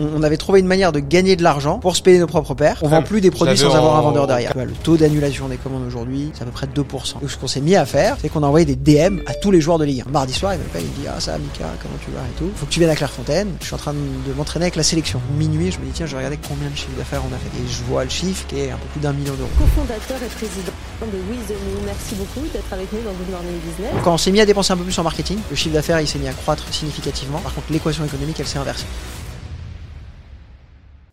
on avait trouvé une manière de gagner de l'argent pour se payer nos propres paires. On vend plus des produits sans avoir un vendeur derrière. Le taux d'annulation des commandes aujourd'hui, c'est à peu près 2%. Donc ce qu'on s'est mis à faire, c'est qu'on a envoyé des DM à tous les joueurs de Ligue 1. Mardi soir, il m'appelle, il me dit Ah ça, Mika, comment tu vas et tout. Faut que tu viennes à Clairefontaine. Je suis en train de m'entraîner avec la sélection. Minuit, je me dis Tiens, je vais regarder combien de chiffre d'affaires on a fait. Et je vois le chiffre qui est un peu plus d'un million d'euros. Co-fondateur et président de merci beaucoup d'être avec nous dans Good Morning Business. Quand on s'est mis à dépenser un peu plus en marketing, le chiffre d'affaires il s'est mis à croître significativement. Par contre, l'équation économique elle s'est inversée.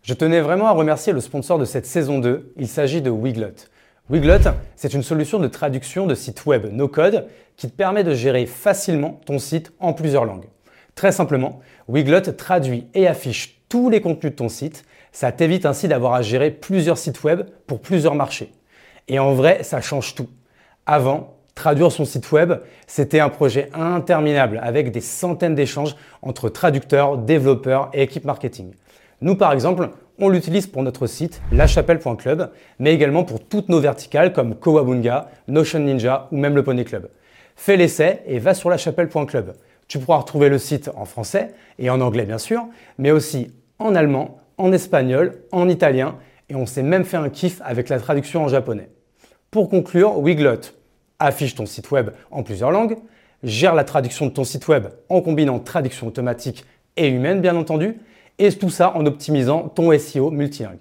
Je tenais vraiment à remercier le sponsor de cette saison 2. Il s'agit de Wiglot. Wiglot, c'est une solution de traduction de site web no-code qui te permet de gérer facilement ton site en plusieurs langues. Très simplement, Wiglot traduit et affiche tous les contenus de ton site. Ça t'évite ainsi d'avoir à gérer plusieurs sites web pour plusieurs marchés. Et en vrai, ça change tout. Avant, traduire son site web, c'était un projet interminable avec des centaines d'échanges entre traducteurs, développeurs et équipes marketing. Nous, par exemple, on l'utilise pour notre site lachapelle.club, mais également pour toutes nos verticales comme Kowabunga, Notion Ninja ou même le Pony Club. Fais l'essai et va sur lachapelle.club. Tu pourras retrouver le site en français et en anglais bien sûr, mais aussi en allemand, en espagnol, en italien et on s'est même fait un kiff avec la traduction en japonais. Pour conclure, Wiglot affiche ton site web en plusieurs langues, gère la traduction de ton site web en combinant traduction automatique et humaine bien entendu, et tout ça en optimisant ton SEO multilingue.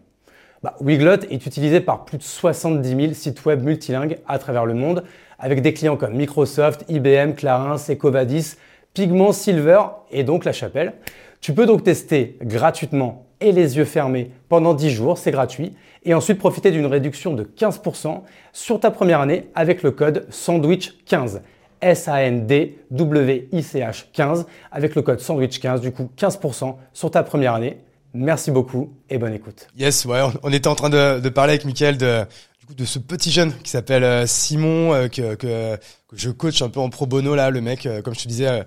Bah, Wiglot est utilisé par plus de 70 000 sites web multilingues à travers le monde, avec des clients comme Microsoft, IBM, Clarins, Ecovadis, Pigment, Silver et donc La Chapelle. Tu peux donc tester gratuitement et les yeux fermés pendant 10 jours, c'est gratuit, et ensuite profiter d'une réduction de 15% sur ta première année avec le code SANDWICH15. S-A-N-D-W-I-C-H 15 avec le code sandwich 15, du coup 15% sur ta première année. Merci beaucoup et bonne écoute. Yes, ouais, on était en train de, de parler avec Mickaël de, du coup, de ce petit jeune qui s'appelle euh, Simon, euh, que, que, que, je coach un peu en pro bono là, le mec, euh, comme je te disais,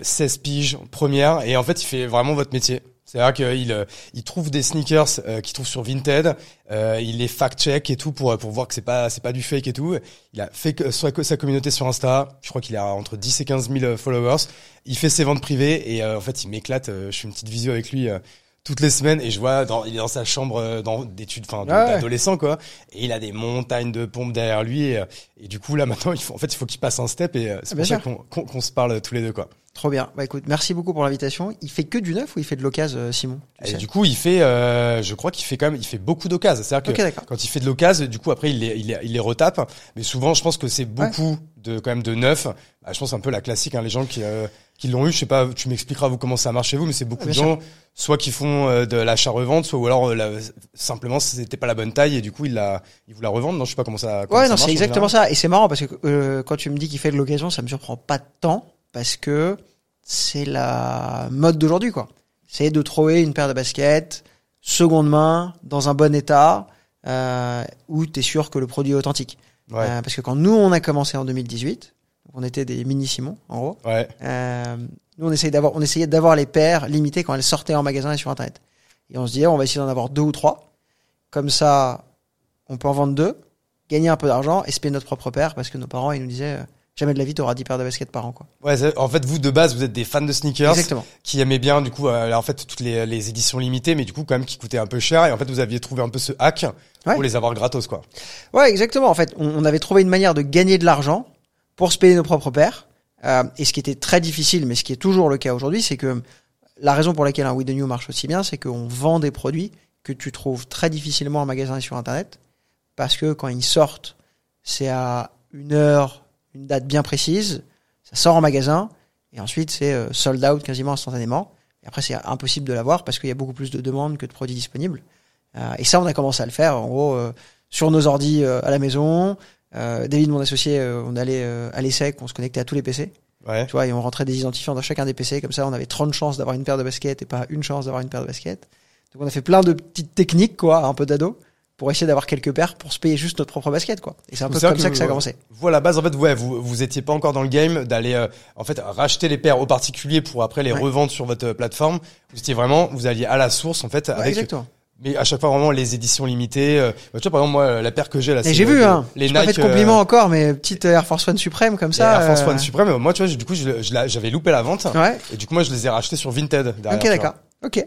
16 piges première, et en fait il fait vraiment votre métier. C'est-à-dire qu'il euh, il trouve des sneakers euh, qu'il trouve sur Vinted, euh, il les fact-check et tout pour pour voir que c'est pas c'est pas du fake et tout. Il a fait sa, sa communauté sur Insta, je crois qu'il a entre 10 et 15 000 followers. Il fait ses ventes privées et en fait il m'éclate. je fais une petite visio avec lui toutes les semaines et je vois dans, il est dans sa chambre dans d'études enfin d'adolescent quoi et il a des montagnes de pompes derrière lui et, et du coup là maintenant il faut en fait il faut qu'il passe un step et c'est pour ça qu'on qu'on se parle tous les deux quoi. Trop bien. Bah écoute, merci beaucoup pour l'invitation. Il fait que du neuf ou il fait de l'occasion, euh, Simon Et du coup, il fait, euh, je crois qu'il fait quand même, il fait beaucoup d'occasions. C'est-à-dire que quand il fait de l'occasion, du coup après il les, il les, il les retape. Mais souvent, je pense que c'est beaucoup de quand même de neuf. Bah, je pense un peu la classique, hein, les gens qui euh, qui l'ont eu. Je sais pas, tu m'expliqueras vous comment ça marche chez vous, mais c'est beaucoup de gens, soit qui font euh, de l'achat-revente, soit ou alors la, simplement c'était pas la bonne taille et du coup il la, il vous la revendent. Non, je sais pas comment ça. Comment ouais, non, c'est exactement ça. Et c'est marrant parce que quand tu me dis qu'il fait de l'occasion, ça me surprend pas tant parce que c'est la mode d'aujourd'hui, quoi. C'est de trouver une paire de baskets seconde main, dans un bon état, euh, où tu es sûr que le produit est authentique. Euh, parce que quand nous, on a commencé en 2018, on était des mini Simon, en gros. Ouais. Euh, nous, on essayait d'avoir, on essayait d'avoir les paires limitées quand elles sortaient en magasin et sur Internet. Et on se disait, on va essayer d'en avoir deux ou trois. Comme ça, on peut en vendre deux, gagner un peu d'argent et se payer notre propre paire parce que nos parents, ils nous disaient, jamais de la vie t'auras 10 paires de baskets par an quoi. Ouais, en fait vous de base vous êtes des fans de sneakers Exactement. qui aimaient bien du coup euh, en fait toutes les, les, éditions limitées mais du coup quand même qui coûtaient un peu cher et en fait vous aviez trouvé un peu ce hack pour les avoir gratos quoi. Ouais, exactement. En fait, on, avait trouvé une manière de gagner de l'argent pour se payer nos propres paires. Euh, et ce qui était très difficile, mais ce qui est toujours le cas aujourd'hui, c'est que la raison pour laquelle un We The New marche aussi bien, c'est qu'on vend des produits que tu trouves très difficilement en magasin et sur Internet, parce que quand ils sortent, c'est à une heure, une date bien précise, ça sort en magasin, et ensuite c'est euh, sold out quasiment instantanément. Et après, c'est impossible de l'avoir parce qu'il y a beaucoup plus de demandes que de produits disponibles. Euh, et ça, on a commencé à le faire, en gros, euh, sur nos ordis à la maison. David, mon associé, on allait à l'ESSEC, on se connectait à tous les PC. Ouais. Tu vois, et on rentrait des identifiants dans chacun des PC. Comme ça, on avait 30 chances d'avoir une paire de baskets et pas une chance d'avoir une paire de baskets. Donc, on a fait plein de petites techniques, quoi, un peu d'ado pour essayer d'avoir quelques paires pour se payer juste notre propre basket quoi. Et c'est un peu comme ça que ça a commencé. Vous à la base en fait ouais, vous vous étiez pas encore dans le game d'aller euh, en fait racheter les paires aux particuliers pour après les revendre sur votre euh, plateforme. Vous étiez vraiment vous alliez à la source en fait avec exactement. Mais à chaque fois vraiment les éditions limitées. Euh, bah, tu vois par exemple moi la paire que j'ai là. J'ai vu hein. Les Nike. Pas fait de compliments encore mais petite Air Force One suprême comme ça. Air Force One suprême. Moi tu vois du coup j'avais loupé la vente. Ouais. Et du coup moi je les ai rachetés sur Vinted. ok d'accord. Ok.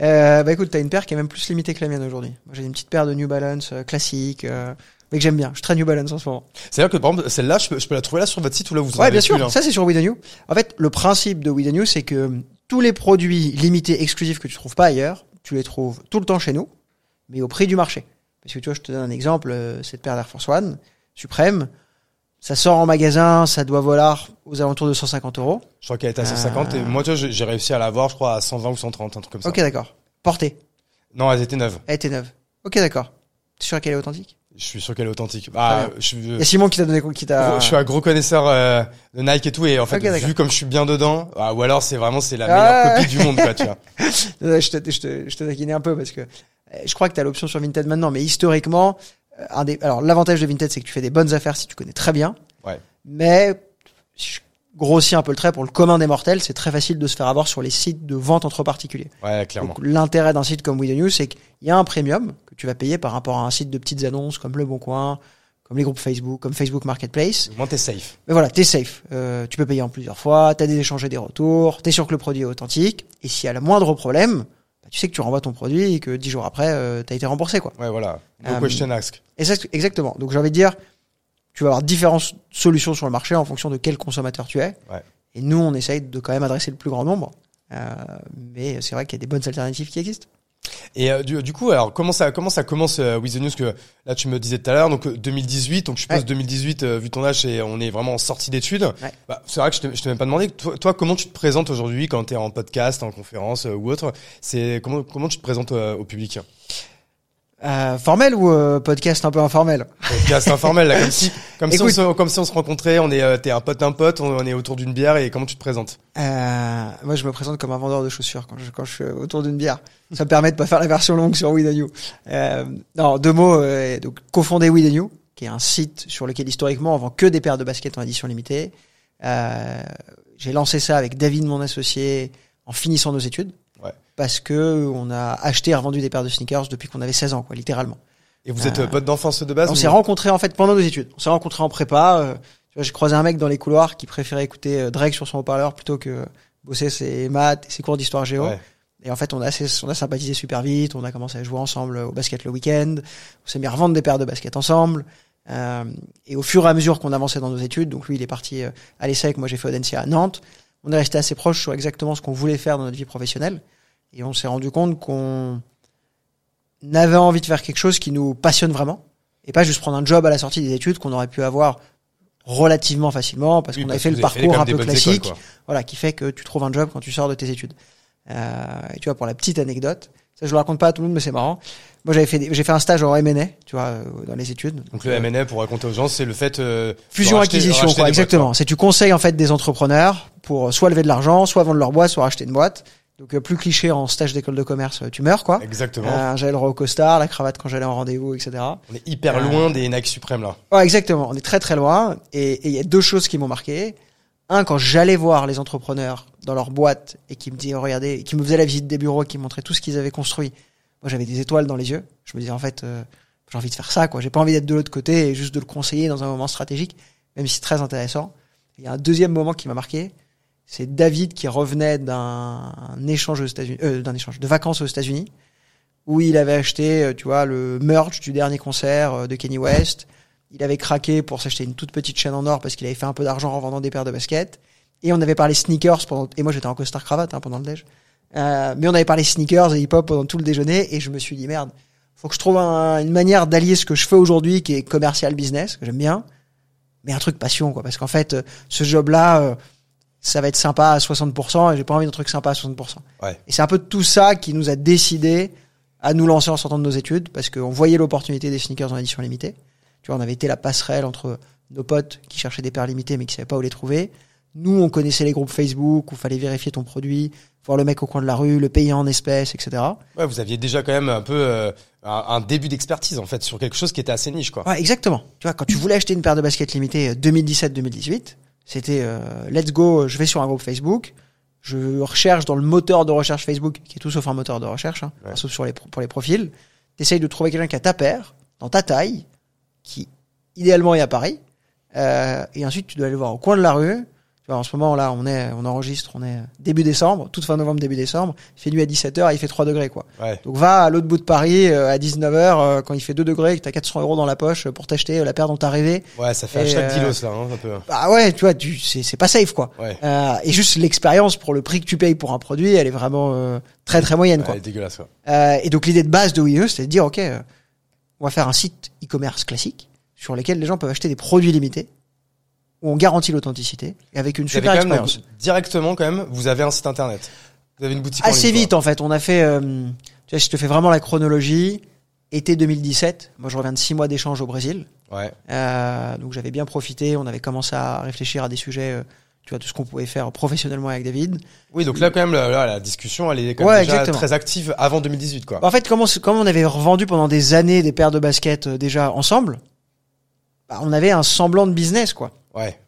Euh, bah écoute, t'as une paire qui est même plus limitée que la mienne aujourd'hui. Moi, j'ai une petite paire de New Balance euh, classique, euh, mais que j'aime bien. Je traîne New Balance en ce moment. C'est-à-dire que par exemple, celle-là, je peux, je peux la trouver là sur votre site ou là vous en Ouais, avez bien sûr. là Ça, c'est sur We The New. En fait, le principe de We The New, c'est que euh, tous les produits limités exclusifs que tu trouves pas ailleurs, tu les trouves tout le temps chez nous, mais au prix du marché. Parce que tu vois, je te donne un exemple, euh, cette paire d'Air Force One, suprême, ça sort en magasin, ça doit valoir aux alentours de 150 euros. Je crois qu'elle était à 150 et Ah. moi, tu vois, j'ai réussi à l'avoir, je crois, à 120 ou 130, un truc comme ça. Ok, d'accord. Portée. Non, elles étaient neuves. Elle était neuve. Ok, d'accord. T'es sûr qu'elle est authentique? Je suis sûr qu'elle est authentique. Bah, Très je suis, Il y a Simon qui t'a donné, qui t'a. je suis un gros connaisseur euh, de Nike et tout, et en fait, Ok, d'accord. vu comme je suis bien dedans, ah, ou alors c'est vraiment c'est la Ah, meilleure copie du monde, quoi, tu vois. Euh, je te, je te, je te taquinais un peu parce que euh, je crois que tu as l'option sur Vinted maintenant, mais historiquement, euh, un des, alors l'avantage de Vinted, c'est que tu fais des bonnes affaires si tu connais très bien. Ouais. Mais si je grossis un peu le trait pour le commun des mortels, c'est très facile de se faire avoir sur les sites de vente entre particuliers. Ouais, clairement. Donc l'intérêt d'un site comme We The News, c'est qu'il y a un premium que tu vas payer par rapport à un site de petites annonces comme Le Bon Coin, comme les groupes Facebook, comme Facebook Marketplace. Au moins, t'es safe. Mais voilà, t'es safe. Euh, tu peux payer en plusieurs fois, t'as des échanges et des retours, t'es sûr que le produit est authentique. Et s'il y a le moindre problème, tu sais que tu renvoies ton produit et que dix jours après, euh, t'as été remboursé, quoi. Ouais, voilà. No Euh, question ask. Exactement. Donc j'ai envie de dire, tu vas avoir différentes solutions sur le marché en fonction de quel consommateur tu es. Ouais. Et nous, on essaye de quand même adresser le plus grand nombre. Euh, mais c'est vrai qu'il y a des bonnes alternatives qui existent. Et euh, du, du coup, alors comment ça comment ça commence euh, With the News que là tu me disais tout à l'heure donc euh, 2018 donc je suppose Ouais. 2018 euh, vu ton âge et on est vraiment en sortie d'études. Ouais. Bah, c'est vrai que je t'ai je t'ai même pas demandé toi, toi, comment tu te présentes aujourd'hui quand tu es en podcast, en conférence euh, ou autre? C'est comment comment tu te présentes euh, au public? Euh, formel ou euh, podcast un peu informel? Podcast informel là comme si comme si on se, comme si on se rencontrait, on est euh, t'es un pote d'un pote, on, on est autour d'une bière et comment tu te présentes? Euh, moi, je me présente comme un vendeur de chaussures quand je, quand je suis autour d'une bière. Ça me permet de pas faire la version longue sur We The New. Euh, non, deux mots. Euh, donc, cofondé We The New, qui est un site sur lequel historiquement on vend que des paires de baskets en édition limitée. Euh, j'ai lancé ça avec David, mon associé, en finissant nos études. Ouais. Parce que on a acheté et revendu des paires de sneakers depuis qu'on avait 16 ans, quoi, littéralement. Et vous êtes Euh, pote d'enfance de base On ou- s'est rencontrés en fait pendant nos études. On s'est rencontrés en prépa. euh, tu vois, j'ai croisé un mec dans les couloirs qui préférait écouter euh, Drake sur son haut-parleur plutôt que bosser ses maths et ses cours d'histoire géo. Ouais. Et en fait, on a, assez- on a sympathisé super vite. On a commencé à jouer ensemble au basket le week-end. On s'est mis à revendre des paires de baskets ensemble. Euh, et au fur et à mesure qu'on avançait dans nos études, donc lui, il est parti euh, à l'ESSEC, moi j'ai fait Audencia à Nantes. On est resté assez proches sur exactement ce qu'on voulait faire dans notre vie professionnelle. Et on s'est rendu compte qu'on avait envie de faire quelque chose qui nous passionne vraiment. Et pas juste prendre un job à la sortie des études qu'on aurait pu avoir relativement facilement parce Oui, qu'on avait fait le parcours un peu écoles, classique voilà, qui fait que tu trouves un job quand tu sors de tes études. Euh, et tu vois, pour la petite anecdote, ça je le raconte pas à tout le monde, mais c'est marrant. Moi, j'avais fait, j'ai fait un stage en M&A, tu vois, euh, dans les études. Donc le M&A pour raconter aux gens, c'est le fait euh, Fusion racheter- acquisition, racheter quoi, exactement. C'est tu conseilles en fait des entrepreneurs pour soit lever de l'argent, soit vendre leur boîte, soit racheter une boîte. Donc euh, plus cliché en stage d'école de commerce, euh, tu meurs quoi. Exactement. Euh, j'avais le au costard, la cravate quand j'allais en rendez-vous, etc. On est hyper Euh, loin des Nike suprêmes là. Ouais, exactement. On est très très loin. Et et il y a deux choses qui m'ont marqué. Un, quand j'allais voir les entrepreneurs dans leur boîte et qui me disaient, oh, regardez, qui me faisaient la visite des bureaux, qui montraient tout ce qu'ils avaient construit. Moi, j'avais des étoiles dans les yeux. Je me disais, en fait, euh, j'ai envie de faire ça, quoi. J'ai pas envie d'être de l'autre côté et juste de le conseiller dans un moment stratégique, même si c'est très intéressant. Il y a un deuxième moment qui m'a marqué. C'est David qui revenait d'un échange aux États-Unis, euh, d'un échange de vacances aux États-Unis, où il avait acheté, euh, tu vois, le merch du dernier concert euh, de Kenny West. Il avait craqué pour s'acheter une toute petite chaîne en or parce qu'il avait fait un peu d'argent en vendant des paires de baskets. Et on avait parlé sneakers pendant, et moi j'étais en costard cravate hein, pendant le déj. Euh, mais on avait parlé sneakers et hip-hop pendant tout le déjeuner et je me suis dit merde, faut que je trouve un- une manière d'allier ce que je fais aujourd'hui qui est commercial business, que j'aime bien, mais un truc passion quoi. Parce qu'en fait, euh, ce job-là, euh, ça va être sympa à 60% et j'ai pas envie d'un truc sympa à 60%. Ouais. Et c'est un peu tout ça qui nous a décidé à nous lancer en sortant de nos études parce qu'on voyait l'opportunité des sneakers en édition limitée. Tu vois, on avait été la passerelle entre nos potes qui cherchaient des paires limitées mais qui savaient pas où les trouver. Nous, on connaissait les groupes Facebook où fallait vérifier ton produit, voir le mec au coin de la rue, le payer en espèces, etc. Ouais, vous aviez déjà quand même un peu euh, un, un début d'expertise en fait sur quelque chose qui était assez niche quoi. Ouais, exactement. Tu vois, quand tu voulais acheter une paire de baskets limitée euh, 2017-2018, c'était euh, let's go, je vais sur un groupe Facebook, je recherche dans le moteur de recherche Facebook, qui est tout sauf un moteur de recherche, hein, Ouais. sauf sur les, pour les profils. T'essayes de trouver quelqu'un qui a ta paire, dans ta taille, qui idéalement est à Paris, euh, et ensuite tu dois aller voir au coin de la rue. Tu vois, en ce moment là, on est, on enregistre, on est début décembre, toute fin novembre, début décembre. Il fait nuit à 17h, il fait 3 degrés quoi. Ouais. Donc va à l'autre bout de Paris euh, à 19h euh, quand il fait 2 degrés et que t'as 400 euros dans la poche pour t'acheter euh, la paire dont t'as rêvé. Ouais, ça fait un Et, chaque euh, kilos là, hein, un peu. Bah ouais, tu vois, tu, c'est, c'est pas safe quoi. Ouais. Euh, et juste l'expérience pour le prix que tu payes pour un produit, elle est vraiment euh, très très moyenne quoi. Ouais, dégueulasse quoi. Euh, et donc l'idée de base de Windows, c'était de dire ok, euh, on va faire un site e-commerce classique sur lequel les gens peuvent acheter des produits limités où on garantit l'authenticité et avec une Vous super expérience. directement quand même, vous avez un site internet. Vous avez une boutique en Assez ligne, vite en fait, on a fait, euh, tu vois, je te fais vraiment la chronologie. Été 2017, moi je reviens de six mois d'échange au Brésil. Ouais. euh, donc j'avais bien profité. On avait commencé à réfléchir à des sujets, euh, tu vois, tout ce qu'on pouvait faire professionnellement avec David. Oui, donc là quand même, la, discussion, elle est quand même Ouais, déjà exactement. très active avant 2018 quoi. En fait, comme on, comme on avait revendu pendant des années des paires de baskets euh, déjà ensemble, bah, on avait un semblant de business quoi. Ouais.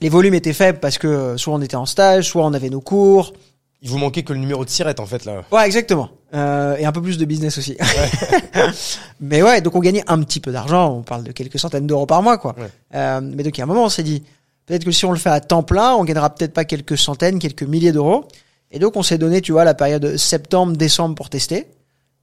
Les volumes étaient faibles parce que euh, soit on était en stage, soit on avait nos cours. Il vous manquait que le numéro de tirette en fait là. Ouais, exactement. Euh, et un peu plus de business aussi. mais ouais, donc on gagnait un petit peu d'argent. On parle de quelques centaines d'euros par mois, quoi. Ouais. Euh, mais donc il y a un moment, on s'est dit, peut-être que si on le fait à temps plein, on gagnera peut-être pas quelques centaines, quelques milliers d'euros. Et donc on s'est donné, tu vois, la période septembre-décembre pour tester.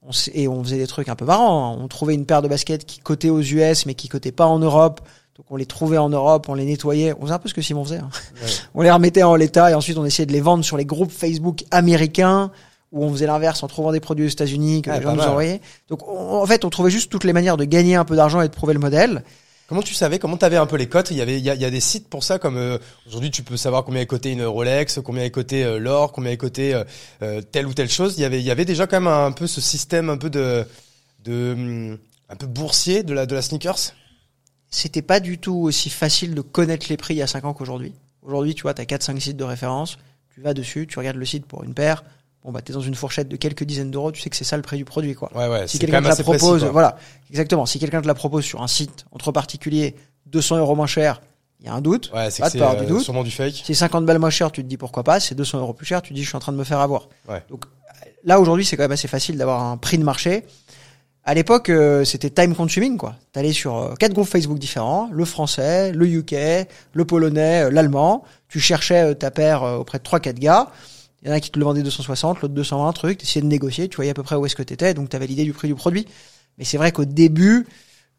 On et on faisait des trucs un peu marrants. hein. On trouvait une paire de baskets qui cotait aux US, mais qui cotait pas en Europe. Donc on les trouvait en Europe, on les nettoyait. On faisait un peu ce que Simon faisait. hein. Ouais. On les remettait en l'état et ensuite on essayait de les vendre sur les groupes Facebook américains où on faisait l'inverse en trouvant des produits aux États-Unis que les gens nous envoyaient. Donc on- en fait, on trouvait juste toutes les manières de gagner un peu d'argent et de prouver le modèle. Comment tu savais Comment t'avais un peu les cotes? Il y avait, il y a, y a des sites pour ça, comme euh, aujourd'hui tu peux savoir combien est coté une Rolex, combien est coté euh, l'or, combien est coté euh, euh, telle ou telle chose. Il y avait, il y avait déjà quand même un, peu ce système un peu de, de, hum, un peu boursier de la, de la sneakers? C'était pas du tout aussi facile de connaître les prix il y a 5 ans qu'aujourd'hui. Aujourd'hui, tu vois, t'as 4 5 sites de référence, tu vas dessus, tu regardes le site pour une paire. Bon bah t'es dans une fourchette de quelques dizaines d'euros, tu sais que c'est ça le prix du produit quoi. Ouais, ouais. Si quelqu'un te la précis, propose, voilà, exactement. Si quelqu'un te la propose sur un site entre particuliers 200 euros moins cher, il y a un doute. Ouais, c'est peur du euh, doute. sûrement du fake. Si c'est 50 balles moins cher, tu te dis pourquoi pas. Si c'est 200 euros plus cher, tu te dis je suis en train de me faire avoir. Ouais. Donc là aujourd'hui, c'est quand même assez facile d'avoir un prix de marché. À l'époque, euh, c'était time consuming quoi. T'allais sur euh, quatre groupes Facebook différents, le français, le UK, le polonais, euh, l'allemand. Tu cherchais euh, ta paire euh, auprès de trois quatre gars. Il y en a qui te le vendaient 260, l'autre 220, un truc. T'essayais de négocier, tu voyais à peu près où est-ce que t'étais, donc t'avais l'idée du prix du produit. Mais c'est vrai qu'au début,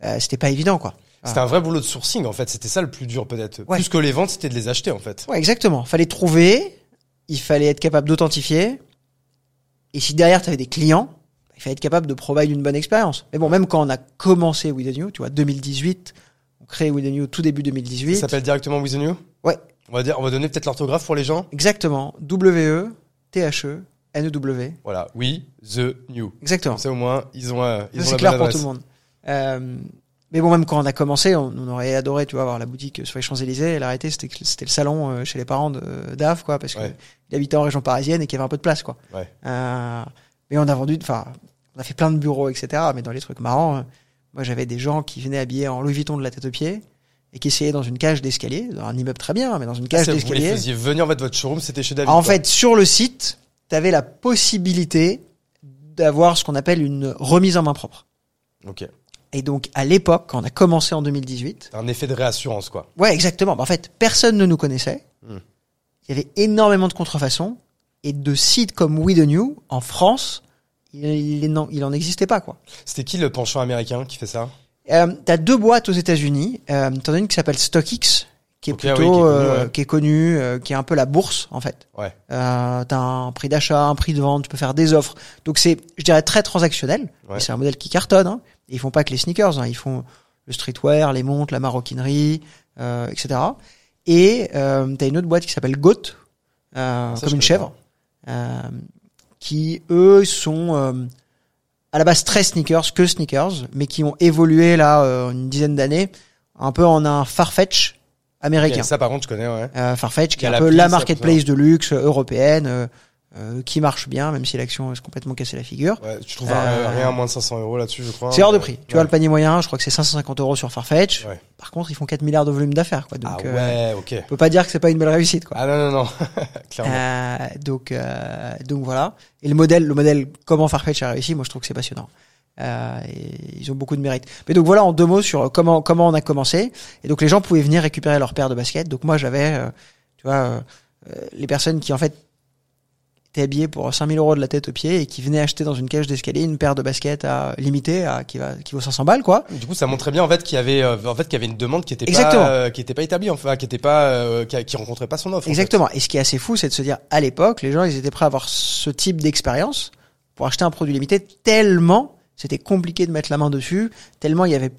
euh, c'était pas évident quoi. C'était un vrai boulot de sourcing en fait. C'était ça le plus dur peut-être. Ouais. Plus que les ventes, c'était de les acheter en fait. Ouais, exactement. Fallait trouver, il fallait être capable d'authentifier. Et si derrière tu avais des clients, il fallait être capable de provide une bonne expérience. Mais bon, même quand on a commencé With the New, tu vois, 2018, on crée With the New tout début 2018. Ça s'appelle directement With the New? Ouais. On va dire, on va donner peut-être l'orthographe pour les gens. Exactement. W-E, T-H-E, N-E-W. Voilà. We the New. Exactement. Ça au moins, ils ont, euh, ils ont C'est la clair bonne pour adresse. tout le monde. Euh, mais bon, même quand on a commencé, on, on aurait adoré, tu vois, avoir la boutique sur les Champs-Élysées. Et la réalité, c'était c'était le salon euh, chez les parents de Dave, quoi, parce Ouais. qu'il habitait en région parisienne et qu'il y avait un peu de place, quoi. Ouais. Euh, mais on a vendu, enfin, on a fait plein de bureaux, etc. Mais dans les trucs marrants, euh, moi, j'avais des gens qui venaient habillés en Louis Vuitton de la tête aux pieds et qui essayaient dans une cage d'escalier, dans un immeuble très bien, mais dans une Ah, cage c'est- vous les d'escalier. faisiez venir en fait votre showroom, c'était chez David. En quoi. fait, sur le site, tu avais la possibilité d'avoir ce qu'on appelle une remise en main propre. Ok. Et donc, à l'époque, quand on a commencé en 2018, Un effet de réassurance quoi. ouais, exactement. Bah, En fait, personne ne nous connaissait. Hmm. Il y avait énormément de contrefaçons et de sites comme We the New en France, il, il, n'en- il en existait pas, quoi. C'était qui le penchant américain qui fait ça? Euh, T'as deux boîtes aux États-Unis. Euh, T'en as une qui s'appelle StockX, qui est plutôt, oui, qui est connue, euh, ouais. qui est connue, euh, qui est un peu la bourse en fait. Ouais. Euh, T'as un prix d'achat, un prix de vente, tu peux faire des offres. Donc c'est, je dirais, très transactionnel. Ouais. C'est un modèle qui cartonne. Hein. Et ils font pas que les sneakers, hein. ils font le streetwear, les montres, la maroquinerie, euh, etc. Et euh, t'as une autre boîte qui s'appelle Goat, euh, Ah, ça, comme une chèvre, euh, qui eux sont euh, à la base très sneakers, que sneakers, mais qui ont évolué là euh, une dizaine d'années, un peu en un Farfetch américain. Ok, ça par contre je connais ouais. Euh, Farfetch, qui est un peu la marketplace de luxe euh, européenne, euh, qui marche bien, même si l'action s'est complètement cassé la figure. ouais. Tu trouveras Euh, rien à moins de 500 euros là-dessus je crois. C'est hors de prix. Tu Ouais. vois, le panier moyen, je crois que c'est 550 euros sur Farfetch. Ouais. Par contre, ils font 4 milliards de volume d'affaires, quoi. Donc, Ah euh, ouais, ok. on peut pas dire que c'est pas une belle réussite, quoi. Ah non non non, clairement. Euh, donc, euh, donc voilà. Et le modèle, le modèle, comment Farfetch a réussi, moi je trouve que c'est passionnant. Euh, et ils ont beaucoup de mérite. Mais donc voilà en deux mots sur comment comment on a commencé. Et donc les gens pouvaient venir récupérer leur paire de baskets. Donc moi j'avais, euh, tu vois, euh, les personnes qui en fait étaient habillées pour 5000 euros de la tête aux pieds et qui venaient acheter dans une cage d'escalier une paire de baskets à limitée à qui va qui vaut 500 balles quoi. Du coup, ça montrait bien en fait qu'il y avait euh, en fait qu'il y avait une demande qui était Exactement. pas euh, qui était pas établie enfin qui était pas euh, qui, qui rencontrait pas son offre. en fait. Exactement. Et ce qui est assez fou, c'est de se dire à l'époque, les gens ils étaient prêts à avoir ce type d'expérience pour acheter un produit limité tellement c'était compliqué de mettre la main dessus, tellement il y avait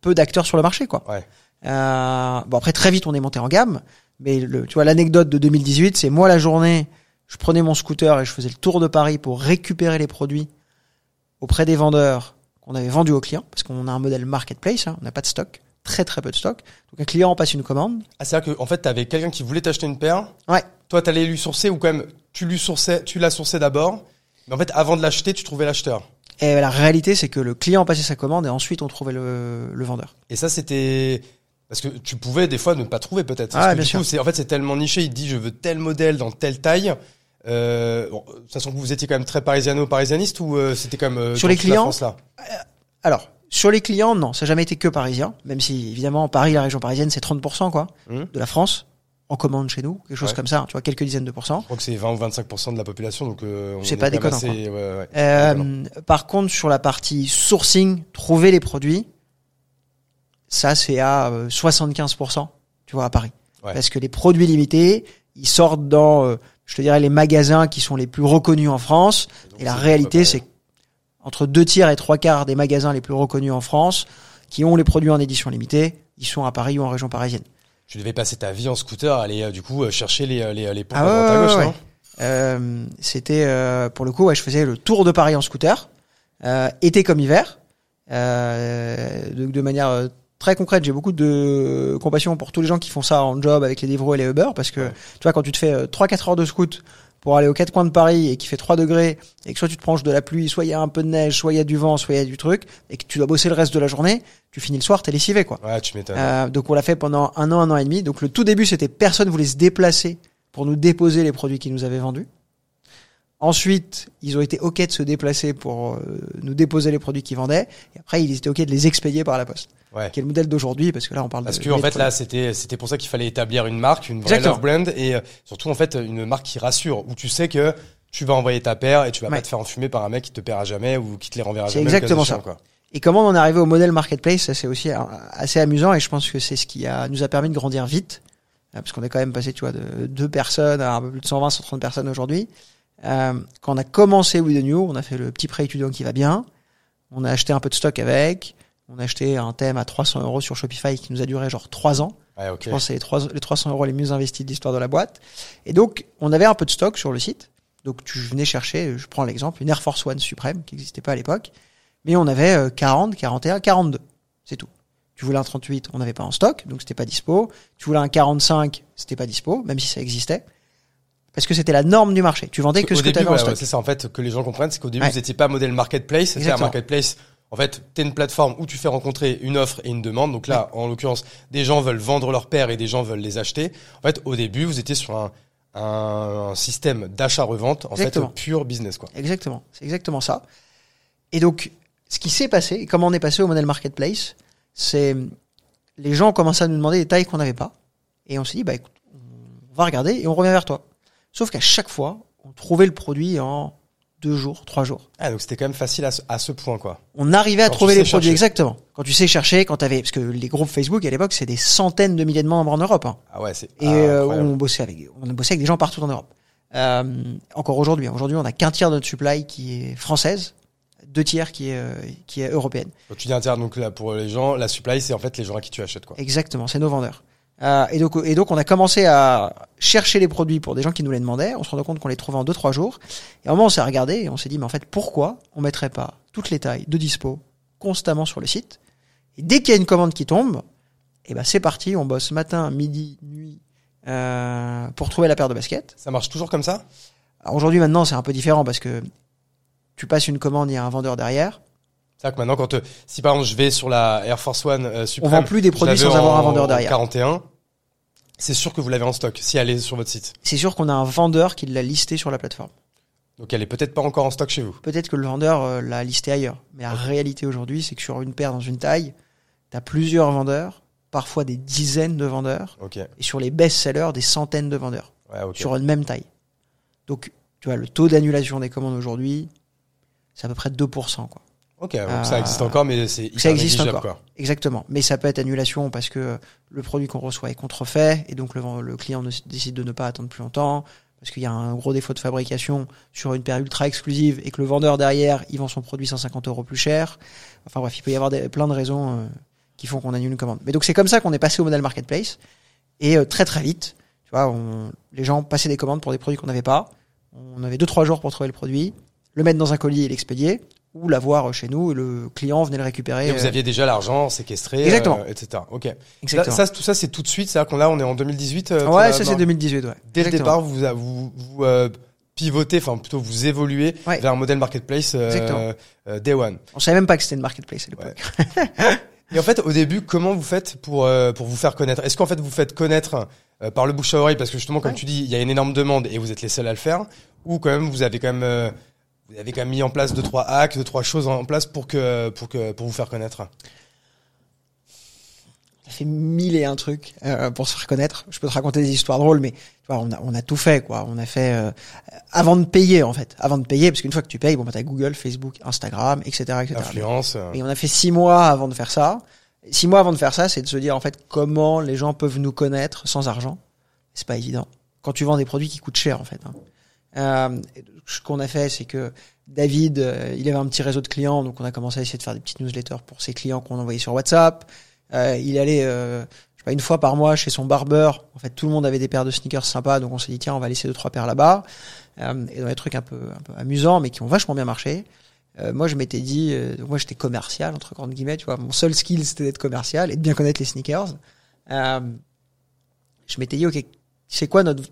peu d'acteurs sur le marché quoi. Ouais. Euh, bon après très vite on est monté en gamme, mais le, tu vois l'anecdote de 2018, c'est moi la journée, je prenais mon scooter et je faisais le tour de Paris pour récupérer les produits auprès des vendeurs qu'on avait vendus aux clients, parce qu'on a un modèle marketplace, hein, on n'a pas de stock, très très peu de stock. Donc un client passe une commande, Ah, c'est vrai que en fait, t'avais quelqu'un qui voulait t'acheter une paire. Ouais. Toi, t'allais lui sourcer ou quand même tu lui sourçais, tu l'as sourcé d'abord. Mais en fait, avant de l'acheter, tu trouvais l'acheteur. et la réalité c'est que le client passait sa commande et ensuite on trouvait le, le vendeur. Et ça, c'était parce que tu pouvais des fois ne pas trouver peut-être. Ah, Parce que bien du sûr. coup, c'est en fait c'est tellement niché. Il te dit je veux tel modèle dans telle taille. Euh, bon, sachant que vous étiez quand même très parisiano-parisianiste ou euh, c'était quand même euh, Sur les la clients, France, là Alors, sur les clients, non, ça n'a jamais été que parisien, même si évidemment Paris, la région parisienne, c'est 30% quoi, Mhm. de la France, en commande chez nous, quelque chose Ouais. comme ça, tu vois, quelques dizaines de pourcents. Je crois que c'est 20 ou 25 de la population, donc euh, on C'est est pas déconnant, assez- ouais, ouais. Euh, Déconnant. par contre, sur la partie sourcing, trouver les produits, ça c'est à euh, 75%, tu vois, à Paris. Parce que les produits limités, ils sortent dans, euh, je te dirais, les magasins qui sont les plus reconnus en France. Et la réalité, c'est entre deux tiers et trois quarts des magasins les plus reconnus en France, qui ont les produits en édition limitée, ils sont à Paris ou en région parisienne. Tu devais passer ta vie en scooter, aller euh, du coup euh, chercher les euh, les les pompes Ah à droite à gauche, ouais, non? Euh, c'était euh, pour le coup, ouais, je faisais le tour de Paris en scooter, euh, été comme hiver, euh, de, de manière euh, très concrète. J'ai beaucoup de compassion pour tous les gens qui font ça en job avec les Deliveroo et les Uber, parce que Ouais. tu vois quand tu te fais 3-4 heures de scoot pour aller aux quatre coins de Paris et qu'il fait 3 degrés et que soit tu te prends de la pluie, soit il y a un peu de neige, soit il y a du vent, soit il y a du truc et que tu dois bosser le reste de la journée, tu finis le soir, t'es lessivé quoi. Ouais, tu m'étonnes. Euh, donc on l'a fait pendant un an, un an et demi. Donc le tout début, c'était personne voulait se déplacer pour nous déposer les produits qu'ils nous avaient vendus. Ensuite, ils ont été ok de se déplacer pour euh, nous déposer les produits qu'ils vendaient. Et après, ils étaient ok de les expédier par la poste. Ouais. Qui est le modèle d'aujourd'hui, parce que là, on parle Parce de. que en fait là c'était c'était pour ça qu'il fallait établir une marque, une vraie Exactement. love brand et euh, surtout en fait une marque qui rassure où tu sais que tu vas envoyer ta paire et tu vas Ouais. pas te faire enfumer par un mec qui te paiera jamais ou qui te les renverra jamais. exactement ça. Quoi. Et comment on en est arrivé au modèle marketplace, c'est aussi euh, assez amusant et je pense que c'est ce qui a, nous a permis de grandir vite. Euh, Parce qu'on est quand même passé, tu vois, de deux personnes à un peu plus de 120, 130 personnes aujourd'hui. Euh, quand on a commencé We The New, on a fait le petit prêt étudiant qui va bien. On a acheté un peu de stock avec. On a acheté un thème à 300 euros sur Shopify qui nous a duré genre trois ans. Ouais, ok. Je pense que c'est les, trois- les 300 euros les mieux investis de l'histoire de la boîte. Et donc, on avait un peu de stock sur le site. Donc, tu venais chercher, je prends l'exemple, une Air Force One Supreme qui n'existait pas à l'époque. Mais on avait euh, 40, 41, 42. C'est tout. Tu voulais un 38, on n'avait pas en stock, donc c'était pas dispo. Tu voulais un 45, c'était pas dispo, même si ça existait. Parce que c'était la norme du marché. Tu vendais que Au ce que tu avais en stock. ouais, c'est ça en fait que les gens comprennent, c'est qu'au début vous n'étiez pas modèle marketplace, c'était un marketplace. En fait, t'es une plateforme où tu fais rencontrer une offre et une demande. Donc là, en l'occurrence, des gens veulent vendre leur paire et des gens veulent les acheter. En fait, au début, vous étiez sur un, un, un système d'achat-revente, en Exactement. fait, pur business quoi. Exactement, c'est exactement ça. Et donc, ce qui s'est passé, et comment on est passé au modèle marketplace, c'est les gens ont commencé à nous demander des tailles qu'on n'avait pas, et on s'est dit bah écoute, on va regarder et on revient vers toi. Sauf qu'à chaque fois, on trouvait le produit en deux jours, trois jours. Ah, donc c'était quand même facile à ce, à ce point quoi. On arrivait à Quand trouver les produits chercher. exactement. Quand tu sais chercher, quand t'avais, parce que les groupes Facebook à l'époque, c'est des centaines de milliers de membres en Europe. hein. Ah ouais, c'est Et ah, euh, on bossait avec, on bossé avec des gens partout en Europe. Euh, encore aujourd'hui, aujourd'hui, on a qu'un tiers de notre supply qui est française, deux tiers qui est euh, qui est européenne. Quand tu dis un tiers, donc là pour les gens, la supply c'est en fait les gens à qui tu achètes quoi. Exactement, c'est nos vendeurs. Euh, et donc et donc on a commencé à chercher les produits pour des gens qui nous les demandaient. On se rendait compte qu'on les trouvait en deux trois jours. Et à un moment, on s'est regardé et on s'est dit, mais en fait, pourquoi on mettrait pas toutes les tailles de dispo constamment sur le site? Et dès qu'il y a une commande qui tombe, et ben c'est parti, on bosse matin, midi, nuit euh, pour trouver la paire de baskets. Ça marche toujours comme ça? Alors aujourd'hui, maintenant, c'est un peu différent parce que tu passes une commande, il y a un vendeur derrière. C'est-à-dire que maintenant, quand euh, si par exemple je vais sur la Air Force One euh, On Supreme, vend plus des produits sans avoir un en- vendeur en derrière. 41, c'est sûr que vous l'avez en stock si elle est sur votre site. C'est sûr qu'on a un vendeur qui l'a listé sur la plateforme. Donc elle est peut-être pas encore en stock chez vous. Peut-être que le vendeur euh, l'a listé ailleurs. Mais la réalité aujourd'hui, c'est que sur une paire dans une taille, tu as plusieurs vendeurs parfois des dizaines de vendeurs, et sur les best-sellers, des centaines de vendeurs, Ouais, sur une même taille. Donc, tu vois, le taux d'annulation des commandes aujourd'hui, c'est à peu près 2%, quoi. Ok, donc ça existe encore, mais c'est Ça existe encore. quoi. Exactement. Mais ça peut être annulation parce que le produit qu'on reçoit est contrefait et donc le, le client ne- décide de ne pas attendre plus longtemps parce qu'il y a un gros défaut de fabrication sur une paire ultra exclusive et que le vendeur derrière, il vend son produit 150 euros plus cher. Enfin bref, il peut y avoir des- plein de raisons euh, qui font qu'on annule une commande. Mais donc c'est comme ça qu'on est passé au modèle marketplace et euh, très très vite, tu vois, on, les gens passaient des commandes pour des produits qu'on n'avait pas. On avait deux trois jours pour trouver le produit, le mettre dans un colis et l'expédier ou l'avoir chez nous et le client venait le récupérer. Et vous euh, aviez déjà l'argent séquestré, Exactement. euh, etc. Ok. Là, ça, tout ça, c'est tout de suite. C'est-à-dire qu'on là, on est en 2018. euh, Ouais, ça c'est 2018, ouais. Dès le départ, vous vous, vous euh, pivotez, enfin plutôt vous évoluez Ouais. vers un modèle marketplace euh, Exactement. day one. On savait même pas que c'était une marketplace à l'époque. Et en fait, au début, comment vous faites pour euh, pour vous faire connaître? Est-ce qu'en fait vous faites connaître euh, par le bouche à oreille? Parce que justement, comme Ouais. tu dis, il y a une énorme demande et vous êtes les seuls à le faire, ou quand même vous avez quand même euh, vous avez quand même mis en place deux trois hacks, deux trois choses en place pour que pour que pour vous faire connaître. On a fait mille et un trucs euh, pour se faire connaître. Je peux te raconter des histoires drôles, mais tu vois, on a, on a tout fait, quoi. On a fait euh, avant de payer, en fait. Avant de payer, parce qu'une fois que tu payes, bon, bah, t'as Google, Facebook, Instagram, etc., etc. Influence. euh, Et on a fait six mois avant de faire ça. Six mois avant de faire ça, c'est de se dire, en fait, comment les gens peuvent nous connaître sans argent. C'est pas évident. Quand tu vends des produits qui coûtent cher, en fait. hein. Euh, ce qu'on a fait, c'est que David, euh, il avait un petit réseau de clients, donc on a commencé à essayer de faire des petites newsletters pour ses clients qu'on envoyait sur WhatsApp. Euh, il allait, euh, je sais pas, une fois par mois chez son barbeur. En fait, tout le monde avait des paires de sneakers sympas, donc on s'est dit tiens, on va laisser deux trois paires là-bas. Euh, et dans des trucs un peu, un peu amusants, mais qui ont vachement bien marché. Moi, je m'étais dit, moi, j'étais commercial entre grandes guillemets. Tu vois, mon seul skill, c'était d'être commercial et de bien connaître les sneakers. Je m'étais dit, ok, c'est quoi notre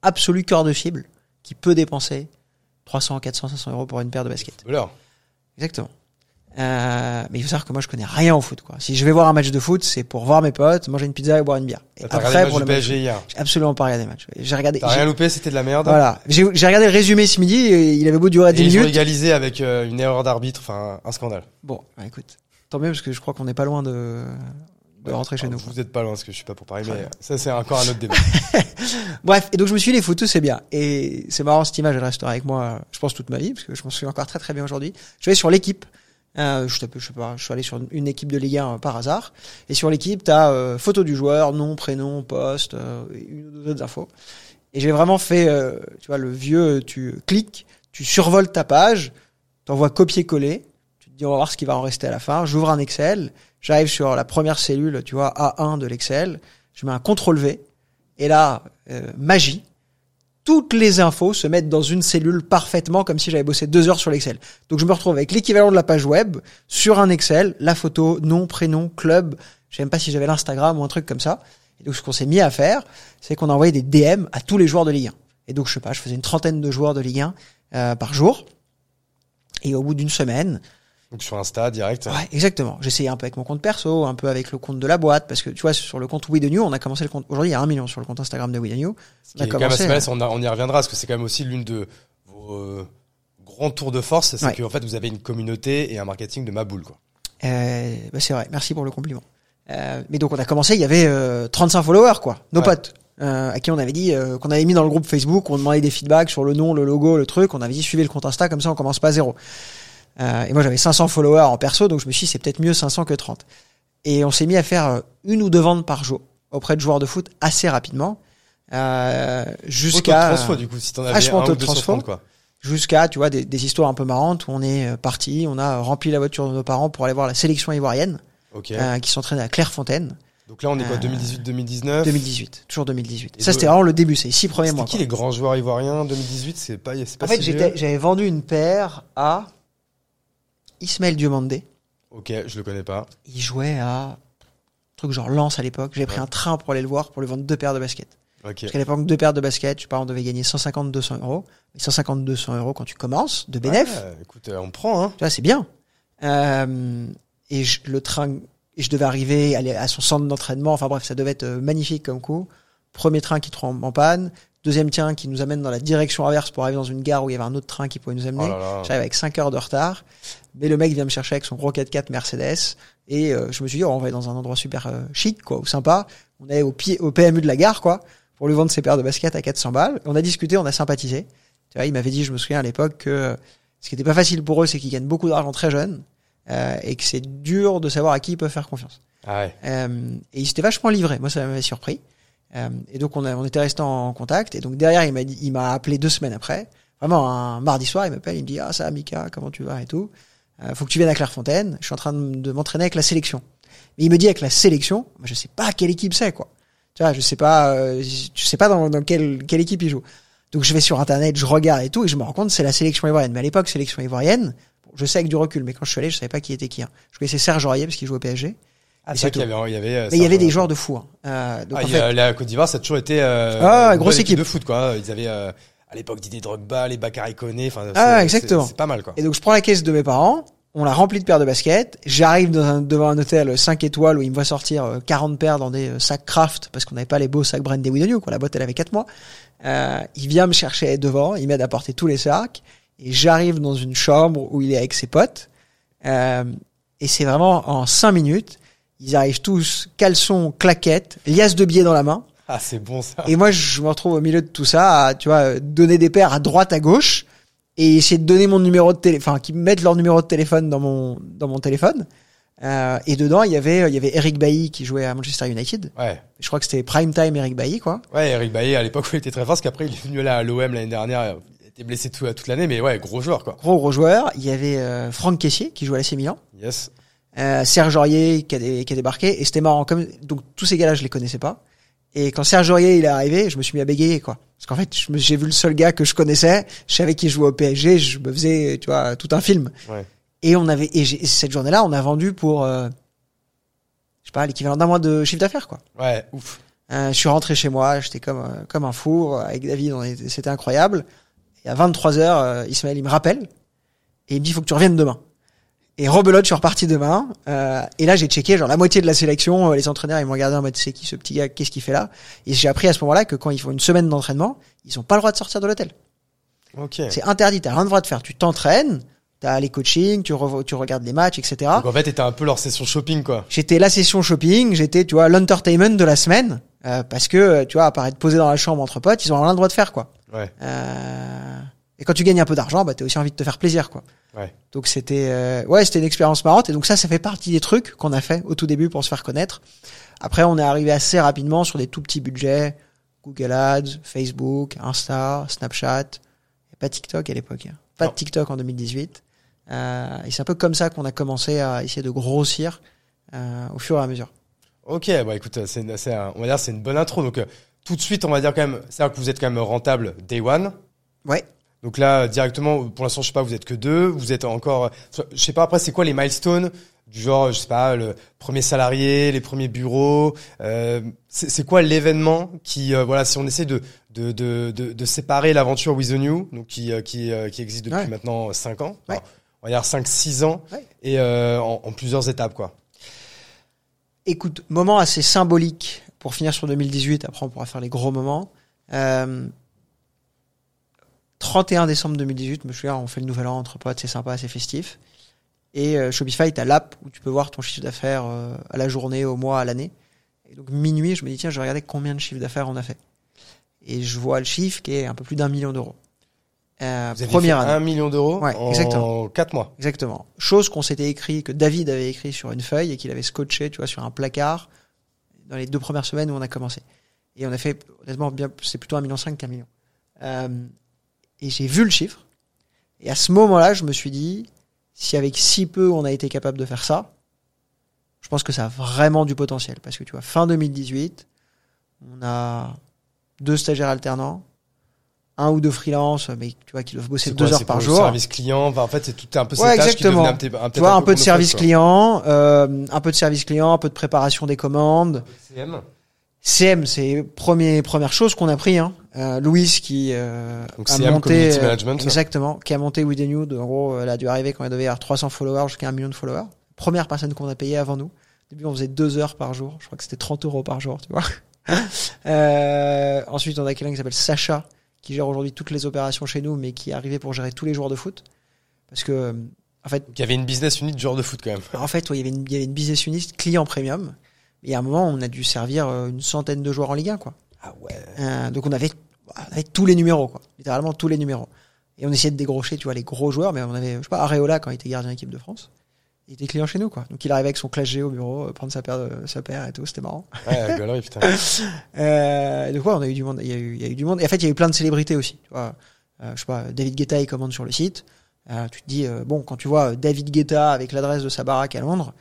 absolu cœur de cible? Qui peut dépenser 300, 400, 500 euros pour une paire de baskets voilà. Exactement. Euh, mais il faut savoir que moi je connais rien au foot quoi. Si je vais voir un match de foot, c'est pour voir mes potes, manger une pizza et boire une bière. Et T'as regardé pour le match, j'ai absolument pas regardé le match. J'ai regardé. T'as rien loupé, c'était de la merde. Voilà. J'ai regardé le résumé ce midi. Et il avait beau durer Et 10 ils ont minutes. égalisé avec euh, une erreur d'arbitre, enfin un scandale. Bon, bah, écoute, tant mieux parce que je crois qu'on n'est pas loin de de rentrer chez nous. Vous êtes pas loin, parce que je suis pas pour Paris, mais ça c'est encore un autre débat. Bref, et donc je me suis dit les photos c'est bien. Et c'est marrant cette image, elle restera avec moi, je pense toute ma vie parce que je m'en souviens encore très très bien aujourd'hui. Je vais sur l'équipe. Euh, je, je sais pas, je suis allé sur une- équipe de Ligue 1 euh, par hasard. Et sur l'équipe, t'as euh, photo du joueur, nom, prénom, poste, euh, et une ou deux autres infos. Et j'ai vraiment fait, euh, tu vois, le vieux, tu cliques, tu survoles ta page, t'envoies copier-coller, tu te dis on va voir ce qui va en rester à la fin. J'ouvre un Excel, j'arrive sur la première cellule, tu vois, A1 de l'Excel, je mets un CTRL V, et là, euh, magie, toutes les infos se mettent dans une cellule parfaitement comme si j'avais bossé deux heures sur l'Excel. Donc je me retrouve avec l'équivalent de la page web sur un Excel, la photo, nom, prénom, club. Je sais même pas si j'avais l'Instagram ou un truc comme ça. Et donc ce qu'on s'est mis à faire, c'est qu'on a des DM à tous les joueurs de Ligue 1. Et donc je sais pas, je faisais une trentaine de joueurs de Ligue 1 euh, par jour. Et au bout d'une semaine, Donc sur Insta, direct. Ouais, exactement. J'essayais un peu avec mon compte perso, un peu avec le compte de la boîte, parce que tu vois, sur le compte We The New, on a commencé le compte. Aujourd'hui, il y a un million sur le compte Instagram de We The New. Ce On a commencé, mal, on, a- on y reviendra, parce que c'est quand même aussi l'une de vos euh, grands tours de force, c'est Ouais. qu'en fait vous avez une communauté et un marketing de ma boule. Quoi. Euh, bah, c'est vrai, merci pour le compliment. Euh, mais donc on a commencé, il y avait euh, 35 followers, quoi, nos Ouais. potes, euh, à qui on avait dit, euh, qu'on avait mis dans le groupe Facebook, on demandait des feedbacks sur le nom, le logo, le truc, on avait dit suivez le compte Insta, comme ça on commence pas à zéro. Euh, et moi j'avais 500 followers en perso, donc je me suis dit c'est peut-être mieux 500 que 30. Et on s'est mis à faire euh, une ou deux ventes par jour auprès de joueurs de foot assez rapidement, euh, jusqu'à du coup, si t'en avais un ou de deux sur transfo. 30, quoi. jusqu'à tu vois des, des histoires un peu marrantes où on est euh, parti, on a rempli la voiture de nos parents pour aller voir la sélection ivoirienne euh, qui s'entraînait à Clairefontaine. Donc là on est quoi, Euh, 2018-2019 2018, toujours 2018. Et ça c'était vraiment le début, c'est les six premiers C'était mois. qui quoi. les grands joueurs ivoiriens 2018 C'est pas, pas En fait, j'avais vendu une paire à Ismaël Diomandé. Ok, je le connais pas. Il jouait à truc genre Lance à l'époque. J'avais pris Ouais. un train pour aller le voir pour lui vendre deux paires de baskets. Ok. Parce qu'à l'époque, deux paires de baskets, je sais pas, on devait gagner 150-200 euros. Mais 150-200 euros quand tu commences, de bénéf, Ouais, écoute, euh, on prend, hein. tu vois, c'est bien. Euh, et je, le train, et je devais arriver aller à son centre d'entraînement. Enfin bref, ça devait être euh, magnifique comme coup. Premier train qui tombe en panne. Deuxième tien qui nous amène dans la direction inverse pour arriver dans une gare où il y avait un autre train qui pouvait nous amener. Oh. J'arrive avec 5 heures de retard, mais le mec vient me chercher avec son gros 4x4 Mercedes et euh, je me suis dit oh, on va aller dans un endroit super euh, chic quoi, ou sympa. On est au pied au PMU de la gare quoi pour lui vendre ses paires de baskets à 400 balles. On a discuté, on a sympathisé. Tu vois, il m'avait dit, je me souviens à l'époque que euh, ce qui était pas facile pour eux, c'est qu'ils gagnent beaucoup d'argent très jeunes euh, et que c'est dur de savoir à qui ils peuvent faire confiance. Ah ouais. Euh, et il s'était vachement livré. Moi, ça m'avait surpris. Euh, et donc, on, a, on était resté en contact. Et donc, derrière, il m'a appelé deux semaines après. Vraiment, un mardi soir, il m'appelle, il me dit, ah, ça, Mika, comment tu vas et tout. Euh, faut que tu viennes à Clairefontaine. Je suis en train de, m'entraîner avec la sélection. Mais il me dit avec la sélection, je sais pas quelle équipe c'est, quoi. Tu vois, je sais pas, euh, je sais pas dans, quelle, quelle équipe il joue. Donc, je vais sur Internet, je regarde et tout, et je me rends compte, c'est la sélection ivoirienne. Mais à l'époque, sélection ivoirienne, je sais avec du recul, mais quand je suis allé, je savais pas qui était qui. hein. Je connaissais Serge Aurier parce qu'il jouait au PSG. Ah, c'est vrai qu'il y avait, il y avait. euh, Mais il y avait des joueurs de fou. hein. Euh, donc Ah, en y a- fait, la Côte d'Ivoire, ça a toujours été. Euh, Ah, une grosse équipe. de foot, quoi. Ils avaient euh, à l'époque Didier Drogba, les Bakary Koné. Enfin, Ah, exactement. C'est pas mal, quoi. Et donc je prends la caisse de mes parents, on l'a remplie de paires de baskets, j'arrive devant un hôtel 5 étoiles où il me voit sortir euh, 40 paires dans des euh, sacs craft parce qu'on n'avait pas les beaux sacs The New, quoi. La boîte elle avait 4 mois. Euh, il vient me chercher devant, il m'aide à porter tous les sacs et j'arrive dans une chambre où il est avec ses potes. Euh, et c'est vraiment en 5 minutes, ils arrivent tous caleçons, claquettes, liasses de billets dans la main. Ah, c'est bon, ça. Et moi, je me retrouve au milieu de tout ça, à, tu vois, donner des paires à droite, à gauche, et essayer de donner mon numéro de téléphone, enfin, qu'ils mettent leur numéro de téléphone dans mon dans mon téléphone. Euh, et dedans, il y avait il y avait Eric Bailly qui jouait à Manchester United. Ouais. Je crois que c'était prime time Eric Bailly, quoi. Ouais, Eric Bailly, à l'époque, où il était très fort, parce qu'après, il est venu là à l'OM l'année dernière. Il était blessé tout, toute l'année, mais ouais, gros joueur, quoi. Gros gros joueur. Il y avait euh, Franck Caissier qui jouait à l'AC Milan. Yes. Euh, Serge Aurier qui a, dé- qui a débarqué. Et c'était marrant. Comme donc tous ces gars-là, je les connaissais pas. Et quand Serge Aurier il est arrivé, je me suis mis à bégayer, quoi. Parce qu'en fait, j'ai vu le seul gars que je connaissais. Je savais qu'il jouait au PSG. Je me faisais, tu vois, tout un film. Ouais. Et on avait et, cette journée-là, on a vendu pour, euh, je sais pas, l'équivalent d'un mois de chiffre d'affaires, quoi. Ouais, ouf. Euh, je suis rentré chez moi, j'étais comme euh, comme un fou avec David, c'était incroyable. Et à 23 heures, euh, Ismaël il me rappelle et il me dit faut que tu reviennes demain. Et rebelote, je suis reparti demain. Euh, et là, j'ai checké genre la moitié de la sélection. euh, les entraîneurs, ils m'ont regardé en mode c'est qui ce petit gars, qu'est-ce qu'il fait là? Et j'ai appris à ce moment-là que quand ils font une semaine d'entraînement, ils ont pas le droit de sortir de l'hôtel. Ok. C'est interdit, t'as rien le droit de faire. Tu t'entraînes, t'as les coachings, tu, tu regardes les matchs, etc. Donc en fait, c'était un peu leur session shopping, quoi. J'étais la session shopping, j'étais, tu vois, l'entertainment de la semaine, euh, parce que, euh, tu vois, apparaître posé dans la chambre entre potes, ils ont rien le droit de faire, quoi. Ouais. Euh, et quand tu gagnes un peu d'argent, bah, t'as aussi envie de te faire plaisir, quoi. Ouais. Donc c'était, euh, ouais, c'était une expérience marrante, et donc ça, ça fait partie des trucs qu'on a fait au tout début pour se faire connaître. Après, on est arrivé assez rapidement sur des tout petits budgets, Google Ads, Facebook, Insta, Snapchat, et pas TikTok à l'époque, hein. pas Non. de TikTok en 2018. Euh, et c'est un peu comme ça qu'on a commencé à essayer de grossir euh, au fur et à mesure. Ok, bah écoute, c'est, on va dire c'est une bonne intro. Donc tout de suite, on va dire quand même, c'est que vous êtes quand même rentable day one. Ouais. Donc là, directement, pour l'instant, je sais pas, vous êtes que deux, vous êtes encore, je sais pas après, c'est quoi les milestones du genre, je sais pas, le premier salarié, les premiers bureaux. euh, c'est, quoi l'événement qui, euh, voilà, si on essaie de de de de, de séparer l'aventure With the New, donc qui euh, qui euh, qui existe depuis Ouais. maintenant cinq ans, Ouais. Enfin, on va dire cinq six ans, Ouais. et euh, en, en plusieurs étapes quoi. Écoute, moment assez symbolique pour finir sur 2018. Après, on pourra faire les gros moments. Euh, 31 décembre 2018, je me souviens, on fait le nouvel an entre potes, c'est sympa, c'est festif. Et euh, Shopify, t'as l'app où tu peux voir ton chiffre d'affaires euh, à la journée, au mois, à l'année. Et donc minuit, je me dis tiens, je vais regarder combien de chiffre d'affaires on a fait. Et je vois le chiffre qui est un peu plus d'un million d'euros. Euh, première année. un million d'euros Ouais, en exactement. quatre mois. Exactement. Chose qu'on s'était écrit, que David avait écrit sur une feuille et qu'il avait scotché, tu vois, sur un placard dans les deux premières semaines où on a commencé. Et on a fait, honnêtement, bien, c'est plutôt un million cinq qu'un million. Euh, et j'ai vu le chiffre. Et à ce moment-là, je me suis dit, si avec si peu on a été capable de faire ça, je pense que ça a vraiment du potentiel. Parce que tu vois, fin 2018, on a deux stagiaires alternants, un ou deux freelance, mais tu vois, qui doivent bosser deux quoi, heures par jour. Service client. Enfin, en fait, c'est tout un peu ces Ouais, tâches exactement. qui devenaient un, Tu vois, un peu de service quoi. client, euh, un peu de service client, un peu de préparation des commandes. CM. CM, c'est premier, première chose qu'on a pris. Hein. Euh, Louis qui euh, Donc a monté euh, Management. exactement, qui a monté With the Nude. En gros, elle a dû arriver quand elle devait avoir 300 followers jusqu'à un million de followers. Première personne qu'on a payé avant nous. Au début, on faisait deux heures par jour. Je crois que c'était 30 euros par jour, tu vois. Euh, ensuite, on a quelqu'un qui s'appelle Sacha, qui gère aujourd'hui toutes les opérations chez nous, mais qui est arrivé pour gérer tous les joueurs de foot. Parce que, en fait, il y avait une business unit de joueur de foot quand même. en fait, ouais, il y avait une, il y avait une business unit client premium. Et à un moment, on a dû servir euh, une centaine de joueurs en Ligue 1, quoi. Ah ouais. Euh, donc on avait, avait tous les numéros, quoi. Littéralement tous les numéros. Et on essayait de dégrocher, tu vois, les gros joueurs, mais on avait, je sais pas, Areola quand il était gardien d'équipe de France. Il était client chez nous, quoi. Donc il arrivait avec son clash G au bureau, euh, prendre sa paire, de, sa paire et tout, c'était marrant. Ouais, galerie, putain. Euh, donc ouais, on a eu du monde, il y a eu, il y a eu du monde. Et en fait, il y a eu plein de célébrités aussi, tu vois. Euh, je sais pas, David Guetta, il commande sur le site. Euh, tu te dis, euh, bon, quand tu vois David Guetta avec l'adresse de sa baraque à Londres,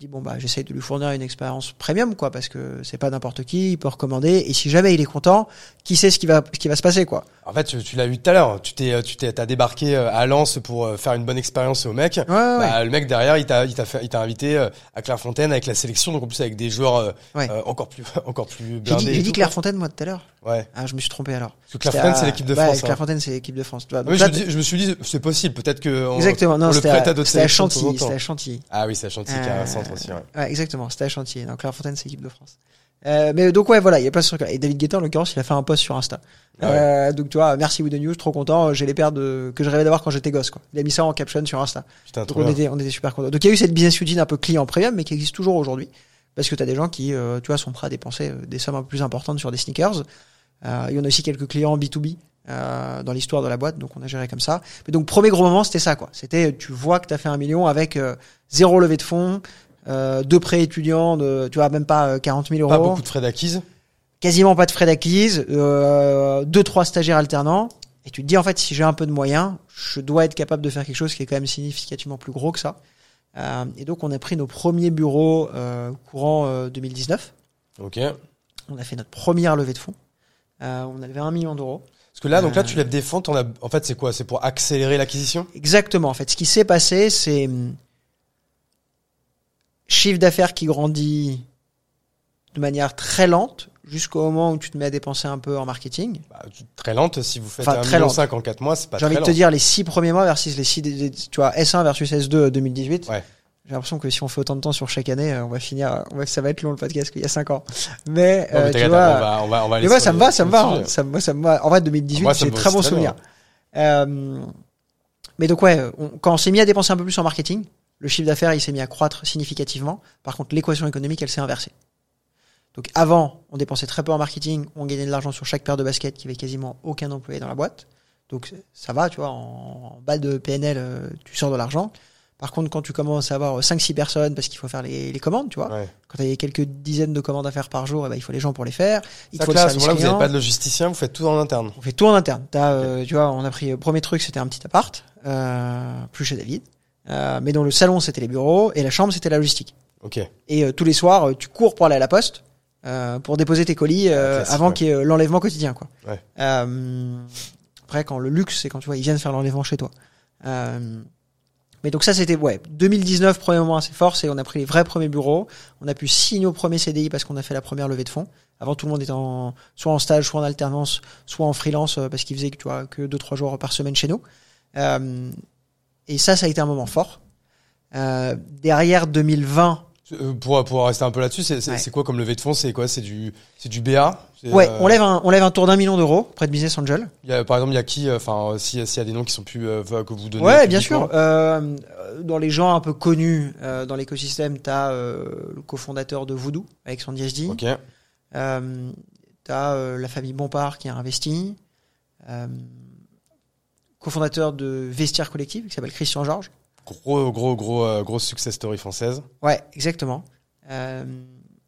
dis, bon, bah, j'essaye de lui fournir une expérience premium, quoi, parce que c'est pas n'importe qui, il peut recommander. Et si jamais il est content, qui sait ce qui va, ce qui va se passer, quoi. En fait, tu, tu l'as vu tout à l'heure. Tu t'es, tu t'es, t'as débarqué euh, à Lens pour euh, faire une bonne expérience au mec. Ouais, ouais, ouais. Bah, le mec derrière, il t'a, il t'a il t'a invité euh, à Clairefontaine avec la sélection, donc en plus avec des joueurs euh, Ouais. euh, encore plus, encore plus J'ai blindés. dit, j'ai dit Clairefontaine, moi, tout à l'heure. Ouais. Ah, je me suis trompé alors. Parce que Clairefontaine, C'était c'est l'équipe de ouais, France. hein. Clairefontaine, c'est l'équipe de France. Tu Oui, je, me dis- je me suis dit, c'est possible. Peut-être que on, exactement. on Non, le c'était prête à à, d'autres c'était à Chantilly. temps. C'était à Chantilly. Ah oui, c'est à Chantilly qui a un centre aussi. Ouais. Ouais, exactement, c'était à Chantilly. Donc Clairefontaine, c'est l'équipe de France. Euh, mais donc ouais, voilà, il y a de trucs. Et David Guetta, en l'occurrence, il a fait un post sur Insta. Ah ouais. Euh, donc tu vois, merci the News, trop content. J'ai les paires de que je rêvais d'avoir quand j'étais gosse. Quoi. Il a mis ça en caption sur Insta. Putain, Donc on bien. était, on était super contents. Donc il y a eu cette business unit un peu client premium, mais qui existe toujours aujourd'hui, parce que t'as des gens qui, euh, tu vois, sont prêts à dépenser euh, des sommes un peu plus importantes sur des sneakers. Euh, et on a aussi quelques clients B2B euh, dans l'histoire de la boîte, donc on a géré comme ça. Mais donc premier gros moment, c'était ça, quoi. C'était, tu vois que t'as fait un million avec euh, zéro levée de fonds, euh, deux prêts étudiants, de, tu vois, même pas euh, 40 000 euros Pas beaucoup de frais d'acquise. quasiment pas de frais d'acquise, euh, deux trois stagiaires alternants, et tu te dis en fait si j'ai un peu de moyens, je dois être capable de faire quelque chose qui est quand même significativement plus gros que ça. Euh, et donc on a pris nos premiers bureaux euh, courant euh, 2019. Ok. On a fait notre première levée de fonds. Euh, on a levé un million d'euros. Parce que là, donc là, Euh. tu lèves des fonds. t'en as- En fait, c'est quoi? C'est pour accélérer l'acquisition? Exactement. En fait, ce qui s'est passé, c'est hum, chiffre d'affaires qui grandit de manière très lente jusqu'au moment où tu te mets à dépenser un peu en marketing. bah, très lente. Si vous faites Enfin, un très million lente. cinq en 4 mois, c'est pas J'ai envie de te dire les six premiers mois versus les six, des- tu vois, S1 versus S2 2018. Ouais. J'ai l'impression que si on fait autant de temps sur chaque année, euh, on va finir, on va, ça va être long le podcast qu'il y a cinq ans. Mais, Non, mais euh, tu vois, on va, on va, on va mais moi, ça me va, ça me va, ça me, ça me va. En vrai, 2018, Moi, ça j'ai me de va très très souvenirs. Euh, mais donc ouais, on- quand on s'est mis à dépenser un peu plus en marketing, le chiffre d'affaires il s'est mis à croître significativement. Par contre, l'équation économique elle s'est inversée. Donc avant, on dépensait très peu en marketing, on gagnait de l'argent sur chaque paire de baskets qui avait quasiment aucun employé dans la boîte. Donc ça va, tu vois, en, en bas de PNL, euh, tu sors de l'argent. Par contre, quand tu commences à avoir 5-6 personnes parce qu'il faut faire les, les commandes, tu vois, Ouais. quand tu as quelques dizaines de commandes à faire par jour, eh ben, il faut les gens pour les faire. Il Ça, faut là, le à ce service moment-là, vous n'avez pas de logisticien, vous faites tout en interne. On fait tout en interne. Euh, tu vois, on a pris le premier truc, c'était un petit appart, euh, plus chez David. Euh, mais dans le salon, c'était les bureaux et la chambre, c'était la logistique. Ok. Et euh, tous les soirs, euh, tu cours pour aller à la poste euh, pour déposer tes colis euh, classique, avant ouais. qu'il y ait euh, l'enlèvement quotidien, quoi. Ouais. Euh, après, quand le luxe, c'est quand tu vois, ils viennent faire l'enlèvement chez toi. Euh, mais donc ça, c'était ouais, 2019, premier moment assez fort, c'est on a pris les vrais premiers bureaux, on a pu signer au premier CDI parce qu'on a fait la première levée de fonds. Avant, tout le monde était en, soit en stage, soit en alternance, soit en freelance euh, parce qu'il faisait que tu vois que deux trois jours par semaine chez nous. Euh, et ça, ça a été un moment fort. Euh, derrière 2020, Euh, Pour, pour rester un peu là-dessus, c'est Ouais. quoi comme levée de fonds? C'est quoi? C'est du, c'est du BA ouais, euh, on lève un, on lève un tour d'un million d'euros près de Business Angel. il y a, par exemple, il y a qui euh, Enfin, euh, s'il y, a- s'il y a des noms qui sont plus euh, que vous donnez. Ouais, bien sûr. Euh, dans les gens un peu connus euh, dans l'écosystème, t'as euh, le cofondateur de Voodoo, Alexandre Diazdi. Ok. Euh, t'as euh, la famille Bompard qui a investi. Euh, cofondateur de Vestiaire Collective qui s'appelle Christian Georges. Gros, gros, gros, euh, grosse success story française. Ouais, exactement. Euh,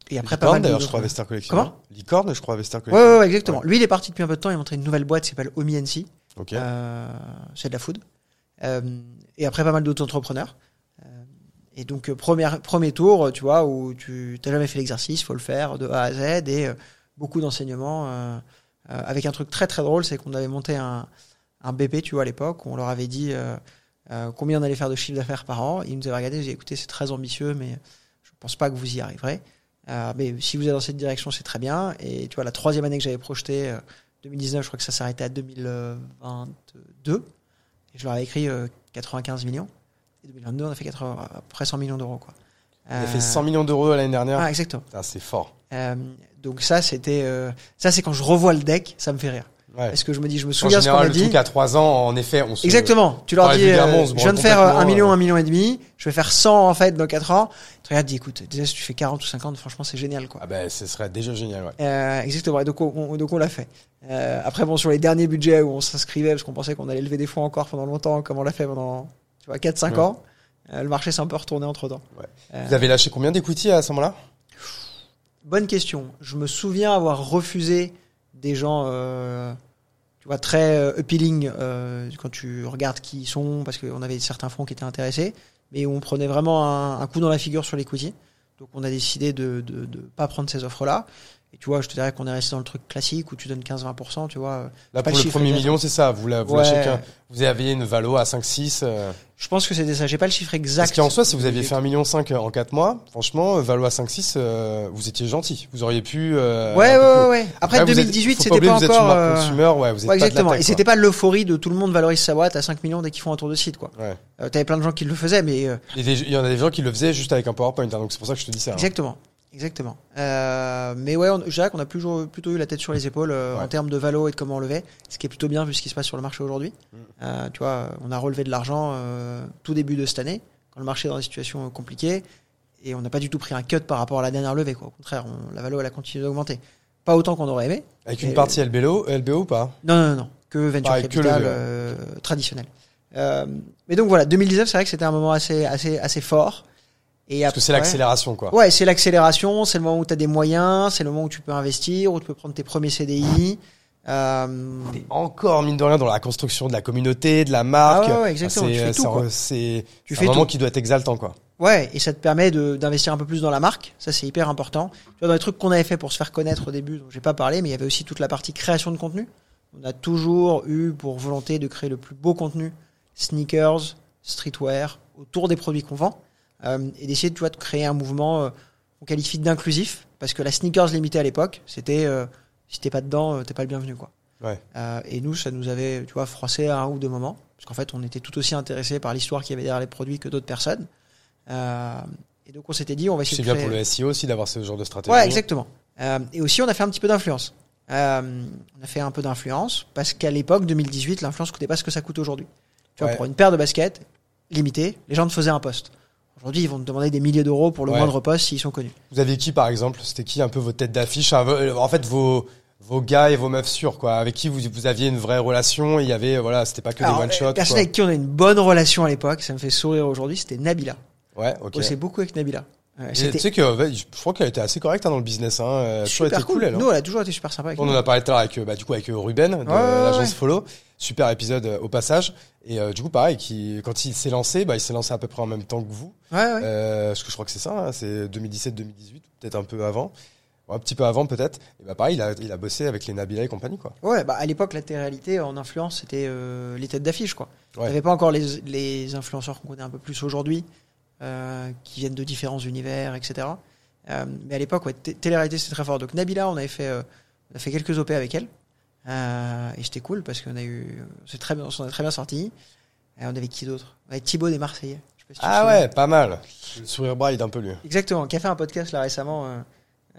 et après pas Licorne, mal d'ailleurs, je crois, Vestiaire Collective. Comment Licorne, je crois, Vestiaire Ouais, Collective. ouais, ouais, exactement. Lui, il est parti depuis un peu de temps. Il a montré une nouvelle boîte qui s'appelle Omi NC. Ok. Euh, c'est de la food. Euh, et après, pas mal d'autres entrepreneurs. Et donc, premier, premier tour, tu vois, où tu n'as jamais fait l'exercice, faut le faire de A à Z et beaucoup d'enseignements. avec un truc très très drôle, c'est qu'on avait monté un, un BP, tu vois, à l'époque, où on leur avait dit euh, euh, combien on allait faire de chiffre d'affaires par an. Ils nous avaient regardé, ils disaient écoutez, c'est très ambitieux, mais je pense pas que vous y arriverez. Euh, mais si vous êtes dans cette direction, c'est très bien. Et tu vois, la troisième année que j'avais projeté, euh, 2019, je crois que ça s'arrêtait à 2022. Et je leur avais écrit euh, 95 millions. Et 2022, on a fait 80, à près 100 millions d'euros. Quoi. Il a Euh, fait 100 millions d'euros l'année dernière. Ah, exactement. Putain, c'est fort. Euh, donc ça, c'était, euh, ça c'est quand je revois le deck, ça me fait rire. Ouais. Parce que je me dis, je me En souviens ce qu'on général, a le dit. truc à 3 ans, en effet, on se. Exactement. Tu leur dis, vulgairement, euh, je viens de faire euh, un complètement, million, euh. un million et demi. Je vais faire 100 en fait dans 4 ans. Tu regardes, dis, écoute, déjà si tu fais 40 ou 50, franchement, c'est génial quoi. Ah ben, ce serait déjà génial, ouais. Euh, exactement. Et donc on, on- donc on l'a fait. Euh, après bon sur les derniers budgets où on s'inscrivait parce qu'on pensait qu'on allait lever des fonds encore pendant longtemps, comme on l'a fait pendant tu vois 4-5 Ouais. ans, euh, le marché s'est un peu retourné entre temps. Ouais. Euh, Vous avez lâché combien d'equity à ce moment-là? Bonne question. Je me souviens avoir refusé des gens, euh, tu vois, très euh, appealing euh, quand tu regardes qui ils sont, parce qu'on avait certains fonds qui étaient intéressés, mais on prenait vraiment un, coup dans la figure sur l'equity. Donc on a décidé de de pas prendre ces offres-là. Et tu vois, je te dirais qu'on est resté dans le truc classique où tu donnes 15-20%, tu vois. Là, pour le chiffre premier million, c'est ça. Vous, la, vous Ouais. lâchez qu'un- Vous aviez une valo à 5-6. euh, Je pense que c'était ça. J'ai pas le chiffre Parce exact. qu'en soi, si vous aviez fait un million cinq en 4 mois, franchement, euh, valo à 5-6, euh, vous étiez gentil. Vous auriez pu. euh, Ouais, ouais, ouais. Après, vous êtes- 2018, faut c'était pas vous êtes encore. marque euh, consumer, ouais, vous êtes Ouais, pas de exactement. Et c'était pas l'euphorie de tout le monde valorise sa boîte à 5 millions dès qu'ils font un tour de site, quoi. Ouais. T'avais plein de gens qui le faisaient, mais Il y en a des gens qui le faisaient juste avec un PowerPoint, hein, donc c'est pour ça que je te dis ça. hein. Exactement. Exactement. Euh, mais ouais, on, je dirais qu'on a plutôt, plutôt eu la tête sur les épaules euh, Ouais. en termes de valo et de comment on levait, ce qui est plutôt bien vu ce qui se passe sur le marché aujourd'hui. Mm. Euh, tu vois, on a relevé de l'argent euh, tout début de cette année, quand le marché est dans une situation euh, compliquée, et on n'a pas du tout pris un cut par rapport à la dernière levée. Quoi. Au contraire, on- la valo elle a continué d'augmenter. Pas autant qu'on aurait aimé. Avec une partie LBO, LBO ou pas? Non, non, non, que venture que capital ouais. euh, traditionnel. Euh, mais donc voilà, 2019, c'est vrai que c'était un moment assez, assez, assez fort. Et Parce que c'est l'accélération, quoi. Ouais, c'est l'accélération, c'est le moment où tu as des moyens, c'est le moment où tu peux investir, où tu peux prendre tes premiers CDI. Euh, T'es encore, mine de rien, dans la construction de la communauté, de la marque. Ah ouais, ouais, exactement, C'est-. C'est un moment tout. qui doit être exaltant, quoi. ouais, et ça te permet d'investir un peu plus dans la marque. Ça, c'est hyper important. Tu vois, dans les trucs qu'on avait fait pour se faire connaître au début, dont j'ai pas parlé, mais il y avait aussi toute la partie création de contenu. On a toujours eu pour volonté de créer le plus beau contenu, sneakers, streetwear, autour des produits qu'on vend, euh, et d'essayer tu vois, de créer un mouvement euh, qu'on qualifie d'inclusif, parce que la sneakers limitée à l'époque, c'était euh, si t'es pas dedans, euh, t'es pas le bienvenu, quoi. Ouais. Et nous, ça nous avait, tu vois, froissé à un ou deux moments, parce qu'en fait, on était tout aussi intéressés par l'histoire qu'il y avait derrière les produits que d'autres personnes. Et donc, on s'était dit, on va essayer C'est de bien créer... pour le SEO aussi d'avoir ce genre de stratégie. Ouais, exactement. Et aussi, on a fait un petit peu d'influence. Euh, on a fait un peu d'influence parce qu'à l'époque, 2018, l'influence coûtait pas ce que ça coûte aujourd'hui. Tu vois, pour une paire de baskets limitée, les gens te faisaient un poste. Aujourd'hui, ils vont te demander des milliers d'euros pour le Ouais. moindre poste s'ils sont connus. Vous aviez qui, par exemple C'était qui un peu vos têtes d'affiche vo- En fait, vos vos gars et vos meufs sûrs, quoi, avec qui vous, vous aviez une vraie relation. Il y avait, voilà, c'était pas que Alors, des one euh, shots. personne avec qui on a une bonne relation à l'époque, ça me fait sourire aujourd'hui, c'était Nabila. Ouais, ok. On bossait beaucoup avec Nabila. Tu sais que je crois qu'elle était assez correcte hein, dans le business. Hein. Euh, toujours super été cool. cool, elle. hein. Nous, elle a toujours été super sympa avec On nous. en a parlé tout à l'heure avec, euh, bah, du coup, avec euh, Ruben de ouais, l'agence ouais. Follow. Super épisode euh, au passage. Et euh, du coup, pareil, qui, quand il s'est lancé, bah, il s'est lancé à peu près en même temps que vous. Ouais, ouais. Euh, parce que je crois que c'est ça, hein, c'est 2017-2018, peut-être un peu avant. Un petit peu avant peut-être. Et bah pareil, il a, il a bossé avec les Nabila et compagnie, quoi. Ouais, bah à l'époque, la télé-réalité en influence, c'était euh, les têtes d'affiche, quoi. Ouais. Avait pas encore les, les influenceurs qu'on connaît un peu plus aujourd'hui, euh, qui viennent de différents univers, etc. Euh, mais à l'époque, ouais, télé-réalité, c'était très fort. Donc Nabila, on avait fait, on a fait quelques OP avec elle. Euh, et c'était cool parce qu'on a eu, c'est très bien, on s'en est très bien sorti. Et on avait qui d'autre? On avait Thibaut des Marseillais. Je sais pas si tu te Ah souviens. ouais, pas mal. Le sourire bride un peu lui. Exactement, qui a fait un podcast là récemment euh,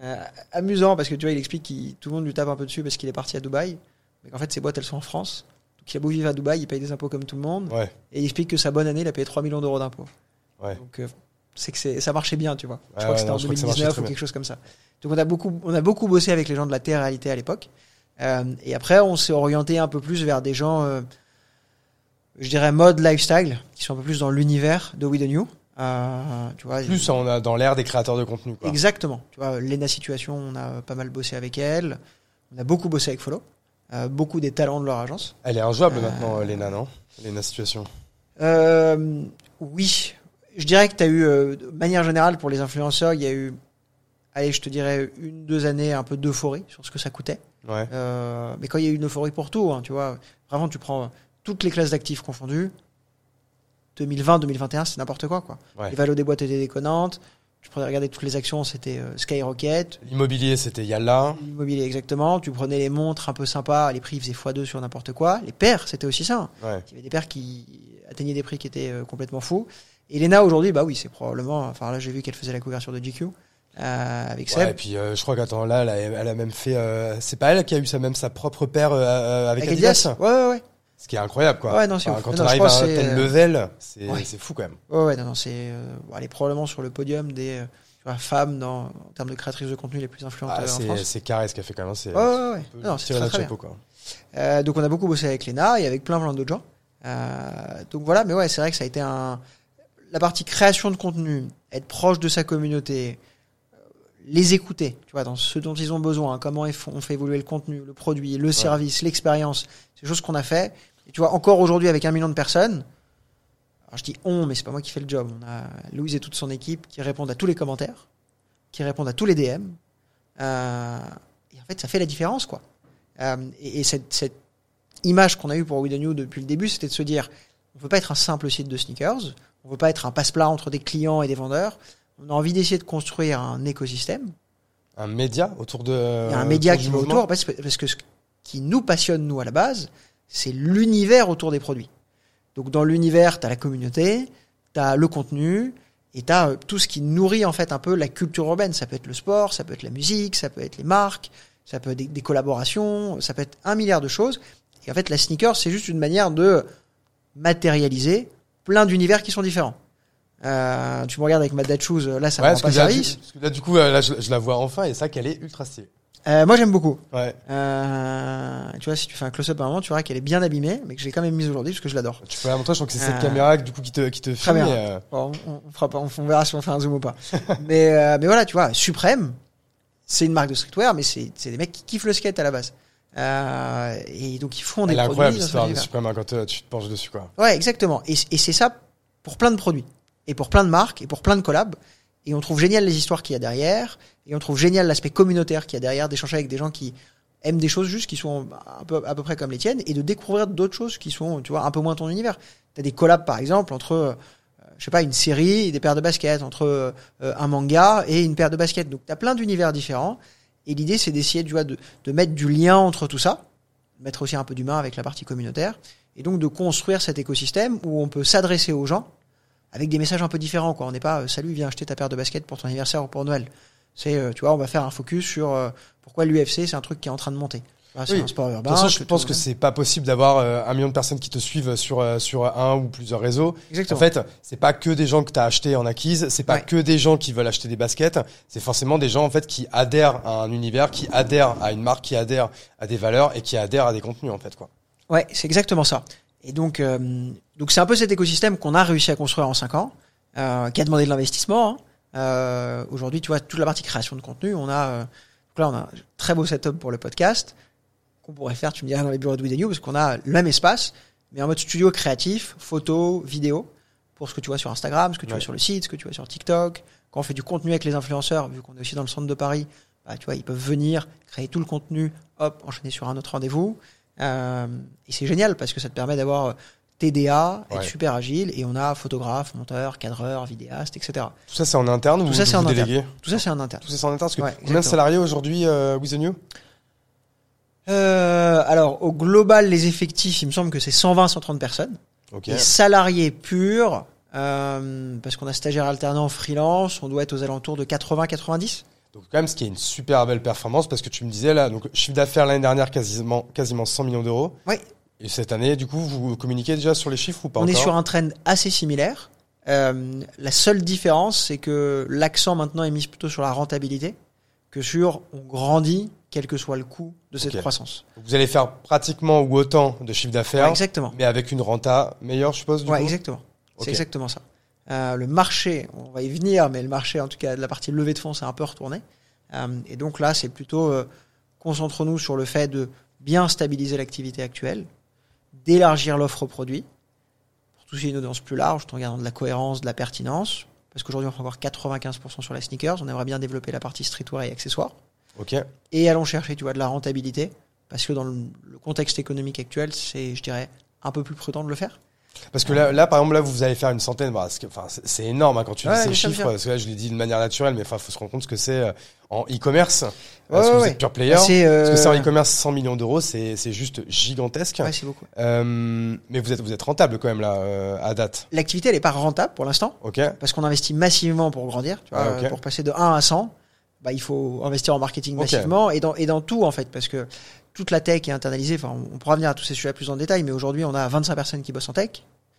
euh, amusant parce que tu vois, il explique que tout le monde lui tape un peu dessus parce qu'il est parti à Dubaï, mais qu'en fait ses boîtes elles sont en France. Donc il a beau vivre à Dubaï, il paye des impôts comme tout le monde, Ouais. et il explique que sa bonne année, il a payé 3 millions d'euros d'impôts. Ouais. Donc c'est que ça marchait bien, tu vois. Je crois que c'était en je crois que ça marchait 2019 très ou quelque chose comme ça. Donc on a beaucoup, on a beaucoup bossé avec les gens de la télé-réalité à l'époque. Euh, et après, on s'est orienté un peu plus vers des gens, euh, je dirais mode lifestyle, qui sont un peu plus dans l'univers de We The New. Euh, tu vois, Plus on a dans l'ère des créateurs de contenu, quoi. Exactement. Tu vois, Lena Situation, on a pas mal bossé avec elle. On a beaucoup bossé avec Follow. Euh, beaucoup des talents de leur agence. Elle est injouable Euh, maintenant, Léna, non? Léna Situation. Euh, oui. Je dirais que tu as eu, de manière générale, pour les influenceurs, il y a eu, allez, je te dirais, une, deux années un peu d'euphorie sur ce que ça coûtait. Ouais. Euh, mais quand il y a eu une euphorie pour tout, hein, tu vois, vraiment, tu prends toutes les classes d'actifs confondues. 2020, 2021, c'est n'importe quoi, quoi. Ouais. Les valos des boîtes étaient déconnantes. Tu prenais regarder toutes les actions, c'était euh, Skyrocket. L'immobilier, c'était Yalla. L'immobilier, exactement. Tu prenais les montres un peu sympas, les prix ils faisaient x2 sur n'importe quoi. Les paires, c'était aussi ça. Ouais. Il y avait des paires qui atteignaient des prix qui étaient euh, complètement fous. Et Lena aujourd'hui, bah oui, c'est probablement. Enfin là, j'ai vu qu'elle faisait la couverture de GQ euh, avec Ouais, Seb. et puis euh, je crois qu'attends là, elle a, elle a même fait. euh, c'est pas elle qui a eu sa même sa propre paire euh, avec, Adidas. Ouais, ouais, ouais. Ce qui est incroyable, quoi. Ouais, non, Enfin, quand Non, on arrive à un tel level, c'est ouais. fou quand même. Ouais, ouais, non, non, c'est. elle est probablement sur le podium des femmes dans, en termes de créatrices de contenu les plus influentes Ah, en c'est France. c'est carré ce qu'elle fait quand même. C'est Ouais, ouais, ouais. Non, c'est très, très chapeau, quoi. Donc on a beaucoup bossé avec Lena et avec plein plein d'autres gens. Donc voilà, mais ouais, c'est vrai que ça a été un la partie création de contenu, être proche de sa communauté, les écouter, tu vois, dans ce dont ils ont besoin, comment ils font- on fait évoluer le contenu, le produit, le service, l'expérience, c'est des choses qu'on a fait. Et tu vois, encore aujourd'hui avec un million de personnes, alors je dis on, mais c'est pas moi qui fais le job. On a Louise et toute son équipe qui répondent à tous les commentaires, qui répondent à tous les DM. Euh, et en fait, ça fait la différence, quoi. Euh, et, et cette, cette image qu'on a eue pour We The New depuis le début, c'était de se dire, on veut pas être un simple site de sneakers, on veut pas être un passe-plat entre des clients et des vendeurs. On a envie d'essayer de construire un écosystème. Un média autour de. Il y a un média qui va autour, parce, que- parce que ce qui nous passionne, nous, à la base, c'est l'univers autour des produits. Donc, dans l'univers, tu as la communauté, tu as le contenu, et tu as tout ce qui nourrit, en fait, un peu la culture urbaine. Ça peut être le sport, ça peut être la musique, ça peut être les marques, ça peut être des, des collaborations, ça peut être un milliard de choses. Et en fait, la sneaker, c'est juste une manière de matérialiser plein d'univers qui sont différents. Euh, tu me regardes avec ma Dad Shoes, là, ça Ouais, me parce rend que, pas là, du, service. parce que là, du coup, euh, là, je, je la vois enfin et ça qu'elle est ultra stylée. Euh, moi, j'aime beaucoup. Ouais. Euh, tu vois, si tu fais un close-up à un moment, tu verras qu'elle est bien abîmée, mais que j'ai quand même mise aujourd'hui parce que je l'adore. Tu peux la montrer, je crois que c'est cette Euh, caméra du coup qui te, qui te filme. bien. et, euh, Bon, on, on fera pas, on, on verra si on fait un zoom ou pas. mais, euh, mais voilà, tu vois, Suprême, c'est une marque de streetwear, mais c'est c'est des mecs qui kiffent le skate à la base. Euh, et donc ils font des elle est produits. incroyable dans cette cet histoire de. Supreme hein, quand euh, tu te penches dessus, quoi. Ouais, exactement. Et, et c'est ça pour plein de produits, et pour plein de marques, et pour plein de collabs. Et on trouve génial les histoires qu'il y a derrière, et on trouve génial l'aspect communautaire qu'il y a derrière, d'échanger avec des gens qui aiment des choses juste qui sont un peu, à peu près comme les tiennes, et de découvrir d'autres choses qui sont, tu vois, un peu moins ton univers. T'as des collabs, par exemple, entre, euh, je sais pas, une série et des paires de baskets, entre euh, un manga et une paire de baskets. Donc t'as plein d'univers différents, et l'idée c'est d'essayer, tu vois, de, de mettre du lien entre tout ça, mettre aussi un peu d'humain avec la partie communautaire, et donc de construire cet écosystème où on peut s'adresser aux gens avec des messages un peu différents. Quoi. On n'est pas euh, salut, viens acheter ta paire de baskets pour ton anniversaire ou pour Noël. C'est, euh, tu vois, on va faire un focus sur euh, pourquoi l'UFC c'est un truc qui est en train de monter. Ah, c'est Oui. un sport De urbain. toute façon, je pense que c'est pas possible d'avoir euh, un million de personnes qui te suivent sur euh, sur un ou plusieurs réseaux. Exactement. En fait, c'est pas que des gens que tu as acheté en acquise, c'est pas Ouais. que des gens qui veulent acheter des baskets, c'est forcément des gens en fait qui adhèrent à un univers, qui adhèrent à une marque, qui adhèrent à des valeurs et qui adhèrent à des contenus en fait quoi. Ouais, c'est exactement ça. Et donc, euh, donc c'est un peu cet écosystème qu'on a réussi à construire en 5 ans, euh, qui a demandé de l'investissement. hein. Euh, Aujourd'hui, tu vois, toute la partie création de contenu, on a, euh, donc là, on a un très beau setup pour le podcast qu'on pourrait faire, tu me dirais, dans les bureaux de New, parce qu'on a le même espace, mais en mode studio créatif, photo, vidéo, pour ce que tu vois sur Instagram, ce que tu Ouais. vois sur le site, ce que tu vois sur TikTok. Quand on fait du contenu avec les influenceurs, vu qu'on est aussi dans le centre de Paris, bah, tu vois, ils peuvent venir, créer tout le contenu, hop, enchaîner sur un autre rendez-vous. Euh, et c'est génial parce que ça te permet d'avoir euh, TDA, être super agile, et on a photographe, monteur, cadreur, vidéaste, etc. Tout ça c'est en interne ou Tout ça, c'est en interne. Tout ça, c'est en interne. Tout ça c'est en interne parce que Ouais, combien de salariés aujourd'hui euh, with the new? Euh, alors, au global, les effectifs, il me semble que c'est 120, 130 personnes. Les salariés purs, euh, parce qu'on a stagiaire alternant freelance, on doit être aux alentours de 80, 90. Donc quand même ce qui est une super belle performance parce que tu me disais là donc chiffre d'affaires l'année dernière quasiment quasiment 100 millions d'euros. Oui. Et cette année du coup vous communiquez déjà sur les chiffres ou pas on encore est sur un trend assez similaire. Euh, la seule différence, c'est que l'accent maintenant est mis plutôt sur la rentabilité que sur on grandit, quel que soit le coût de cette croissance. Vous allez faire pratiquement ou autant de chiffre d'affaires Ouais, exactement. mais avec une renta meilleure je suppose du Ouais, coup. exactement. C'est exactement ça. Euh, le marché, on va y venir, mais le marché, en tout cas, de la partie levée de fonds, c'est un peu retourné. Euh, et donc là, c'est plutôt euh, concentrons-nous sur le fait de bien stabiliser l'activité actuelle, d'élargir l'offre produit pour toucher une audience plus large, tout en gardant de la cohérence, de la pertinence. Parce qu'aujourd'hui, on fait encore 95% sur la sneakers. On aimerait bien développer la partie streetwear et accessoires. OK. Et allons chercher, tu vois, de la rentabilité. Parce que dans le, le contexte économique actuel, c'est, je dirais, un peu plus prudent de le faire. Parce que là, là, par exemple, là, vous allez faire une centaine. Bah, c'est- énorme hein, quand tu Ouais, dis ces chiffres. Parce que là, je l'ai dit de manière naturelle, mais enfin, faut se rendre compte ce que c'est euh, en e-commerce. Ouais, parce que vous êtes pure player. C'est, Parce que c'est en euh, e-commerce 100 millions d'euros, c'est c'est juste gigantesque. Ouais, c'est beaucoup. Euh, mais vous êtes vous êtes rentable quand même là euh, à date. L'activité, elle est pas rentable pour l'instant. Ok. parce qu'on investit massivement pour grandir. Tu vois, Ah, euh, Pour passer de 1 à 100, bah, il faut investir en marketing massivement et dans, et dans tout en fait, parce que toute la tech est internalisée. Enfin, on on pourra venir à tous ces sujets plus en détail, mais aujourd'hui, on a 25 personnes qui bossent en tech.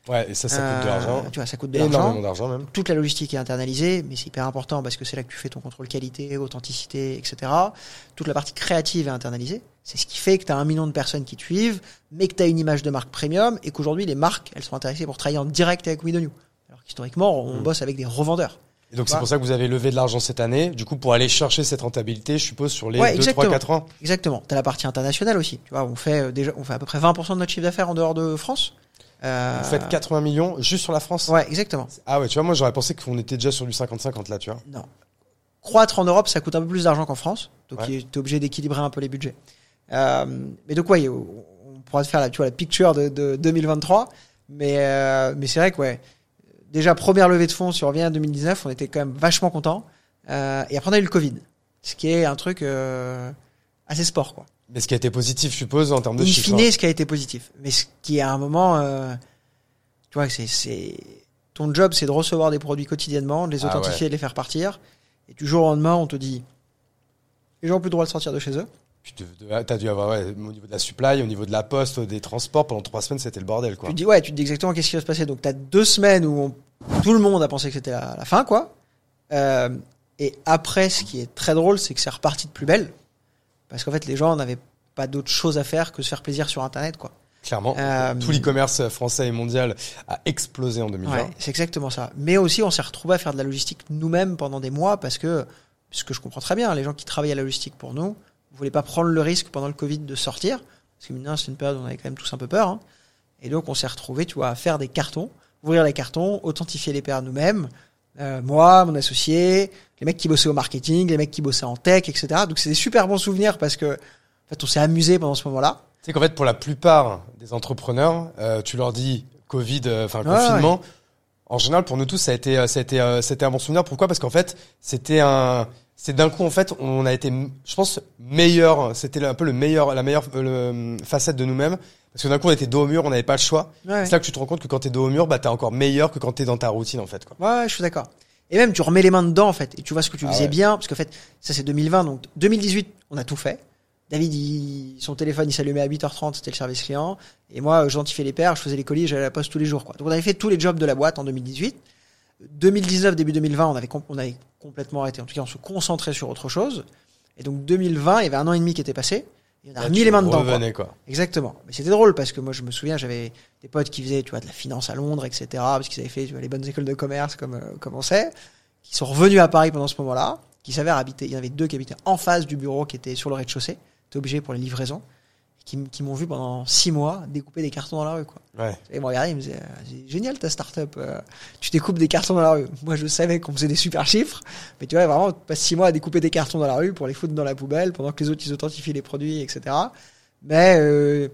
Ouais, et ça, ça coûte de Euh, l'argent. Tu vois, ça coûte de l'argent. Énormément d'argent même. Toute la logistique est internalisée, mais c'est hyper important parce que c'est là que tu fais ton contrôle qualité, authenticité, etc. Toute la partie créative est internalisée. C'est ce qui fait que tu as un million de personnes qui te suivent, mais que tu as une image de marque premium et qu'aujourd'hui, les marques, elles sont intéressées pour travailler en direct avec We The New. Alors qu'historiquement, on Mm. bosse avec des revendeurs. Et donc c'est Voilà. pour ça que vous avez levé de l'argent cette année, du coup pour aller chercher cette rentabilité, je suppose sur les Ouais, 2 3 exactement. 4 ans. Exactement. T'as la partie internationale aussi. Tu vois, on fait euh, déjà, on fait à peu près 20% de notre chiffre d'affaires en dehors de France. Euh, Vous faites 80 millions juste sur la France? Ouais, exactement. Ah ouais, tu vois moi j'aurais pensé qu'on était déjà sur du 50 50 là, tu vois. Non. Croître en Europe, ça coûte un peu plus d'argent qu'en France. Donc, Ouais. tu es obligé d'équilibrer un peu les budgets. Euh, mais donc, ouais, on on pourra te faire la, tu vois, la picture de, de 2023. Mais, euh, mais c'est vrai que, ouais, déjà, première levée de fonds, si on revient à 2019, on était quand même vachement contents. Euh, et après, on a eu le Covid. Ce qui est un truc euh, assez sport, quoi. Mais ce qui a été positif, je suppose, en termes de in chiffres. fine, ce qui a été positif. Mais ce qui est à un moment, euh, tu vois, c'est, c'est, ton job, c'est de recevoir des produits quotidiennement, de les Ah authentifier, de les faire partir. Et du jour au lendemain, on te dit, les gens ont plus le droit de sortir de chez eux. De- t'as dû avoir ouais, au niveau de la supply, au niveau de la poste, des transports pendant trois semaines, c'était le bordel quoi. Tu te dis, ouais, tu te dis exactement qu'est-ce qui va se passer. Donc, t'as deux semaines où on- tout le monde a pensé que c'était la, la fin, quoi. Euh, et après, ce qui est très drôle, c'est que c'est reparti de plus belle. Parce qu'en fait, les gens n'avaient pas d'autre chose à faire que se faire plaisir sur Internet, quoi. Clairement, Euh, tout l'e-commerce français et mondial a explosé en 2020. Ouais, c'est exactement ça. Mais aussi, on s'est retrouvé à faire de la logistique nous-mêmes pendant des mois parce que, ce que je comprends très bien, les gens qui travaillent à la logistique pour nous ne voulaient pas prendre le risque pendant le Covid de sortir. Parce que maintenant, c'est une période où on avait quand même tous un peu peur. hein. Et donc, on s'est retrouvé, tu vois, à faire des cartons, ouvrir les cartons, authentifier les paires nous-mêmes. Euh, moi, mon associé, les mecs qui bossaient au marketing, les mecs qui bossaient en tech, etc. Donc, c'est des super bons souvenirs parce que, en fait, on s'est amusé pendant ce moment-là. Sais qu'en fait, pour la plupart des entrepreneurs, euh, tu leur dis Covid, euh, enfin Ouais, confinement. En général, pour nous tous, ça a été, euh, ça a été, euh, c'était un bon souvenir. Pourquoi? Parce qu'en fait, c'était un, c'est d'un coup, en fait, on a été, je pense, meilleur. C'était un peu le meilleur, la meilleure euh, le, facette de nous-mêmes. Parce que d'un coup, on était dos au mur, on n'avait pas le choix. Ouais. C'est là que tu te rends compte que quand t'es dos au mur, bah t'es encore meilleur que quand t'es dans ta routine, en fait. Quoi. Ouais, ouais, je suis d'accord. Et même, tu remets les mains dedans, en fait, et tu vois ce que tu Ah faisais ouais. bien, parce qu'en fait, ça c'est 2020, donc 2018, on a tout fait. David, il- son téléphone, il s'allumait à 8h30, c'était le service client. Et moi, j'identifiais les paires, je faisais les colis, j'allais à la poste tous les jours, quoi. Donc on avait fait tous les jobs de la boîte en 2018. 2019, début 2020, on avait, on avait complètement arrêté. En tout cas, on se concentrait sur autre chose. Et donc 2020, il y avait un an et demi qui était passé. Et on a Là, remis les mains dedans, quoi. quoi. Exactement. Mais c'était drôle parce que moi, je me souviens, j'avais des potes qui faisaient, tu vois, de la finance à Londres, etc. Parce qu'ils avaient fait, tu vois, les bonnes écoles de commerce, comme, euh, comme on sait, qui sont revenus à Paris pendant ce moment-là, qui s'avèrent habiter. Il y en avait deux qui habitaient en face du bureau, qui étaient sur le rez-de-chaussée. Obligé pour les livraisons. Qui, m'ont vu pendant six mois découper des cartons dans la rue, quoi. Ouais. Et me regardaient, ils me disaient, euh, c'est génial ta start-up, euh, tu découpes des cartons dans la rue. Moi, je savais qu'on faisait des super chiffres, mais tu vois, vraiment, tu passes six mois à découper des cartons dans la rue pour les foutre dans la poubelle, pendant que les autres, ils authentifient les produits, etc. Mais, euh,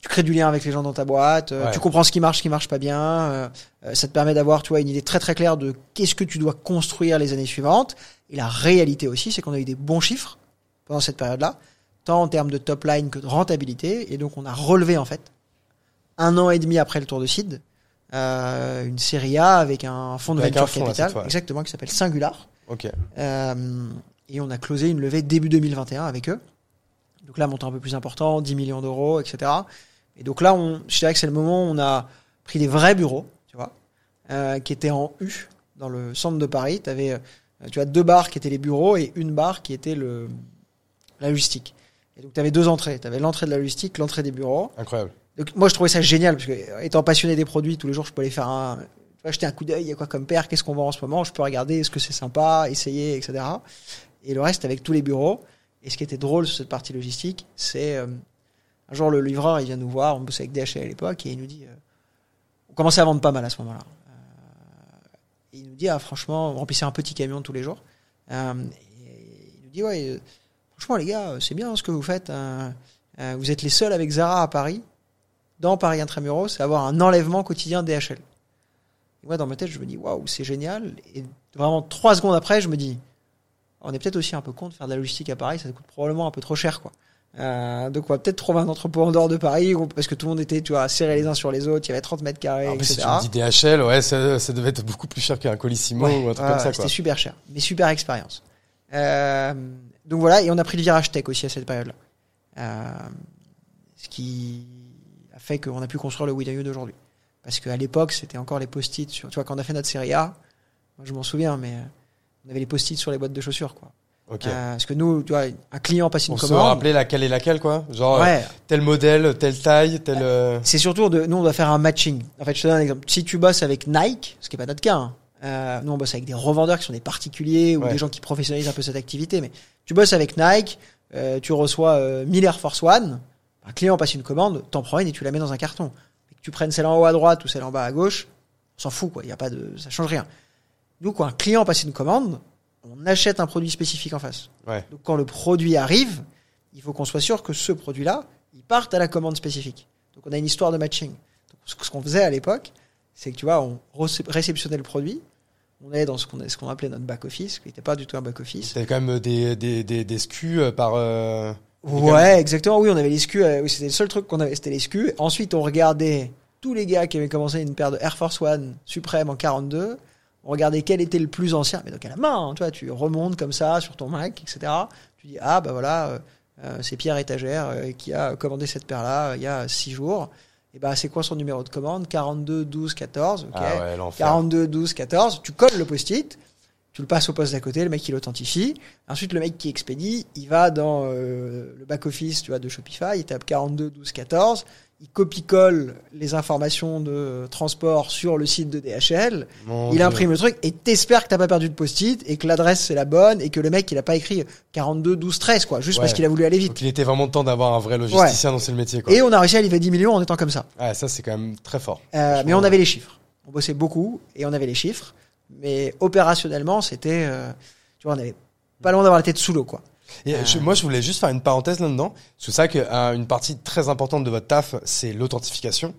tu crées du lien avec les gens dans ta boîte, euh, Ouais. tu comprends ce qui marche, ce qui marche pas bien, ça te permet d'avoir, tu vois, une idée très très claire de qu'est-ce que tu dois construire les années suivantes. Et la réalité aussi, c'est qu'on a eu des bons chiffres pendant cette période-là, tant en termes de top line que de rentabilité. Et donc, on a relevé, en fait, un an et demi après le tour de Seed, euh, une série A avec un fonds de Avec venture fonds, capital, exactement, qui s'appelle Singular. Ok. Euh, et on a closé une levée début 2021 avec eux. Donc là, montant un peu plus important, 10 millions d'euros, etc. Et donc là, on, je dirais que c'est le moment où on a pris des vrais bureaux, tu vois, euh, qui étaient en U, dans le centre de Paris. Tu avais, tu as deux bars qui étaient les bureaux et une barre qui était le, la logistique. Et donc tu avais deux entrées. Tu avais l'entrée de la logistique, l'entrée des bureaux. Incroyable. Donc moi je trouvais ça génial parce que euh, étant passionné des produits, tous les jours je peux aller faire un, jeter un coup d'œil, il y a quoi comme paire, qu'est-ce qu'on vend en ce moment, je peux regarder, est-ce que c'est sympa, essayer, etc. Et le reste avec tous les bureaux. Et ce qui était drôle sur cette partie logistique, c'est euh, un jour le livreur il vient nous voir, on bossait avec DHL à l'époque et il nous dit, euh, on commençait à vendre pas mal à ce moment-là. Euh, il nous dit ah franchement, on remplissait un petit camion tous les jours. Euh, et il nous dit ouais, euh, franchement les gars, c'est bien ce que vous faites. hein. Euh, vous êtes les seuls avec Zara à Paris dans Paris Intramuros, c'est avoir un enlèvement quotidien DHL. Et moi, dans ma tête, je me dis, waouh, c'est génial. Et vraiment, trois secondes après, je me dis, on est peut-être aussi un peu con de faire de la logistique à Paris, ça coûte probablement un peu trop cher, quoi. Euh, donc on va peut-être trouver un entrepôt en dehors de Paris, parce que tout le monde était, tu vois, serré les uns sur les autres, il y avait 30 mètres carrés, En plus, si etc. tu me dis DHL, ouais, ça, ça devait être beaucoup plus cher qu'un Colissimo Ouais, ou un truc ouais, comme ça, C'était super cher, mais super expérience. Euh, donc voilà, et on a pris le virage tech aussi à cette période-là. Euh, ce qui a fait qu'on a pu construire le You d'aujourd'hui. Parce qu'à l'époque, c'était encore les post-it sur, tu vois, quand on a fait notre série A, moi je m'en souviens, mais euh, on avait les post-it sur les boîtes de chaussures, quoi. Ok. Euh, parce que nous, tu vois, un client passe une On se commande. rappelait laquelle est laquelle, quoi. Genre, euh, Ouais, tel modèle, telle taille, tel. euh, c'est surtout de, nous on doit faire un matching. En fait, je te donne un exemple. Si tu bosses avec Nike, ce qui est pas notre cas, hein, euh, nous on bosse avec des revendeurs qui sont des particuliers ou Ouais. des gens qui professionnalisent un peu cette activité, mais tu bosses avec Nike, euh, tu reçois euh, 1000 Air Force One, un client passe une commande, t'en prends une et tu la mets dans un carton. Et que tu prennes celle en haut à droite ou celle en bas à gauche, on s'en fout quoi. Il y a pas de, ça change rien. Nous quand un client passe une commande, on achète un produit spécifique en face. Ouais. Donc quand le produit arrive, il faut qu'on soit sûr que ce produit-là, il parte à la commande spécifique. Donc on a une histoire de matching. Donc, ce qu'on faisait à l'époque, c'est que tu vois, on réceptionnait le produit, on est dans ce qu'on qu'on appelait notre back office, qui n'était pas du tout un back office. T'avais quand même des, des, des, des SKU euh, par. euh, Ouais, exactement. Oui, on avait les SKU. euh, oui, c'était le seul truc qu'on avait, c'était les SKU. Ensuite, on regardait tous les gars qui avaient commencé une paire de Air Force One Supreme en 42. On regardait quel était le plus ancien, mais donc à la main, hein, tu vois, tu remontes comme ça sur ton Mac, etc. Tu dis ah bah voilà, euh, euh, c'est Pierre Étagère euh, qui a commandé cette paire-là euh, il y a six jours. Et bah c'est quoi son numéro de commande? 42 12 14. Ok. Ah ouais, l'enfer. 42 12 14. Tu colles le post-it. Tu le passes au poste d'à côté, le mec il l'authentifie. Ensuite, le mec qui expédie, il va dans euh, le back-office tu vois, de Shopify, il tape 42, 12, 14, il copie-colle les informations de transport sur le site de DHL, Mon il Dieu. imprime le truc et t'espères que t'as pas perdu de post-it et que l'adresse c'est la bonne et que le mec il a pas écrit 42, 12, 13 quoi, juste Ouais. parce qu'il a voulu aller vite. Donc il était vraiment temps d'avoir un vrai logisticien dans ce métier, quoi. Et on a réussi à livrer 10 millions en étant comme ça. Ouais, ça, c'est quand même très fort. Euh, mais on avait les chiffres. On bossait beaucoup et on avait les chiffres. Mais opérationnellement, c'était, euh, tu vois, on avait pas loin d'avoir la tête sous l'eau, quoi. Et Euh. je- moi, je voulais juste faire une parenthèse là-dedans. C'est ça qu'une partie très importante de votre taf, c'est l'authentification.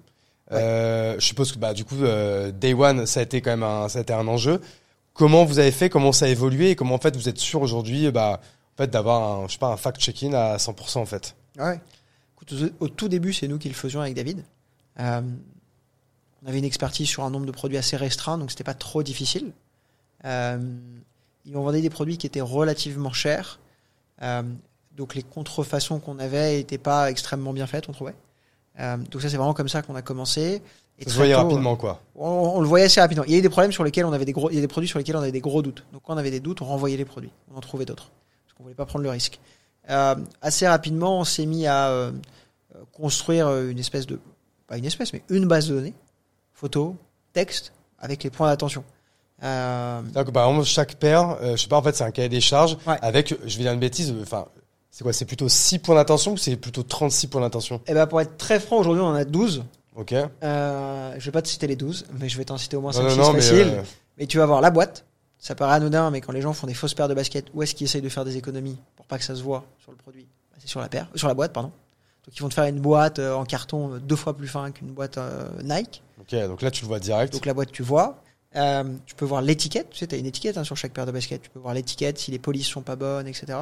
Euh, je suppose que bah, du coup, euh, Day One, ça a été quand même un, ça a été un enjeu. Comment vous avez fait? Comment ça a évolué? Et comment en fait vous êtes sûr aujourd'hui, bah, en fait, d'avoir un, je sais pas, un fact-checking à 100% en fait? Ouais. Écoute, au, au tout début, c'est nous qui le faisions avec David. Euh, on avait une expertise sur un nombre de produits assez restreint, donc c'était pas trop difficile. Euh, ils ont vendu des produits qui étaient relativement chers. Euh, donc les contrefaçons qu'on avait n'étaient pas extrêmement bien faites, on trouvait. Euh, donc ça, c'est vraiment comme ça qu'on a commencé. Et Ça se voyait tôt, rapidement, quoi. on, on le voyait assez rapidement. Il y a eu des problèmes sur lesquels on avait des gros, il y a des produits sur lesquels on avait des gros doutes. Donc quand on avait des doutes, on renvoyait les produits, on en trouvait d'autres parce qu'on voulait pas prendre le risque. Euh, assez rapidement, on s'est mis à euh, euh, construire euh, une espèce de, pas une espèce, mais une base de données, photos, texte, avec les points d'attention. Euh, que par exemple, chaque paire, euh, je sais pas, en fait, c'est un cahier des charges Ouais. avec, je vais dire une bêtise, euh, enfin, c'est quoi C'est plutôt 6 points d'attention ou c'est plutôt 36 points d'attention et ben pour être très franc, aujourd'hui, on en a 12. Ok. Euh, je vais pas te citer les 12, mais je vais t'en citer au moins Non, 5 non, 6 non, mais, faciles. euh, Mais tu vas voir la boîte. Ça paraît anodin, mais quand les gens font des fausses paires de baskets, où est-ce qu'ils essayent de faire des économies pour pas que ça se voit sur le produit? Bah, C'est sur la paire, euh, sur la boîte, pardon. Donc ils vont te faire une boîte en carton deux fois plus fin qu'une boîte Nike. ok, donc là, tu le vois direct. Donc la boîte, tu vois. Euh, tu peux voir l'étiquette. Tu sais, as une étiquette hein, sur chaque paire de baskets. Tu peux voir l'étiquette, si les polices sont pas bonnes, etc.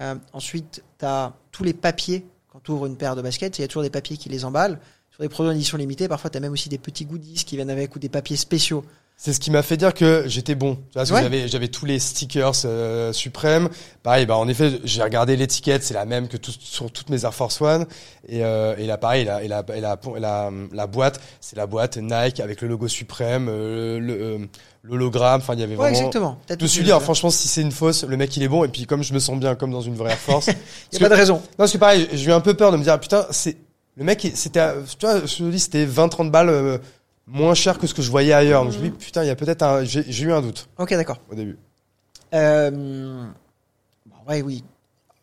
Euh, ensuite, tu as tous les papiers. Quand tu ouvres une paire de baskets, il y a toujours des papiers qui les emballent. Sur des produits en édition limitée, parfois, tu as même aussi des petits goodies qui viennent avec ou des papiers spéciaux. C'est ce qui m'a fait dire que j'étais bon. Ouais. j'avais, j'avais tous les stickers euh, suprêmes. Pareil, bah en effet, j'ai regardé l'étiquette, c'est la même que tout- sur toutes mes Air Force One. Et, euh, et là, pareil, la, et la, et la, et la, la boîte, c'est la boîte Nike avec le logo suprême, euh, le, euh, l'hologramme. Enfin, il y avait Ouais, vraiment. exactement. Je me suis dit, ah, franchement, si c'est une fausse, le mec il est bon. Et puis comme je me sens bien, comme dans une vraie Air Force. Il n'y a que- pas de raison. Non, parce que pareil, j'ai eu un peu peur de me dire, ah, putain, c'est le mec, c'était, tu vois, je me dis, c'était 20-30 balles euh, moins cher que ce que je voyais ailleurs. Donc je me dis, putain, il y a peut-être un, j'ai eu un doute Ok, d'accord. au début. Euh, bon, ouais, oui.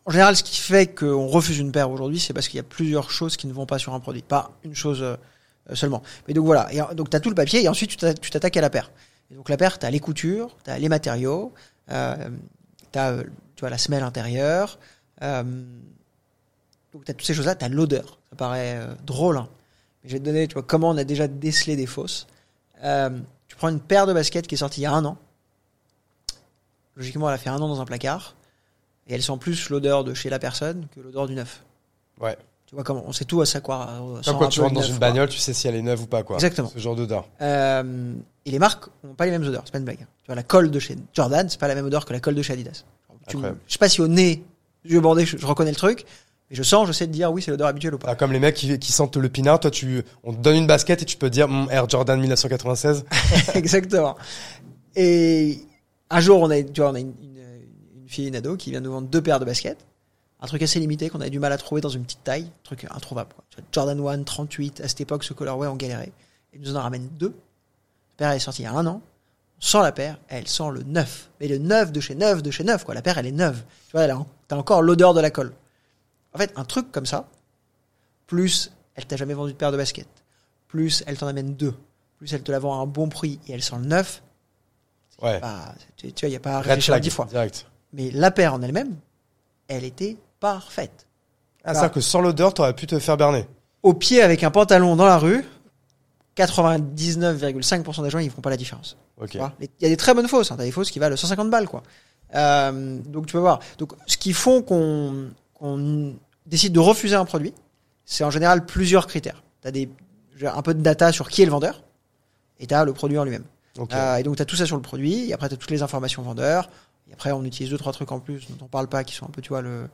En général, ce qui fait qu'on refuse une paire aujourd'hui, c'est parce qu'il y a plusieurs choses qui ne vont pas sur un produit, pas une chose euh, seulement. Mais donc voilà, et, euh, donc tu as tout le papier et ensuite tu t'a- tu t'attaques à la paire. Et donc la paire, tu as les coutures, tu as les matériaux, euh, tu as tu vois, la semelle intérieure, euh, donc tu as toutes ces choses-là, tu as l'odeur. Ça paraît euh, drôle, hein. Je vais te donner, tu vois, comment on a déjà décelé des fausses. Euh, tu prends une paire de baskets qui est sortie il y a un an. Logiquement, elle a fait un an dans un placard. Et elle sent plus l'odeur de chez la personne que l'odeur du neuf. Ouais. Tu vois comment on sait tout à ça quoi. Comme quand tu rentres dans neuf, une quoi. bagnole, tu sais si elle est neuve ou pas, quoi. Exactement. Ce genre d'odeur. Euh, et les marques n'ont pas les mêmes odeurs, c'est pas une blague. Tu vois, la colle de chez Jordan, c'est pas la même odeur que la colle de chez Adidas. Tu- je sais pas si au nez, yeux bandés, je, je reconnais le truc, mais je sens, je sais te dire oui, c'est l'odeur habituelle ou pas. Ah, comme les mecs qui, qui sentent le pinard, toi, tu, on te donne une basket et tu peux dire Hum, Air Jordan 1996. Exactement. Et un jour, on a, tu vois, on a une, une, une fille, une ado, qui vient nous vendre deux paires de baskets. Un truc assez limité qu'on avait du mal à trouver dans une petite taille. Un truc introuvable. Quoi. Jordan 1, 38, à cette époque, ce colorway, on galérait. Et nous en ramène deux. La paire elle est sortie il y a un an. On sent la paire, elle sent le neuf. Mais le neuf de chez neuf de chez neuf, quoi. La paire, elle est neuve. Tu vois, elle a- t'as encore l'odeur de la colle. En fait, un truc comme ça, plus elle t'a jamais vendu de paire de baskets, plus elle t'en amène deux, plus elle te la vend à un bon prix et elle sent le neuf, Ouais. tu, tu vois, il n'y a pas à réfléchir dix fois. Direct. Mais la paire en elle-même, elle était parfaite. Ah, c'est-à-dire que sans l'odeur, t'aurais pu te faire berner. Au pied avec un pantalon dans la rue, 99,5% des gens ils font pas la différence. Ok. Il y a des très bonnes fausses, hein. t'as des fausses qui valent 150 balles quoi. Euh, donc tu peux voir. Donc ce qui font qu'on qu'on décide de refuser un produit, c'est en général plusieurs critères. Des veux dire, un peu de data sur qui est le vendeur et t'as le produit en lui-même. Euh, et donc, tu as tout ça sur le produit, et après, tu as toutes les informations vendeurs, et après, on utilise deux, trois trucs en plus dont on parle pas, qui sont un peu, tu vois, le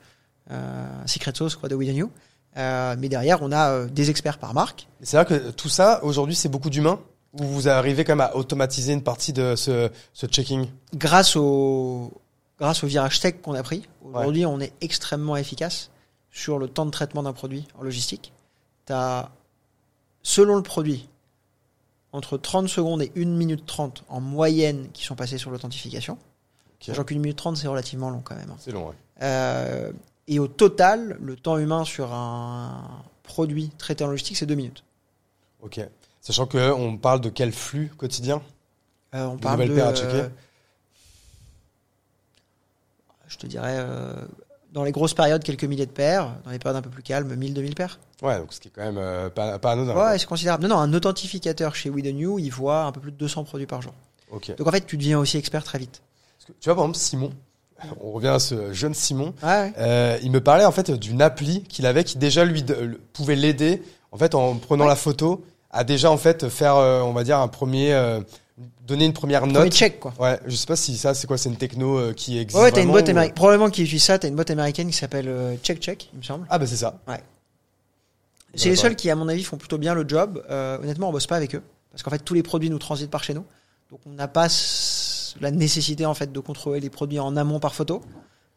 euh, secret sauce quoi, de We New. Euh, mais derrière, on a des experts par marque. C'est vrai que tout ça, aujourd'hui, c'est beaucoup d'humains Ou vous arrivez quand même à automatiser une partie de ce, ce checking? Grâce au, grâce au virage tech qu'on a pris, aujourd'hui, on est extrêmement efficace sur le temps de traitement d'un produit en logistique. Tu as, selon le produit, entre 30 secondes et 1 minute 30 en moyenne qui sont passés sur l'authentification. Sachant qu'une minute 30, c'est relativement long quand même. hein. C'est long, ouais. Euh, et au total, le temps humain sur un produit traité en logistique, c'est deux minutes. Ok. Sachant que on parle de quel flux quotidien? Euh, on De parle de. paires à checker euh, je te dirais, euh, dans les grosses périodes, quelques milliers de paires. Dans les périodes un peu plus calmes, 1000, 2000 paires. Ouais, donc ce qui est quand même euh, pas, pas anodin. Ouais, c'est considérable. Non, non, un authentificateur chez We The New, il voit un peu plus de 200 produits par jour. Ok. Donc en fait, tu deviens aussi expert très vite. Parce que, tu vois, par exemple, Simon, on revient à ce jeune Simon, ouais. euh, il me parlait en fait d'une appli qu'il avait qui déjà lui de- pouvait l'aider en fait en prenant Ouais. la photo à déjà en fait faire euh, on va dire un premier euh, donner une première Premier note. check, quoi. Ouais, je sais pas si ça c'est quoi, c'est une techno euh, qui existe. Ouais, t'as une boîte ou- américaine. Probablement qu'ils utilisent ça, t'as une boîte américaine qui s'appelle euh, Check Check, il me semble. Ah bah c'est ça. C'est les Ouais, seuls qui, à mon avis, font plutôt bien le job. Euh, honnêtement, on bosse pas avec eux. Parce qu'en fait, tous les produits nous transitent par chez nous. Donc, on n'a pas la nécessité, en fait, de contrôler les produits en amont par photo.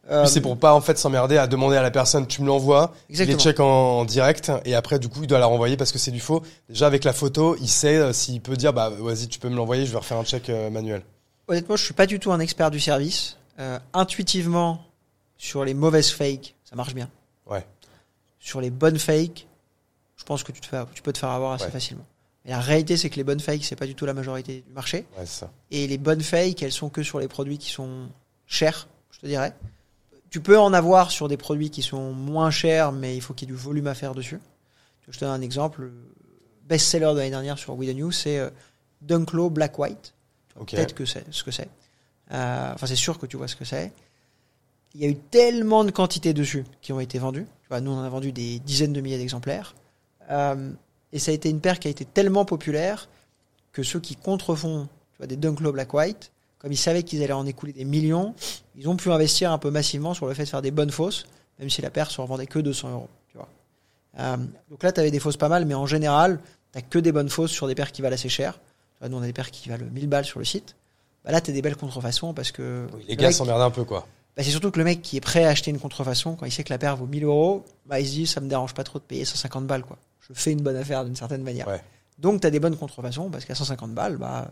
Euh, c'est pour pas en fait s'emmerder à demander à la personne tu me l'envoies, il les check en, en direct et après du coup il doit la renvoyer parce que c'est du faux. Déjà avec la photo, il sait euh, s'il peut dire bah vas-y tu peux me l'envoyer, je vais refaire un check euh, manuel. Honnêtement, je suis pas du tout un expert du service. Intuitivement, sur les mauvaises fakes, ça marche bien. Ouais. Sur les bonnes fakes, je pense que tu, te fais, tu peux te faire avoir assez Ouais. facilement. Et la réalité, c'est que les bonnes fakes, c'est pas du tout la majorité du marché. Ouais, c'est ça. Et les bonnes fakes, elles sont que sur les produits qui sont chers, je te dirais. Tu peux en avoir sur des produits qui sont moins chers, mais il faut qu'il y ait du volume à faire dessus. Je te donne un exemple. Le best-seller de l'année dernière sur We The News, c'est euh, Dunklo Black White. Ok. Peut-être que c'est ce que c'est. Euh, enfin, c'est sûr que tu vois ce que c'est. Il y a eu tellement de quantités dessus qui ont été vendues. Tu vois, nous, on en a vendu des dizaines de milliers d'exemplaires. Euh, et ça a été une paire qui a été tellement populaire que ceux qui contrefont tu vois, des Dunklo Black White, comme ils savaient qu'ils allaient en écouler des millions, ils ont pu investir un peu massivement sur le fait de faire des bonnes fausses, même si la paire se revendait que 200 euros. Tu vois. Euh, donc là, tu avais des fausses pas mal, mais en général, tu que des bonnes fausses sur des paires qui valent assez cher. Nous, on a des paires qui valent 1000 balles sur le site. Bah là, tu as des belles contrefaçons parce que. Oui, les le gars s'emmerdent un peu quoi. bah, c'est surtout que le mec qui est prêt à acheter une contrefaçon, quand il sait que la paire vaut 1000 euros, bah, il se dit ça me dérange pas trop de payer 150 balles. quoi. Je fais une bonne affaire d'une certaine manière. Ouais. Donc tu as des bonnes contrefaçons parce qu'à 150 balles, bah,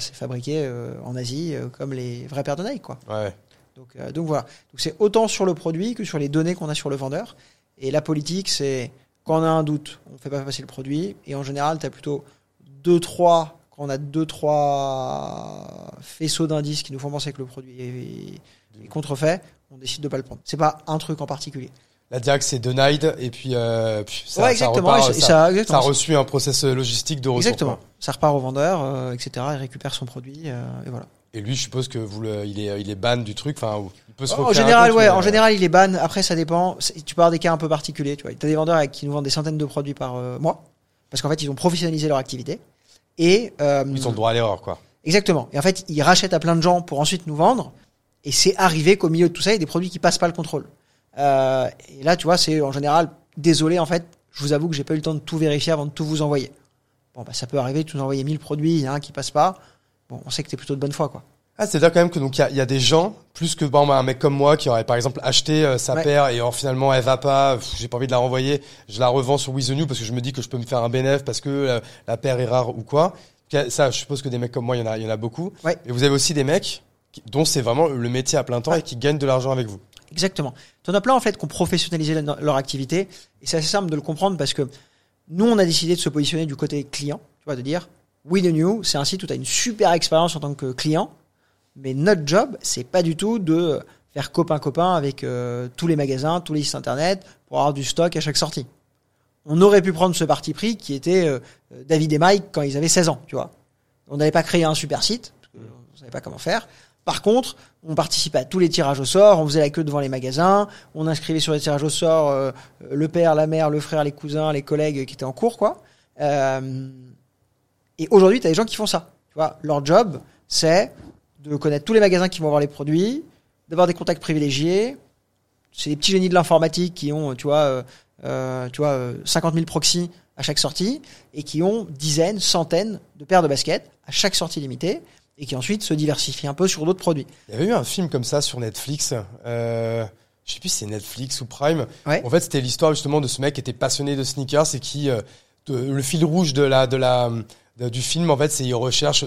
c'est fabriqué euh, en Asie euh, comme les vraies paires de Nike. Quoi. Ouais. Donc, euh, donc voilà. Donc c'est autant sur le produit que sur les données qu'on a sur le vendeur. Et la politique, c'est quand on a un doute, on fait pas passer le produit. Et en général, tu as plutôt deux, trois, quand on a deux, trois faisceaux d'indices qui nous font penser que le produit est, est contrefait, on décide de pas le prendre. C'est pas un truc en particulier. La direct c'est denied et puis, euh, puis ça, ouais, ça repart, et ça, ça, a reçu un process logistique de retour. Exactement. quoi. Ça repart au vendeur, euh, etc. Il récupère son produit euh, et voilà. Et lui, je suppose que vous le, il est, il est ban du truc. Enfin, il peut se En général, compte, ouais. En général, il est ban. Après, ça dépend. Tu peux avoir des cas un peu particuliers. Tu vois, t'as des vendeurs qui nous vendent des centaines de produits par mois parce qu'en fait, ils ont professionnalisé leur activité et Ils ont le droit à l'erreur, quoi. exactement. Et en fait, ils rachètent à plein de gens pour ensuite nous vendre. Et c'est arrivé qu'au milieu de tout ça, il y a des produits qui passent pas le contrôle. Euh, et là, tu vois, c'est en général désolé. En fait, je vous avoue que j'ai pas eu le temps de tout vérifier avant de tout vous envoyer. Bon, bah, ça peut arriver. Tu nous envoyer 1000 produits, il y a un qui passe pas. Bon, on sait que t'es plutôt de bonne foi, quoi. Ah, c'est-à-dire quand même que donc il y a, il y a des gens plus que bon, bah, un mec comme moi qui aurait par exemple acheté euh, sa Ouais. paire et alors, finalement elle va pas, j'ai pas envie de la renvoyer, je la revends sur With the New parce que je me dis que je peux me faire un bénéf parce que euh, la paire est rare ou quoi. Ça, je suppose que des mecs comme moi, il y en a, il y en a beaucoup. Ouais. Et vous avez aussi des mecs dont c'est vraiment le métier à plein temps et qui gagnent de l'argent avec vous. Exactement. T'en as plein en fait qui ont professionnalisé leur activité et c'est assez simple de le comprendre parce que nous on a décidé de se positionner du côté client, tu vois, de dire We the New, c'est un site où tu as une super expérience en tant que client, mais notre job c'est pas du tout de faire copain copain avec euh, tous les magasins, tous les sites internet pour avoir du stock à chaque sortie. On aurait pu prendre ce parti pris qui était euh, David et Mike quand ils avaient 16 ans, tu vois. On n'avait pas créé un super site, parce que on savait pas comment faire. Par contre, on participait à tous les tirages au sort, on faisait la queue devant les magasins, on inscrivait sur les tirages au sort euh, le père, la mère, le frère, les cousins, les collègues qui étaient en cours, quoi. Euh, et aujourd'hui, tu as des gens qui font ça. Tu vois, leur job, c'est de connaître tous les magasins qui vont avoir les produits, d'avoir des contacts privilégiés. C'est des petits génies de l'informatique qui ont, tu vois, euh, euh, tu vois, euh, 50 000 proxys à chaque sortie et qui ont dizaines, centaines de paires de baskets à chaque sortie limitée et qui ensuite se diversifient un peu sur d'autres produits. Il y avait eu un film comme ça sur Netflix. Euh, je sais plus si c'est Netflix ou Prime. Ouais. En fait, c'était l'histoire justement de ce mec qui était passionné de sneakers et qui euh, de- le fil rouge de la de la de- du film en fait, c'est il recherche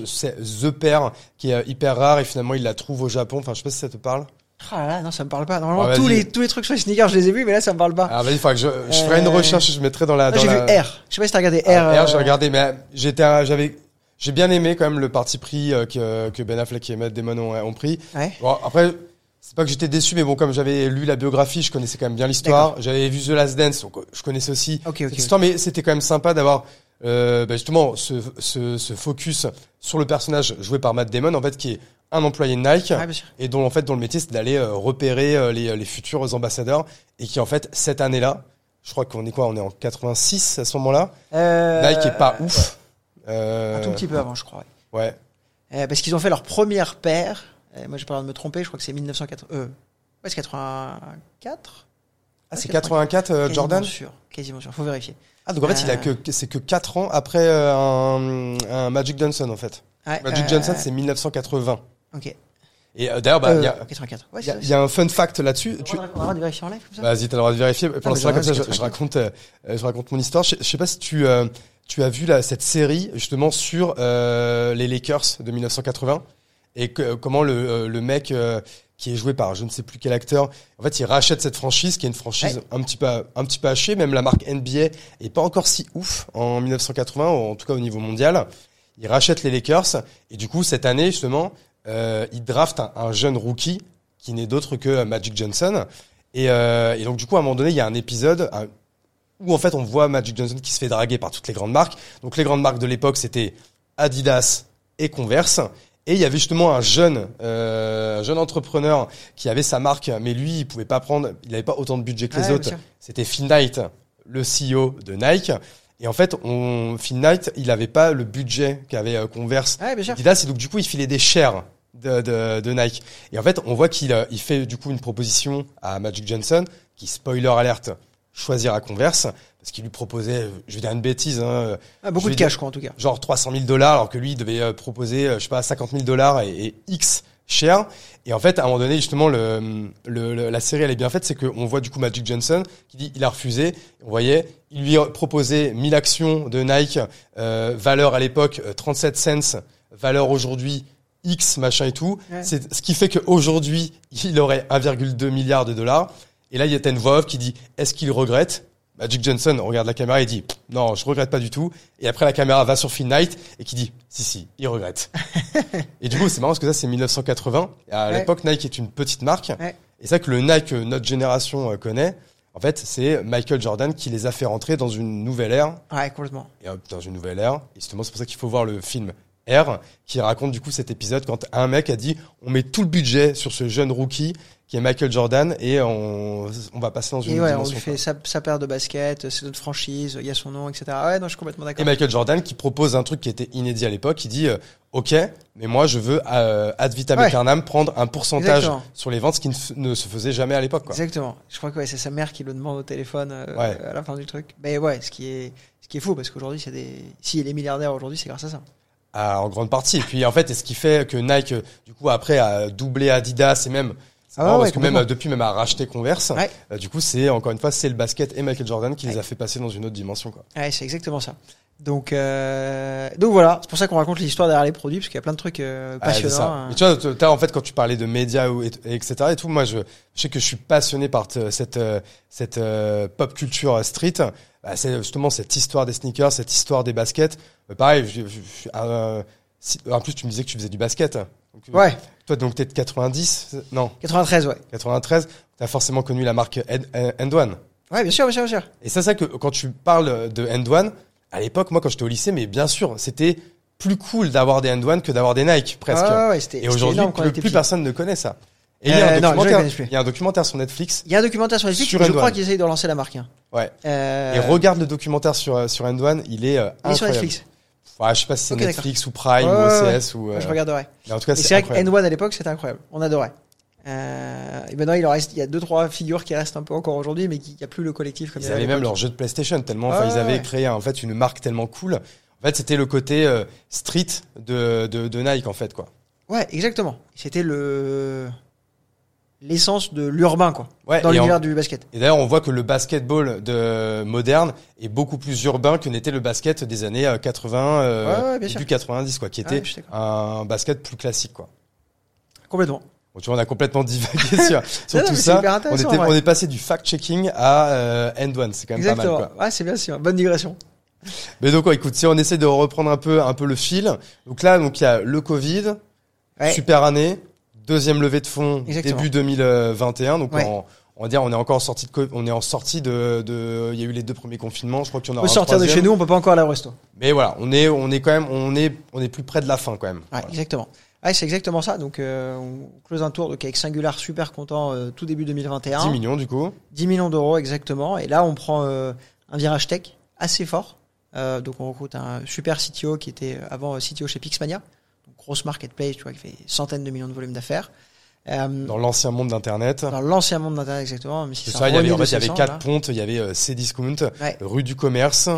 the pair qui est hyper rare et finalement il la trouve au Japon. Enfin, je sais pas si ça te parle. Ah là là, non, ça me parle pas. Normalement, Ah, tous les tous les trucs sur les sneakers, je les ai vus, mais là, ça me parle pas. Alors vas-y, il faudra que je, je ferai une Euh, recherche, je mettrai dans la. Dans j'ai la... vu R. Je sais pas si t'as regardé R. Ah, R, j'ai euh, regardé, mais j'étais, j'avais, j'ai bien aimé quand même le parti pris euh, que, que Ben Affleck et Matt Damon ont, ont pris. Ouais. Bon, après, c'est pas que j'étais déçu, mais bon, comme j'avais lu la biographie, je connaissais quand même bien l'histoire. J'avais vu The Last Dance, donc euh, je connaissais aussi Ok, ok. cette ok. histoire, mais c'était quand même sympa d'avoir euh, bah, justement ce, ce, ce focus sur le personnage joué par Matt Damon, en fait, qui est un employé de Nike. Et dont en fait dont le métier c'est d'aller euh, repérer les, les futurs ambassadeurs et qui en fait cette année-là, je crois qu'on est quoi, on est en 86 à ce moment-là? Euh, Nike est pas ouf. Euh, Un tout petit peu avant, je crois. ouais. Euh, parce qu'ils ont fait leur première paire. Euh, moi, j'ai pas le droit de me tromper. Je crois que c'est 1980. Euh, ouais, c'est 84. Ah c'est Ouais, 84 euh, Quasiment Jordan. sûr. Quasiment sûr. Faut vérifier. Ah donc en fait il a que c'est que 4 ans après un, un Magic Johnson en fait. Ouais, Magic Johnson c'est 1980. Ok. Et d'ailleurs bah il y a 84. Ouais, y a- y un fun fact là-dessus. Tu- a le droit de vérifier en live comme ça Vas-y, t'as le droit de vérifier. Ah, mais l'instant, comme ça, je, raconte, je raconte mon histoire. Je, je sais pas si tu, tu as vu là, cette série justement sur euh, les Lakers de 1980 et que, comment le, euh, le mec euh, qui est joué par je ne sais plus quel acteur, en fait, il rachète cette franchise qui est une franchise Ouais. un petit peu, un petit peu hachée. Même la marque NBA est pas encore si ouf en 1980, ou en tout cas au niveau mondial. Il rachète les Lakers et du coup cette année justement, euh, il draft un, un jeune rookie qui n'est d'autre que euh, Magic Johnson. Et, euh, et donc du coup à un moment donné il y a un épisode un- où en fait on voit Magic Johnson qui se fait draguer par toutes les grandes marques. Donc les grandes marques de l'époque c'était Adidas et Converse. Et il y avait justement un jeune, euh, un jeune entrepreneur qui avait sa marque, mais lui, il pouvait pas prendre, il n'avait pas autant de budget que les autres. C'était Phil Knight, le CEO de Nike. Et en fait, on, Phil Knight, il avait pas le budget qu'avait euh, Converse sûr. Adidas, et donc du coup, il filait des shares de, de, de Nike. Et en fait, on voit qu'il euh, il fait du coup une proposition à Magic Johnson, qui spoiler alerte, choisir à Converse, parce qu'il lui proposait, euh, je vais dire une bêtise, hein, Ah, beaucoup de cash, dire- quoi, en tout cas. genre 300 000 dollars, alors que lui, il devait euh, proposer, euh, je sais pas, 50 000 dollars et, et X shares. Et en fait, à un moment donné, justement, le, le, le- la série, elle est bien faite, c'est qu'on voit du coup Magic Johnson qui dit, il a refusé. On voyait, il lui a proposé 1000 actions de Nike, euh, valeur à l'époque euh, 37 cents, valeur aujourd'hui X, machin et tout. Ouais. C'est ce qui fait qu'aujourd'hui, il aurait 1,2 milliard de dollars. Et là, il y a une voix off qui dit, est-ce qu'il regrette? Magic Johnson regarde la caméra et dit non, je regrette pas du tout. Et après la caméra va sur Phil Knight et qui dit si si, il regrette. et du coup c'est marrant parce que ça c'est 1980. Et à Ouais. l'époque Nike est une petite marque. Ouais. Et c'est ça que le Nike notre génération euh, connaît. En fait, c'est Michael Jordan qui les a fait rentrer dans une nouvelle ère. Ouais, complètement. Et dans une nouvelle ère. Et justement, c'est pour ça qu'il faut voir le film R, qui raconte du coup cet épisode quand un mec a dit on met tout le budget sur ce jeune rookie qui est Michael Jordan et on, on va passer dans une Et ouais, on dimension. lui fait sa, sa paire de baskets, c'est notre franchise, il y a son nom, etc. Ouais, non, je suis complètement Et d'accord. Michael Jordan qui propose un truc qui était inédit à l'époque, il dit euh, OK, mais moi je veux euh, ad vitam Ouais. aeternam prendre un pourcentage Exactement. sur les ventes, ce qui ne, se faisait jamais à l'époque. Exactement. Je crois que ouais, c'est sa mère qui le demande au téléphone euh, Ouais. à la fin du truc. Mais ouais, ce qui est, ce qui est fou parce qu'aujourd'hui, c'est des, si il est milliardaire aujourd'hui, c'est grâce à ça. Ah, en grande partie. Et puis en fait, et ce qui fait que Nike, euh, du coup, après a doublé Adidas et même, Ah marrant ouais, parce que même depuis même a racheté Converse. Ouais. Euh, du coup, c'est encore une fois, c'est le basket et Michael Jordan qui les a fait passer dans une autre dimension. Quoi. Ouais, c'est exactement ça. Donc, euh, donc voilà, c'est pour ça qu'on raconte l'histoire derrière les produits parce qu'il y a plein de trucs euh, Ah, passionnants. ça. Mais tu vois, t'as, en fait, quand tu parlais de médias ou et, et etc. et tout, moi, je, je sais que je suis passionné par te- cette cette euh, pop culture street. Bah, c'est justement cette histoire des sneakers, cette histoire des baskets. Euh, pareil, je, je- euh, si- en plus, tu me disais que tu faisais du basket. Donc, euh, Ouais, Toi, donc t'es de 90, c'est- non, 93, ouais. 93. T'as forcément connu la marque End, One. Ouais, bien sûr, bien sûr, bien sûr. Et ça, c'est que quand tu parles de End One, à l'époque, moi, quand j'étais au lycée, mais bien sûr, c'était plus cool d'avoir des End One que d'avoir des Nike, presque. Ouais, ouais, Et aujourd'hui, plus, plus personne ne connaît ça. Et il, y a Euh, un non, il y a un documentaire sur Netflix. Il y a un documentaire sur Netflix, Sur je crois qu'ils essayent de relancer la marque. hein. Ouais. Euh, Et regarde le documentaire sur, sur End One, il est euh, il est sur incroyable. Netflix. Ouais, je sais pas si c'est Netflix ou Prime Ouais, ou OCS ou. euh, Je regarderai. Mais en tout cas, c'est vrai incroyable. qu'N1 à l'époque, c'était incroyable. On adorait. Euh, et maintenant, il en reste, il y a deux, trois figures qui restent un peu encore aujourd'hui, mais il n'y a plus le collectif comme il Ils avaient même leur jeu de PlayStation tellement, Ah ils avaient ouais. créé en fait une marque tellement cool. En fait, c'était le côté euh, street de, de, de Nike en fait quoi. Ouais, exactement. C'était le, l'essence de l'urbain, quoi. Ouais. Dans l'univers du basket. Et d'ailleurs, on voit que le basketball de moderne est beaucoup plus urbain que n'était le basket des années euh, 80, euh, Ouais, ouais, bien début sûr. 90, quoi, qui Ah ouais, était un basket plus classique, quoi. Complètement. Bon, tu vois, on a complètement divagué sur, sur Non, non, tout ça. On, était, on est passé du fact-checking à euh, end one. C'est quand même Exactement. pas mal, quoi. Ouais, c'est bien, bien. Bonne digression. Mais donc, ouais, écoute, si on essaie de reprendre un peu, un peu le fil. Donc là, donc il y a le Covid, Ouais. super année, deuxième levée de fonds Exactement. début 2021. Donc Ouais. en- on va dire, on est encore sorti de, on est en sortie de, de, il y a eu les deux premiers confinements. Je crois qu'il y en On aura peut sortir de chez nous, on peut pas encore aller au resto. Mais voilà, on est, on est quand même, on est, on est plus près de la fin quand même. Ouais, Voilà. exactement. Ouais, c'est exactement ça. Donc, euh, on close un tour donc avec Singular super content euh, tout début 2021. 10 millions du coup. 10 millions d'euros exactement. Et là, on prend euh, un virage tech assez fort. Donc, on recrute un super CTO qui était avant CTO chez Pixmania. Grosse marketplace, tu vois, qui fait centaines de millions de volumes d'affaires. Euh, dans Dans l'ancien monde d'internet. l'ancien monde d'Internet exactement. Mais si ça, il y avait, en remis fait, il y de avait 600, quatre pontes. Il y avait euh, Cdiscount, Ouais. rue du commerce,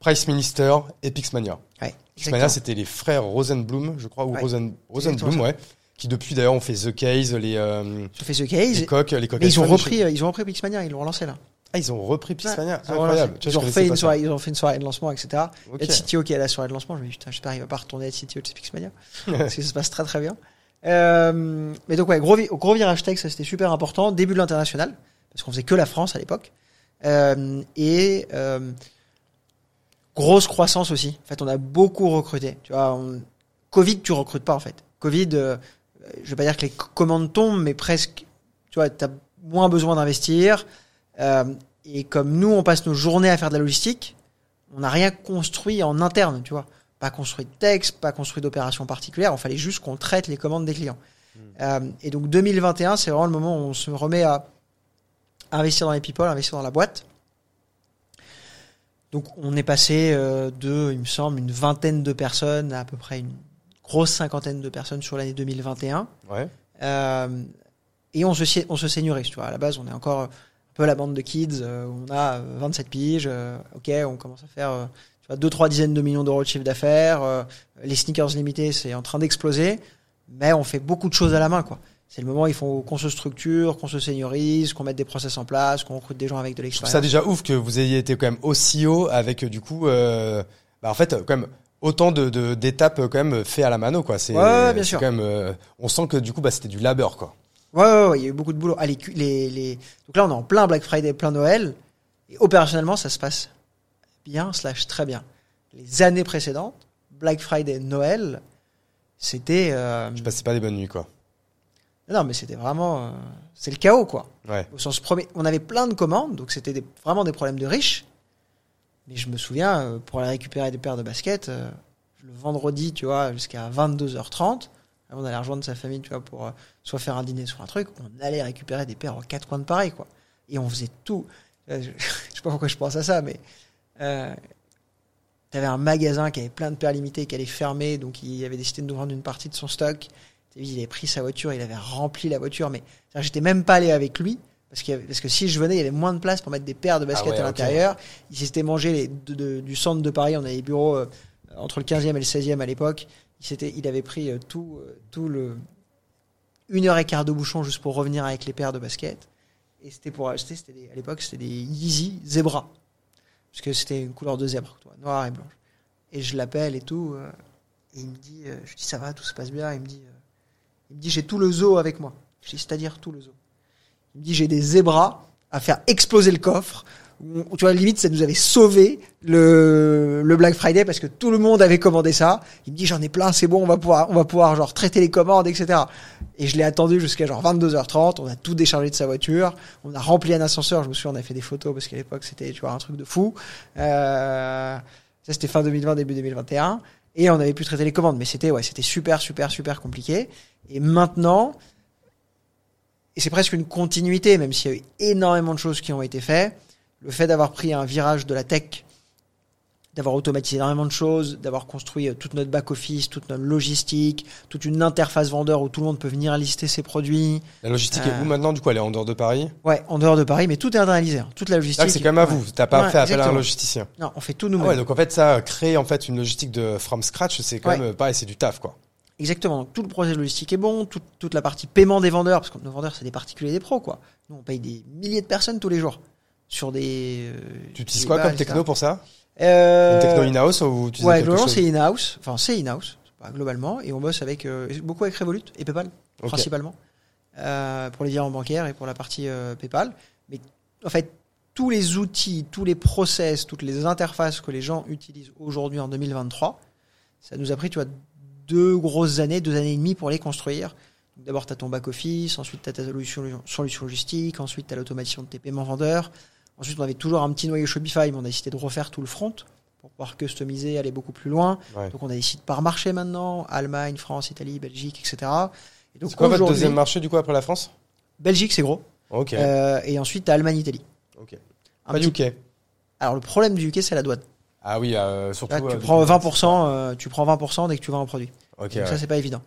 Price Minister et Pixmania. Ouais, Pixmania, c'était les frères Rosenblum, je crois, ou. Rosen, Rosenblum, ouais. Qui depuis d'ailleurs ont fait The Case, les, euh, les coques, les coques. Mais ils ont repris, euh, ils ont repris Pixmania, ils l'ont relancé là. Ah, ils ont repris Pixmania. Ouais, ils ont Incroyable. Ils ont connaissais une soirée, ils ont fait une soirée de lancement, etc. Ok. Il y a le CTO qui est à la soirée de lancement. Je me dis, putain, j'espère qu'il va pas retourner être CTO de chez Pixmania. parce que ça se passe très très bien. Euh, mais donc, ouais, gros, vi- gros virage tech, ça c'était super important. Début de l'international. Parce qu'on faisait que la France à l'époque. Euh, et, euh, grosse croissance aussi. En fait, on a beaucoup recruté. Tu vois, on- Covid, tu recrutes pas, en fait. Covid, euh, je vais pas dire que les co- commandes tombent, mais presque, tu vois, t'as moins besoin d'investir. Euh, et comme nous, on passe nos journées à faire de la logistique, on n'a rien construit en interne, tu vois. Pas construit de texte, pas construit d'opération particulière. Il fallait juste qu'on traite les commandes des clients. Euh, et donc 2021, c'est vraiment le moment où on se remet à investir dans les people, investir dans la boîte. Donc on est passé euh, de, il me semble, une vingtaine de personnes à à peu près une grosse cinquantaine de personnes sur l'année 2021. Ouais. Euh, et on se, on se seniorise, tu vois. À la base, on est encore peu la bande de kids. euh, où on a euh, 27 piges. euh, ok, on commence à faire euh, tu vois, deux, trois dizaines de millions d'euros de chiffre d'affaires. euh, les sneakers limités, c'est en train d'exploser. Mais on fait beaucoup de choses à la main, quoi. C'est le moment où il faut qu'on se structure, qu'on se seniorise, qu'on mette des process en place, qu'on recrute des gens avec de l'expérience. ça déjà ouf que vous ayez été quand même aussi haut avec, euh, du coup, euh, bah, en fait, euh, quand même, autant de, d'étapes, euh, quand même, fait à la mano, quoi. C'est, Ouais, bien sûr. quand même, euh, on sent que, du coup, bah, c'était du labeur, quoi. Ouais, ouais, ouais, il y a eu beaucoup de boulot. Ah, les, les, les... Donc là, on est en plein Black Friday, plein Noël. Et opérationnellement, ça se passe bien, slash très bien. Les années précédentes, Black Friday, Noël, c'était... euh, Je passais pas des bonnes nuits, quoi. Non, mais c'était vraiment, euh, c'est le chaos quoi. Ouais. Au sens premier, on avait plein de commandes, donc c'était des- vraiment des problèmes de riches. Mais je me souviens, euh, pour aller récupérer des paires de baskets, euh, le vendredi, tu vois, jusqu'à 22h30, on allait rejoindre sa famille, tu vois, pour euh, soit faire un dîner, soit un truc, on allait récupérer des paires aux quatre coins de Paris, quoi. Et on faisait tout. Euh, Je, je sais pas pourquoi je pense à ça, mais euh, t'avais un magasin qui avait plein de paires limitées, qui allait fermer, donc il avait décidé de nous vendre une partie de son stock. Il avait pris sa voiture, il avait rempli la voiture, mais j'étais même pas allé avec lui. Parce, avait- parce que si je venais, il y avait moins de place pour mettre des paires de baskets Ah ouais, à l'intérieur. Il s'était mangé les, de- de- du centre de Paris. On avait des bureaux euh, entre le 15e et le 16e à l'époque. Il, il avait pris euh, tout, euh, tout le une heure et quart de bouchon juste pour revenir avec les paires de baskets. Et c'était pour acheter, c'était à l'époque, c'était des Yeezy Zebra. Parce que c'était une couleur de zèbre, toi, noir et blanche. Et je l'appelle et tout. euh, et il me dit, je dis ça va, tout se passe bien. Il me dit, il me dit j'ai tout le zoo avec moi. Je dis c'est-à-dire tout le zoo. Il me dit j'ai des zébras à faire exploser le coffre. Tu vois, limite, ça nous avait sauvé le, le Black Friday parce que tout le monde avait commandé ça. Il me dit j'en ai plein, c'est bon, on va pouvoir, on va pouvoir genre traiter les commandes, etc. Et je l'ai attendu jusqu'à genre 22h30. On a tout déchargé de sa voiture. On a rempli un ascenseur. Je me souviens, on a fait des photos parce qu'à l'époque c'était, tu vois, un truc de fou. Euh, ça c'était fin 2020, début 2021. Et on avait pu traiter les commandes. Mais c'était, ouais, c'était super, super, super compliqué. Et maintenant, et c'est presque une continuité, même s'il y a eu énormément de choses qui ont été faites. Le fait d'avoir pris un virage de la tech, d'avoir automatisé énormément de choses, d'avoir construit euh, toute notre back-office, toute notre logistique, toute une interface vendeur où tout le monde peut venir lister ses produits. La logistique Euh. est où maintenant Du coup, elle est en dehors de Paris? Ouais, en dehors de Paris, mais tout est internalisé. hein. Toute la logistique. Là, c'est quand même à ouais. vous. T'as pas Ouais, fait appel à un logisticien. Non, on fait tout Ah nous-mêmes. ouais, donc en fait, ça, créer en fait une logistique de from scratch, c'est quand même euh, pareil, c'est du taf, quoi. Exactement. Tout le projet logistique est bon, tout- toute la partie paiement des vendeurs, parce que nos vendeurs, c'est des particuliers et des pros, quoi. Nous, on paye des milliers de personnes tous les jours. Sur des. euh, Tu utilises quoi comme techno pour ça? Euh, Une techno in-house ou tu utilises Ouais, globalement, c'est in-house. Enfin, c'est in-house, globalement. Et on bosse avec, euh, beaucoup avec Revolut et PayPal, principalement. Euh, pour les virements bancaires et pour la partie PayPal. Mais en fait, tous les outils, tous les process, toutes les interfaces que les gens utilisent aujourd'hui en 2023, ça nous a pris, tu vois, deux grosses années, deux années et demie pour les construire. D'abord, tu as ton back-office, ensuite, tu as ta solution, solution logistique, ensuite, tu as l'automation de tes paiements vendeurs. Ensuite, on avait toujours un petit noyau Shopify, mais on a décidé de refaire tout le front pour pouvoir customiser, aller beaucoup plus loin. Ouais. Donc, on a des sites par marché maintenant Allemagne, France, Italie, Belgique, etc. Et donc, C'est quoi votre deuxième marché du coup après la France? Belgique, c'est gros. Ok. Euh, et ensuite, Allemagne, Italie. ok. Un Pas petit- du UK. Alors, le problème du UK, c'est la douane. Ah oui, euh, surtout. Là, tu euh, prends depuis- 20%, euh, tu prends 20% dès que tu vends un produit. Donc ouais. ça, c'est pas évident.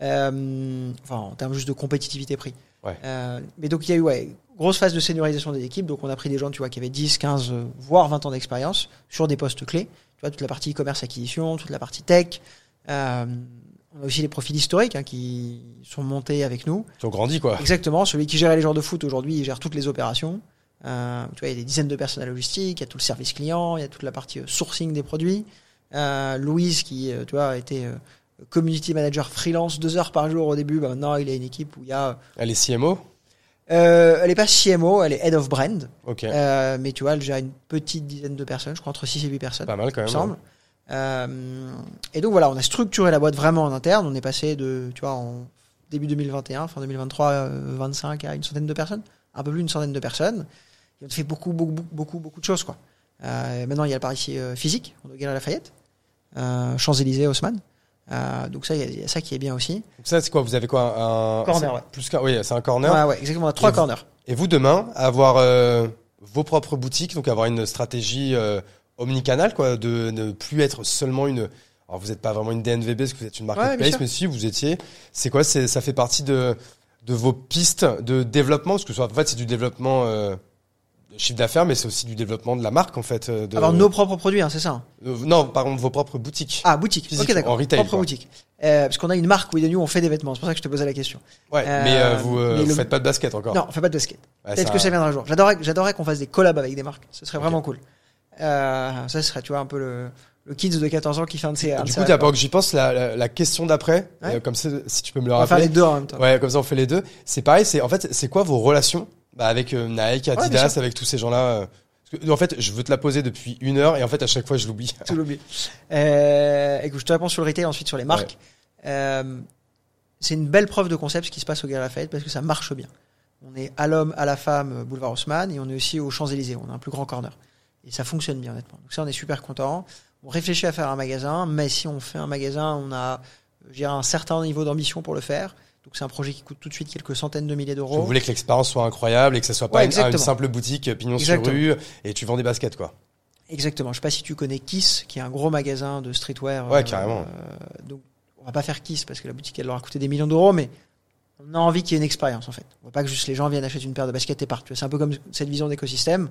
Enfin, en termes juste de compétitivité prix. Ouais. Mais donc, il y a eu, ouais, grosse phase de seniorisation des équipes. Donc, on a pris des gens, tu vois, qui avaient 10, 15, euh, voire 20 ans d'expérience sur des postes clés. Tu vois, toute la partie e-commerce acquisition, toute la partie tech. Euh, on a aussi les profils historiques, hein, qui sont montés avec nous. Qui ont grandi quoi. Exactement. Celui qui gérait les joueurs de foot aujourd'hui, il gère toutes les opérations. Euh, tu vois, il y a des dizaines de personnes à logistique, il y a tout le service client, il y a toute la partie euh, sourcing des produits. Euh, Louise, qui, euh, tu vois, était euh, community manager freelance deux heures par jour au début, bah, maintenant il a une équipe où il y a. Elle est CMO. Euh, elle est pas CMO, elle est head of brand, Ok. euh, mais tu vois, elle gère une petite dizaine de personnes, je crois entre 6 et 8 personnes Pas mal quand même. semble. Euh, et donc voilà, on a structuré la boîte vraiment en interne. On est passé de, tu vois, en début 2021, fin 2023, euh, 25 à une centaine de personnes, un peu plus d'une centaine de personnes. Et on fait beaucoup, beaucoup, beaucoup, beaucoup, de choses quoi. Euh, maintenant, il y a le Paris euh, physique, on doit gagner à Lafayette, euh, Champs-Élysées, Haussmann. Euh, donc ça, il y y, a ça qui est bien aussi. Donc ça c'est quoi Vous avez quoi un Corner, ouais. Plus qu'un. Oui, c'est un corner. Ouais, ouais, exactement. Trois Et vous- corners. Et vous demain avoir euh, vos propres boutiques, donc avoir une stratégie euh, omnicanal, quoi, de ne plus être seulement une. Alors vous n'êtes pas vraiment une DNVB parce que vous êtes une marketplace, mais si vous étiez, c'est quoi ça fait partie de de vos pistes de développement, parce que soit- en fait c'est du développement euh, chiffre d'affaires, mais c'est aussi du développement de la marque en fait. euh, De, Avoir nos propres produits, hein, c'est ça. hein. euh, non, par contre vos propres boutiques. Ah, boutique. Physique, ok, d'accord. en retail, Propre quoi. boutique. Euh, parce qu'on a une marque où nous on fait des vêtements. C'est pour ça que je te posais la question. ouais, euh, mais vous mais vous le- faites pas de basket encore. Non, on fait pas de basket. Ouais, Peut-être que ça viendra un jour. J'adorerais, j'adorerais qu'on fasse des collabs avec des marques. Ce serait vraiment cool. Euh, ça serait, tu vois, un peu le, le kids de 14 ans qui fait un de de Du coup, pas que j'y pense, la, la, la question d'après, Ouais. euh, comme ça, si tu peux me le On va faire rappeler. les deux en même temps. Ouais, comme ça on fait les deux. C'est pareil, c'est en fait c'est quoi vos relations bah, avec euh, Nike, Adidas, avec tous ces gens-là euh, En fait, je veux te la poser depuis une heure et en fait à chaque fois je l'oublie. Tout l'oublie. Euh, écoute, je te réponds sur le retail, ensuite sur les marques. Euh, c'est une belle preuve de concept ce qui se passe au Galeries Lafayette parce que ça marche bien. On est à l'homme, à la femme, boulevard Haussmann, et on est aussi aux Champs-Élysées. On a un plus grand corner. Et ça fonctionne bien, honnêtement. Donc ça, on est super content. On réfléchit à faire un magasin, mais si on fait un magasin, on a, je dirais, un certain niveau d'ambition pour le faire. Donc c'est un projet qui coûte tout de suite quelques centaines de milliers d'euros. Vous voulez que l'expérience soit incroyable et que ça soit pas Ouais, une, simple boutique euh, pignon Exactement. sur rue et tu vends des baskets quoi. Exactement. Je sais pas si tu connais Kiss, qui est un gros magasin de streetwear. Ouais, carrément. euh, donc, on va pas faire Kiss parce que la boutique, elle leur a coûté des millions d'euros, mais on a envie qu'il y ait une expérience, en fait. On veut pas que juste les gens viennent acheter une paire de baskets et partent. C'est un peu comme cette vision d'écosystème.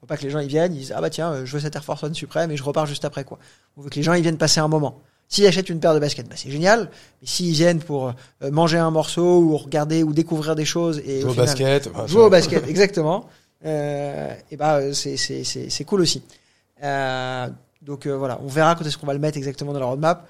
On veut pas que les gens, ils viennent, ils disent, ah bah tiens, euh, je veux cette Air Force One suprême et je repars juste après, quoi. On veut que les gens, ils viennent passer un moment. S'ils achètent une paire de baskets, bah c'est génial. Mais s'ils viennent pour euh, manger un morceau ou regarder ou découvrir des choses et Jouer au final- basket. enfin, Jouer au basket, exactement. Euh, et bah euh, c'est c'est cool aussi. Euh, donc euh, voilà, on verra quand est-ce qu'on va le mettre exactement dans la roadmap.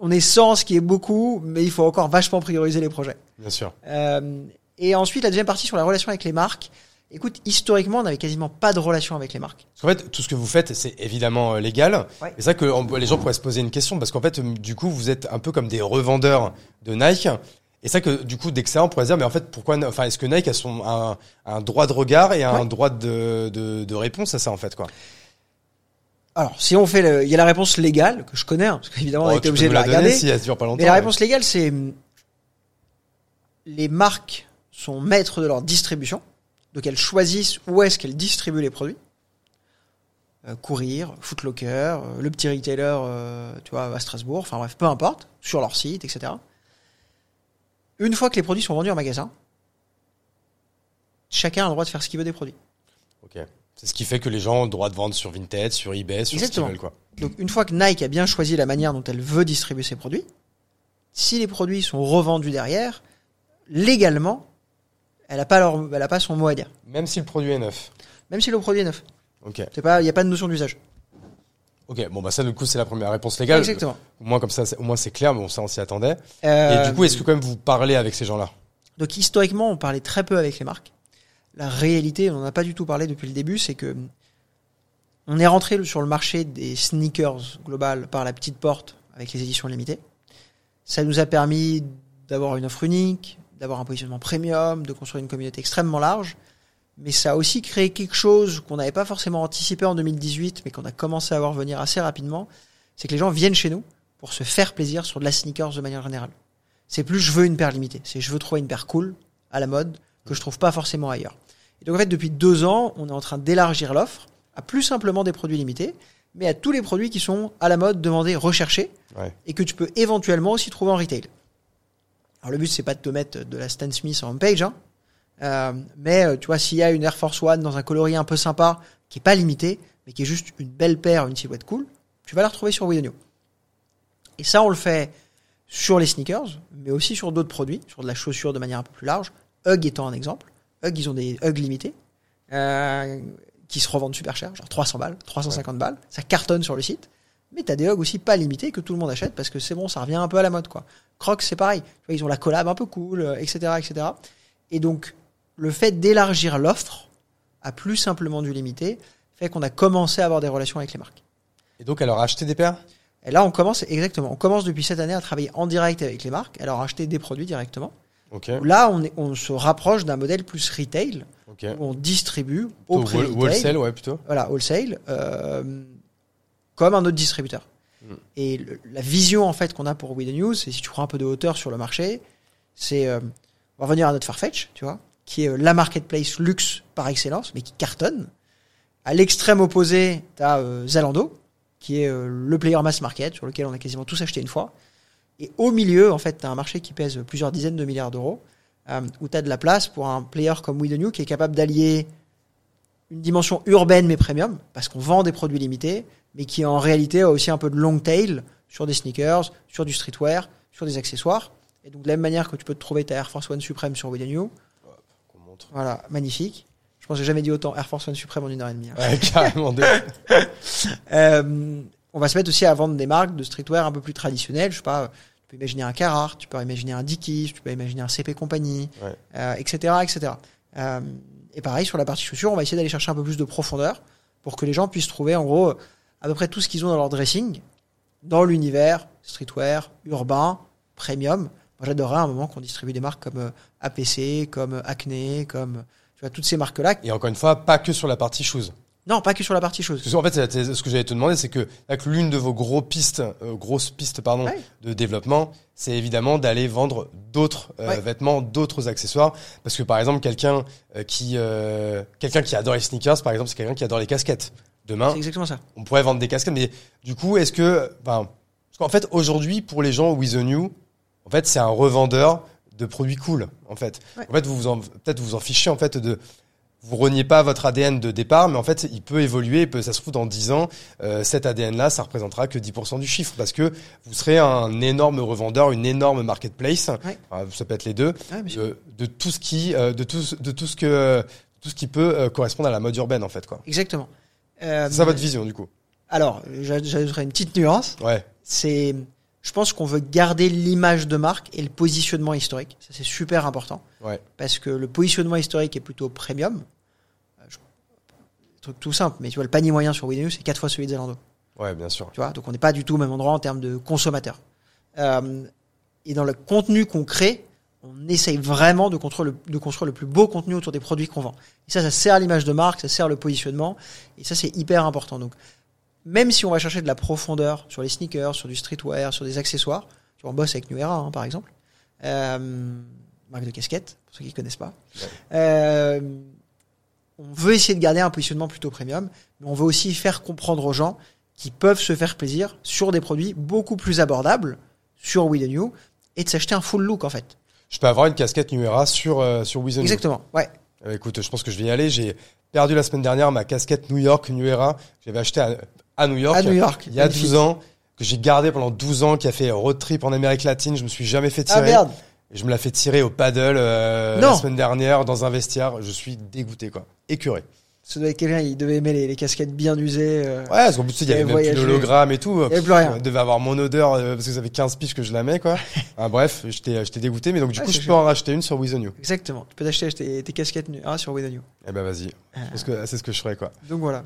On est 100, ce qui est beaucoup, mais il faut encore vachement prioriser les projets. Bien sûr. Euh, et ensuite, la deuxième partie sur la relation avec les marques. Écoute, historiquement, on n'avait quasiment pas de relation avec les marques. Parce qu'en fait, tout ce que vous faites, c'est évidemment euh, légal. Ouais. C'est ça que on- les gens pourraient se poser une question parce qu'en fait, du coup, vous êtes un peu comme des revendeurs de Nike. Et ça que du coup, d'extérieur, on pourrait se dire, mais en fait, pourquoi, enfin, est-ce que Nike a son un, un droit de regard et un Ouais. droit de, de, de réponse à ça en fait quoi? Alors, si on fait, le- il y a la réponse légale que je connais, hein, parce qu'évidemment, on a Oh, été obligé de la la donner regarder. si elle dure pas longtemps. Mais la ouais. réponse légale, c'est les marques sont maîtres de leur distribution, donc elles choisissent où est-ce qu'elles distribuent les produits. Euh, Courir, Footlocker, euh, le petit retailer, euh, tu vois, à Strasbourg, enfin bref, peu importe, sur leur site, etc. Une fois que les produits sont vendus en magasin, chacun a le droit de faire ce qu'il veut des produits. Ok. C'est ce qui fait que les gens ont le droit de vendre sur Vinted, sur eBay, sur ce qu'ils Exactement. veulent quoi. Donc une fois que Nike a bien choisi la manière dont elle veut distribuer ses produits, si les produits sont revendus derrière, légalement, elle n'a pas, leur- elle a pas son mot à dire. Même si le produit est neuf. Même si le produit est neuf. Ok. Il n'y a pas de notion d'usage. Ok. Bon bah ça du coup c'est la première réponse légale. Exactement. Au moins comme ça, c'est- au moins c'est clair. Bon ça on s'y attendait. Euh, Et du coup, est-ce que quand même vous parlez avec ces gens-là? Donc historiquement, on parlait très peu avec les marques. La réalité, on n'en a pas du tout parlé depuis le début, c'est que on est rentré sur le marché des sneakers global par la petite porte avec les éditions limitées. Ça nous a permis d'avoir une offre unique, d'avoir un positionnement premium, de construire une communauté extrêmement large. Mais ça a aussi créé quelque chose qu'on n'avait pas forcément anticipé en 2018, mais qu'on a commencé à voir venir assez rapidement. C'est que les gens viennent chez nous pour se faire plaisir sur de la sneakers de manière générale. C'est plus je veux une paire limitée, c'est je veux trouver une paire cool, à la mode, que je trouve pas forcément ailleurs. Et donc en fait, depuis deux ans, on est en train d'élargir l'offre à plus simplement des produits limités, mais à tous les produits qui sont à la mode, demandés, recherchés, Ouais. et que tu peux éventuellement aussi trouver en retail. Alors le but c'est pas de te mettre de la Stan Smith en homepage, hein, euh, mais euh, tu vois s'il y a une Air Force One dans un coloris un peu sympa, qui est pas limité, mais qui est juste une belle paire, une silhouette cool, tu vas la retrouver sur New. Et ça on le fait sur les sneakers, mais aussi sur d'autres produits, sur de la chaussure de manière un peu plus large. Hug étant un exemple. Hug, ils ont des Hug limités euh, qui se revendent super cher, genre 300 balles, 350 balles. Ça cartonne sur le site. Mais t'as des Hug aussi pas limités que tout le monde achète parce que c'est bon, ça revient un peu à la mode, quoi. Crocs, c'est pareil. Ils ont la collab un peu cool, euh, etc., etc. Et donc, le fait d'élargir l'offre à plus simplement du limité fait qu'on a commencé à avoir des relations avec les marques. Et donc, alors, acheter des paires? Et là, on commence, exactement, on commence depuis cette année à travailler en direct avec les marques, à leur acheter des produits directement. Là, on, est, on se rapproche d'un modèle plus retail, où on distribue au prix wholesale, ouais, plutôt. voilà, wholesale, euh, comme un autre distributeur. Mm. Et le- la vision en fait qu'on a pour We The News, c'est si tu prends un peu de hauteur sur le marché, c'est euh, on va revenir à notre Farfetch, tu vois, qui est euh, la marketplace luxe par excellence, mais qui cartonne. À l'extrême opposé, tu as Zalando, qui est euh, le player mass market sur lequel on a quasiment tous acheté une fois. Et au milieu, en fait, tu as un marché qui pèse plusieurs dizaines de milliards d'euros, euh, où tu as de la place pour un player comme We The New qui est capable d'allier une dimension urbaine mais premium, parce qu'on vend des produits limités, mais qui en réalité a aussi un peu de long tail sur des sneakers, sur du streetwear, sur des accessoires. Et donc de la même manière que tu peux te trouver ta Air Force One Supreme sur The New, voilà, magnifique. Je pense que j'ai jamais dit autant Air Force One Supreme en une heure et demie. hein. Ouais, carrément. deux. Euh, on va se mettre aussi à vendre des marques de streetwear un peu plus traditionnelles. Je sais pas, tu peux imaginer un Carhartt, tu peux imaginer un Dickies, tu peux imaginer un CP Company, Ouais. euh, etc., etc. Euh, et pareil sur la partie chaussures, on va essayer d'aller chercher un peu plus de profondeur pour que les gens puissent trouver en gros à peu près tout ce qu'ils ont dans leur dressing dans l'univers streetwear, urbain, premium. Moi, j'adorerais à un moment qu'on distribue des marques comme euh, APC, comme euh, Acne, comme tu vois toutes ces marques-là. Et encore une fois, pas que sur la partie shoes. Non, pas que sur la partie chose. Qu'en fait, ce que j'allais te demander, c'est que l'une de vos gros pistes, euh, grosses pistes pardon, Ouais. de développement, c'est évidemment d'aller vendre d'autres euh, Ouais. vêtements, d'autres accessoires. Parce que par exemple, quelqu'un euh, qui euh, quelqu'un qui adore les sneakers, par exemple, c'est quelqu'un qui adore les casquettes. Demain, C'est exactement ça. on pourrait vendre des casquettes, mais du coup, est-ce que, parce qu'en fait, aujourd'hui, pour les gens, With the New, en fait, c'est un revendeur de produits cool, en fait. Ouais. En fait, vous vous en, peut-être vous en fichez, en fait, de, vous reniez pas votre ADN de départ, mais en fait, il peut évoluer, il peut, ça se trouve, dans 10 ans, euh, cet ADN-là, ça représentera que 10% du chiffre, parce que vous serez un énorme revendeur, une énorme marketplace, Ouais. Enfin, ça peut être les deux, Ouais, bien sûr. de, tout ce qui, euh, de tout, de tout ce que, tout ce qui peut euh, correspondre à la mode urbaine, en fait, quoi. Exactement. Euh, C'est ça votre vision, du coup. Alors, j'a- j'ajouterais une petite nuance. Ouais. C'est, je pense qu'on veut garder l'image de marque et le positionnement historique. Ça, c'est super important. Ouais. Parce que le positionnement historique est plutôt premium. Je- Truc tout simple, mais tu vois, le panier moyen sur Windows, c'est quatre fois celui de Zalando. Ouais, bien sûr. Tu vois, donc on n'est pas du tout au même endroit en termes de consommateurs. Euh, et dans le contenu qu'on crée, on essaye vraiment de construire, le, de construire le plus beau contenu autour des produits qu'on vend. Et ça, ça sert l'image de marque, ça sert le positionnement, et ça, c'est hyper important. Donc, même si on va chercher de la profondeur sur les sneakers, sur du streetwear, sur des accessoires, tu vois, on bosse avec New Era, hein, par exemple, euh, marque de casquette, pour ceux qui ne connaissent pas. Ouais. Euh, on veut essayer de garder un positionnement plutôt premium, mais on veut aussi faire comprendre aux gens qui peuvent se faire plaisir sur des produits beaucoup plus abordables sur We The New et de s'acheter un full look en fait. Je peux avoir une casquette New Era sur, euh, sur New. Exactement. Ouais. Euh, écoute, je pense que je vais y aller. J'ai perdu la semaine dernière ma casquette New York New Era. J'avais acheté à, à New York. À New York. Il y a Magnifique. 12 ans. Que j'ai gardé pendant 12 ans, qui a fait road trip en Amérique latine. Je me suis jamais fait Ah tirer. merde. Et je me la fais tirer au paddle euh, la semaine dernière dans un vestiaire. Je suis dégoûté, quoi. Écœuré. Ça doit être quelqu'un, il devait aimer les, les casquettes bien usées. euh. Ouais, parce qu'en plus, il y avait même plus l'hologramme et tout. Il plus rien. Je devais avoir mon odeur euh, parce que ça fait 15 piges que je la mets, quoi. Ah, bref, j'étais j'étais dégoûté. Mais donc, du coup, je peux sûr. en racheter une sur With New. Exactement. Tu peux t'acheter tes, tes casquettes nu- ah, sur We The New. Eh ben, vas-y. Euh, Parce que c'est ce que je ferais, quoi. donc voilà.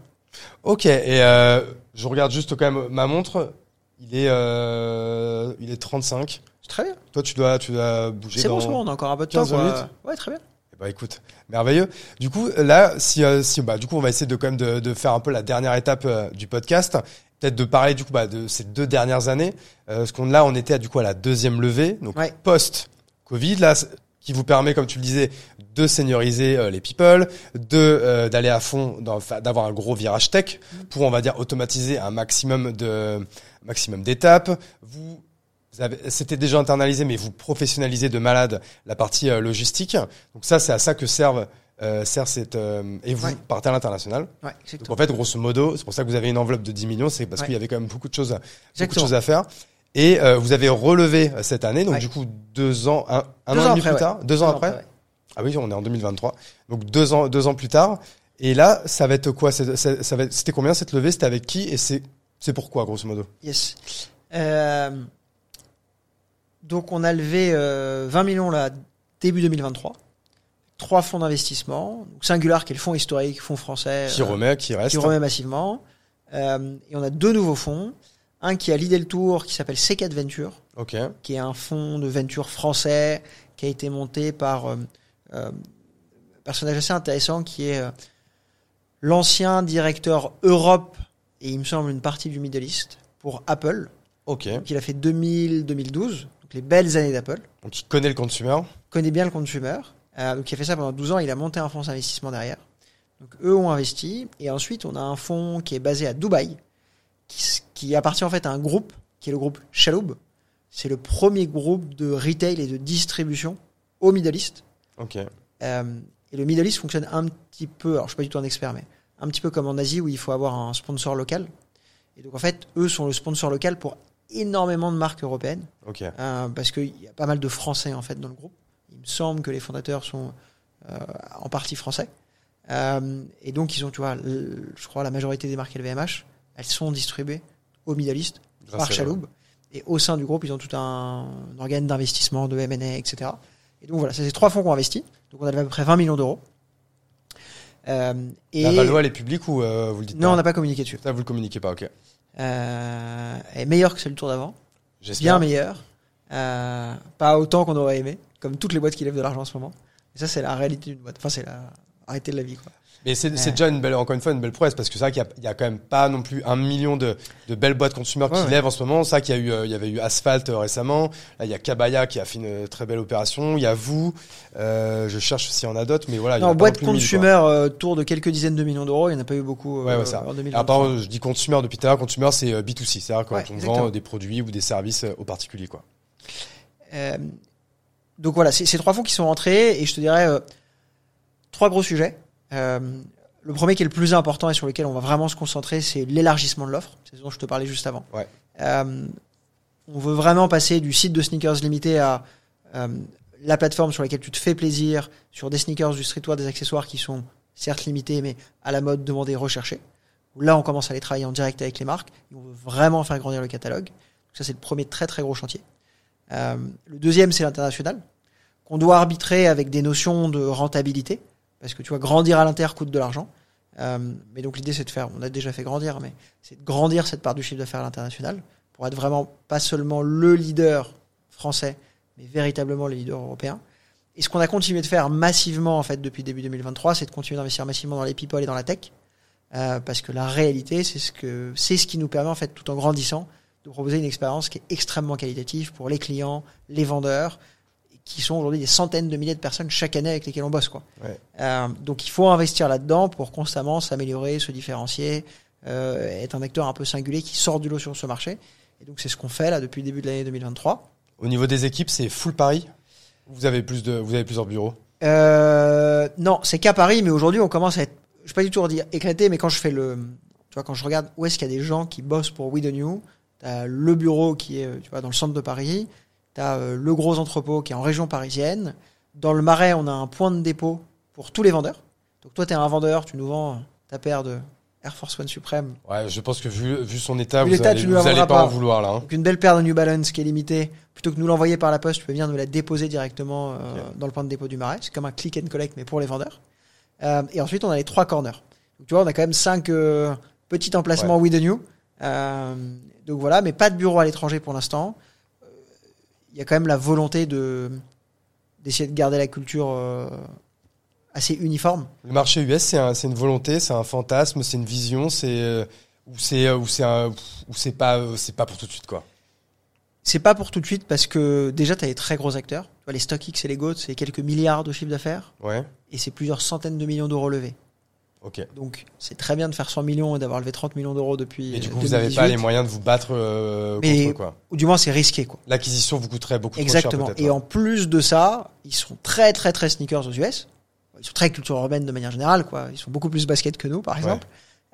Ok, et euh, je regarde juste quand même ma montre. Il est, euh, il est 35. C'est très bien. Toi, tu dois, tu dois bouger C'est dans... bon, on a encore un peu de temps. 15 quoi. minutes Ouais, très bien. Ben, écoute, merveilleux. Du coup, là, si, euh, si, bah, du coup, on va essayer de quand même de, de faire un peu la dernière étape euh, du podcast. Peut-être de parler du coup bah, de ces deux dernières années. Euh, parce qu'on là, on était du coup à la deuxième levée, donc Ouais. post Covid, là, qui vous permet, comme tu le disais, de senioriser euh, les people, de euh, d'aller à fond, d'avoir un gros virage tech pour, on va dire, automatiser un maximum de maximum d'étapes. Vous C'était déjà internalisé, mais vous professionnalisez de malade la partie euh, logistique. Donc ça, c'est à ça que servent, euh, sert cette euh, et vous Ouais. partez à l'international. Ouais, Donc en fait, grosso modo, c'est pour ça que vous avez une enveloppe de 10 millions, c'est parce Ouais. qu'il y avait quand même beaucoup de choses, beaucoup de choses à faire. Et euh, vous avez relevé cette année, donc du coup deux ans, un, un Deux an et demi plus tard, deux ans après? Ah oui, on est en 2023. Donc deux ans, deux ans plus tard. Et là, ça va être quoi? C'est- ça, ça va être- C'était combien cette levée? C'était avec qui? Et c'est c'est pourquoi, grosso modo? Yes. Euh, donc on a levé euh, 20 millions là début 2023. Trois fonds d'investissement. Singular qui est le fonds historique, fonds français, Qui euh, remet, qui reste qui remet massivement. Euh, et on a deux nouveaux fonds. Un qui a l'idée le tour qui s'appelle C4 Venture, Ok. qui est un fonds de venture français qui a été monté par euh, euh, un personnage assez intéressant qui est euh, l'ancien directeur Europe et il me semble une partie du Middle East pour Apple. Ok. Donc il a fait 2000-2012, donc les belles années d'Apple. Donc il connaît le consumer. Connaît bien le consumer. Euh, donc il a fait ça pendant 12 ans. Il a monté un fonds d'investissement derrière. Donc eux ont investi. Et ensuite on a un fonds qui est basé à Dubaï, qui, appartient en fait à un groupe qui est le groupe Shaloub. C'est le premier groupe de retail et de distribution au Middle East. Ok. Euh, et le Middle East fonctionne un petit peu, alors je suis pas du tout un expert, mais un petit peu comme en Asie où il faut avoir un sponsor local. Et donc en fait, eux sont le sponsor local pour énormément de marques européennes, euh, parce qu'il y a pas mal de Français en fait dans le groupe. Il me semble que les fondateurs sont euh, en partie français. Euh, et donc ils ont, tu vois, le- je crois la majorité des marques LVMH, elles sont distribuées au Middle East par Chaloub. Et au sein du groupe, ils ont tout un, un organe d'investissement, de M&A, etc. Et donc voilà, c'est trois fonds qui ont investi. Donc on a à peu près 20 millions d'euros. Et La Valois, elle est publique ou vous le dites non, pas on n'a pas communiqué dessus. Ça, vous le communiquez pas, ok. Euh, est meilleure que celle du tour d'avant, bien meilleure. Euh, pas autant qu'on aurait aimé, comme toutes les boîtes qui lèvent de l'argent en ce moment. Et ça, c'est la réalité d'une boîte. Enfin, c'est la réalité de la vie, quoi. Mais c'est Ouais. déjà une belle, encore une fois, une belle prouesse parce que c'est vrai qu'il y a, il y a quand même pas non plus un million de, de belles boîtes consommateurs Ouais, qui ouais. lèvent en ce moment. Ça, qu'il y a eu, euh, il y avait eu Asphalt euh, récemment. Là, il y a Kabaya qui a fait une euh, très belle opération. Il y a vous. Euh, je cherche s'il y en a d'autres, mais voilà. il y a Non, boîte non consumer tour de quelques dizaines de millions d'euros, il n'y en a pas eu beaucoup Ouais, ça. en 2023. Alors, par contre, je dis consumer depuis tout à l'heure. Consumer, c'est euh, B2C. C'est-à-dire quand on exactement. vend des produits ou des services aux particuliers, quoi. Donc voilà, c'est ces trois fonds qui sont rentrés et je te dirais trois gros sujets. Euh, le premier qui est le plus important et sur lequel on va vraiment se concentrer, c'est l'élargissement de l'offre. C'est ce dont je te parlais juste avant. Ouais. Euh, on veut vraiment passer du site de sneakers limité à euh, la plateforme sur laquelle tu te fais plaisir, sur des sneakers, du streetwear, des accessoires qui sont certes limités, mais à la mode, demandés, recherchés. Où Là, on commence à les travailler en direct avec les marques. Et on veut vraiment faire grandir le catalogue. Donc ça, c'est le premier très très gros chantier. Euh, le deuxième, c'est l'international, qu'on doit arbitrer avec des notions de rentabilité, parce que tu vois, grandir à l'inter coûte de l'argent. Euh, mais donc l'idée, c'est de faire, on a déjà fait grandir, mais c'est de grandir cette part du chiffre d'affaires à l'international pour être vraiment pas seulement le leader français, mais véritablement le leader européen. Et ce qu'on a continué de faire massivement en fait depuis début 2023, c'est de continuer d'investir massivement dans les people et dans la tech, euh, parce que la réalité, c'est ce que c'est ce qui nous permet en fait, tout en grandissant, de proposer une expérience qui est extrêmement qualitative pour les clients, les vendeurs, qui sont aujourd'hui des centaines de milliers de personnes chaque année avec lesquelles on bosse. Quoi. Ouais. Euh, donc il faut investir là-dedans pour constamment s'améliorer, se différencier, euh, être un acteur un peu singulier qui sort du lot sur ce marché. Et donc c'est ce qu'on fait là depuis le début de l'année 2023. Au niveau des équipes, c'est full Paris. Vous avez plus de, vous avez plusieurs bureaux? Euh, non, c'est qu'à Paris, mais aujourd'hui on commence à être, je vais pas du tout dire éclaté, mais quand je fais le, tu vois, quand je regarde où est-ce qu'il y a des gens qui bossent pour We The New, t'as le bureau qui est, tu vois, dans le centre de Paris, t'as euh, le gros entrepôt qui est en région parisienne. Dans le Marais, on a un point de dépôt pour tous les vendeurs. Donc toi, t'es un vendeur, tu nous vends ta paire de Air Force One Supreme. Ouais, je pense que vu, vu son état, Vu vous l'état, allez, tu vous nous la allez vendras pas en pas. vouloir là. hein. Donc une belle paire de New Balance qui est limitée, plutôt que de nous l'envoyer par la poste, tu peux venir nous la déposer directement euh, dans le point de dépôt du Marais. C'est comme un click and collect, mais pour les vendeurs. Euh, et ensuite, on a les trois corners. Donc tu vois, on a quand même cinq euh, petits emplacements We The New. Euh, donc voilà, mais pas de bureau à l'étranger pour l'instant. Il y a quand même la volonté de d'essayer de garder la culture euh, assez uniforme. Le marché US, c'est un, c'est une volonté, c'est un fantasme, c'est une vision, c'est ou c'est ou c'est un ou c'est pas c'est pas pour tout de suite quoi. C'est pas pour tout de suite parce que déjà, tu as des très gros acteurs. Tu vois, les StockX et les GOAT, c'est quelques milliards de chiffre d'affaires Ouais. et c'est plusieurs centaines de millions d'euros levés. Donc c'est très bien de faire 100 millions et d'avoir levé 30 millions d'euros depuis. Et du euh, coup, vous avez 2018. pas les moyens de vous battre euh, contre quoi. Ou du moins c'est risqué quoi. L'acquisition vous coûterait beaucoup trop Exactement. cher peut-être. Et en plus de ça, ils sont très très très sneakers aux US. Ils sont très culture urbaine de manière générale quoi. Ils sont beaucoup plus basket que nous par exemple.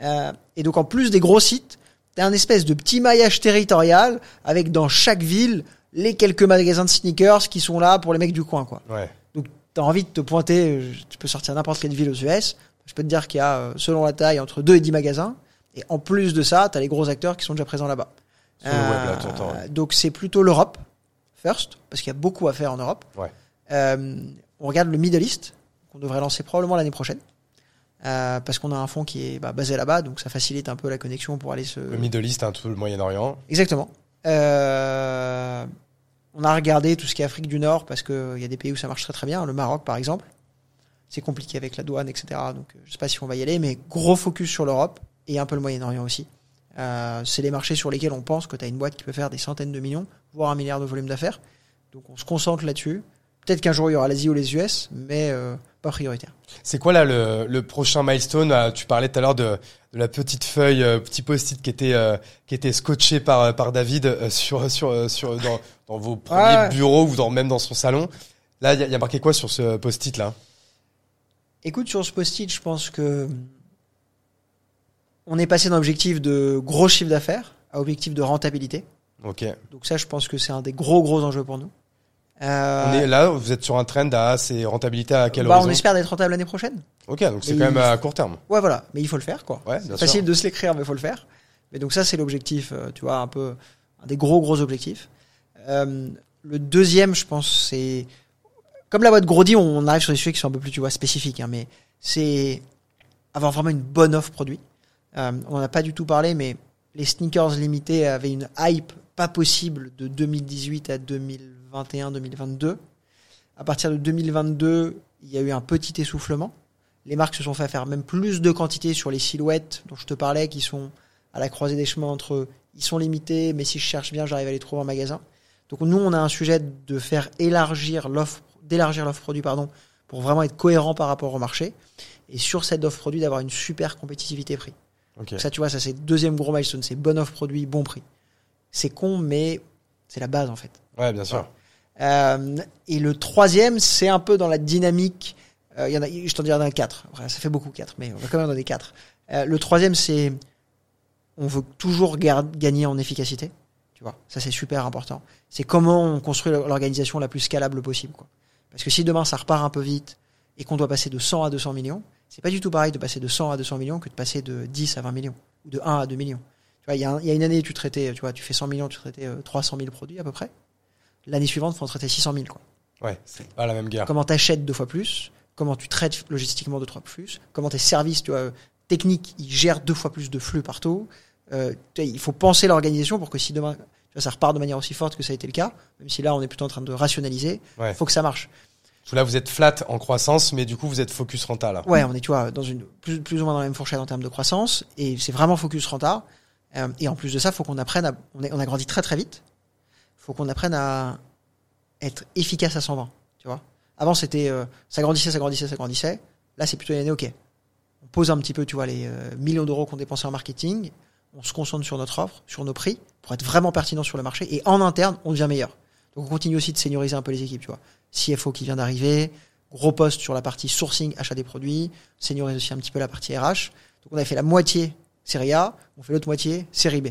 Euh, et donc en plus des gros sites, t'as un espèce de petit maillage territorial avec dans chaque ville les quelques magasins de sneakers qui sont là pour les mecs du coin quoi. Ouais. Donc t'as envie de te pointer, euh, tu peux sortir n'importe quelle ville aux US. Je peux te dire qu'il y a, euh, selon la taille, entre 2 et 10 magasins. Et en plus de ça, t'as les gros acteurs qui sont déjà présents là-bas. Ouais. donc c'est plutôt l'Europe, first, parce qu'il y a beaucoup à faire en Europe. Ouais. Euh, on regarde le Middle East, qu'on devrait lancer probablement l'année prochaine. Euh, parce qu'on a un fonds qui est bah, basé là-bas, donc ça facilite un peu la connexion pour aller se... Le Middle East, un tout le Moyen-Orient. Exactement. Euh, on a regardé tout ce qui est Afrique du Nord parce qu'il y a des pays où ça marche très très bien. Le Maroc, par exemple. C'est compliqué avec la douane, etc. Donc, euh, je sais pas si on va y aller, mais gros focus sur l'Europe et un peu le Moyen-Orient aussi. Euh, c'est les marchés sur lesquels on pense que tu as une boîte qui peut faire des centaines de millions, voire un milliard de volume d'affaires. Donc, on se concentre là-dessus. Peut-être qu'un jour il y aura l'Asie ou les US, mais euh, pas prioritaire. C'est quoi là le, le prochain milestone? Tu parlais tout à l'heure de, de la petite feuille, euh, petit post-it qui était euh, qui était scotché par par David sur sur sur dans, dans vos premiers Ouais. bureaux ou dans même dans son salon. Là, il y, y a marqué quoi sur ce post-it là? Écoute, sur ce post-it, je pense que on est passé d'un objectif de gros chiffre d'affaires à objectif de rentabilité. Ok. Donc ça, je pense que c'est un des gros gros enjeux pour nous. Euh, On est là, vous êtes sur un trend à c'est rentabilité à quel bah, horizon on espère d'être rentable l'année prochaine. Ok, donc c'est quand même à court terme. Ouais, voilà. Mais il faut le faire, quoi. Ouais, C'est facile de se l'écrire, mais il faut le faire. Mais donc ça, c'est l'objectif, euh, tu vois, un peu, un des gros gros objectifs. Euh, le deuxième, je pense, c'est comme la boîte Grody, on arrive sur des sujets qui sont un peu plus, tu vois, spécifiques, hein, mais c'est avoir vraiment une bonne offre produit. Euh, on n'en a pas du tout parlé, mais les sneakers limités avaient une hype pas possible de 2018 à 2021-2022. À partir de 2022, il y a eu un petit essoufflement. Les marques se sont fait faire même plus de quantité sur les silhouettes dont je te parlais, qui sont à la croisée des chemins entre ils sont limités, mais si je cherche bien, j'arrive à les trouver en magasin. Donc nous, on a un sujet de faire élargir l'offre, d'élargir l'offre produit, pardon, pour vraiment être cohérent par rapport au marché. Et sur cette offre produit, d'avoir une super compétitivité prix. Ok. Donc ça, tu vois, ça c'est deuxième gros milestone, c'est bonne offre produit, bon prix. C'est con, mais c'est la base en fait. Ouais, bien sûr. Euh, et le troisième, c'est un peu dans la dynamique. euh, y en a, je t'en dirai un quatre. Après, ça fait beaucoup quatre, mais on va quand même donner quatre. Euh, le troisième, c'est on veut toujours gagner en efficacité. Tu vois, ça c'est super important. C'est comment on construit l'organisation la plus scalable possible. Quoi. Parce que si demain ça repart un peu vite et qu'on doit passer de 100 à 200 millions, c'est pas du tout pareil de passer de 100 à 200 millions que de passer de 10 à 20 millions ou de 1 à 2 millions. Tu vois, il y, a y une année, tu traitais, tu vois, tu fais 100 millions, tu traitais euh, 300 000 produits à peu près. L'année suivante, faut en traiter 600 000. Quoi. Ouais, c'est pas la même guerre. Comment tu achètes deux fois plus, comment tu traites logistiquement deux fois plus, comment tes services tu vois, techniques ils gèrent deux fois plus de flux partout. Euh, il faut penser l'organisation pour que si demain ça repart de manière aussi forte que ça a été le cas, même si là on est plutôt en train de rationaliser, il Ouais. faut que ça marche. Parce là, vous êtes flat en croissance, mais du coup, vous êtes focus renta là. Ouais, on est tu vois dans une plus, plus ou moins dans la même fourchette en termes de croissance et c'est vraiment focus renta. Euh, et en plus de ça, faut qu'on apprenne à on, est, on a grandi très très vite. Faut qu'on apprenne à être efficace à 120, tu vois. Avant c'était euh, ça grandissait, ça grandissait, ça grandissait. Là, c'est plutôt une année OK. On pose un petit peu, tu vois, les euh, millions d'euros qu'on dépensait en marketing, on se concentre sur notre offre, sur nos prix pour être vraiment pertinent sur le marché et en interne, on devient meilleur. Donc on continue aussi de senioriser un peu les équipes, tu vois. CFO qui vient d'arriver, gros poste sur la partie sourcing, achat des produits, seniorise aussi un petit peu la partie RH. Donc on a fait la moitié série A, on fait l'autre moitié série B.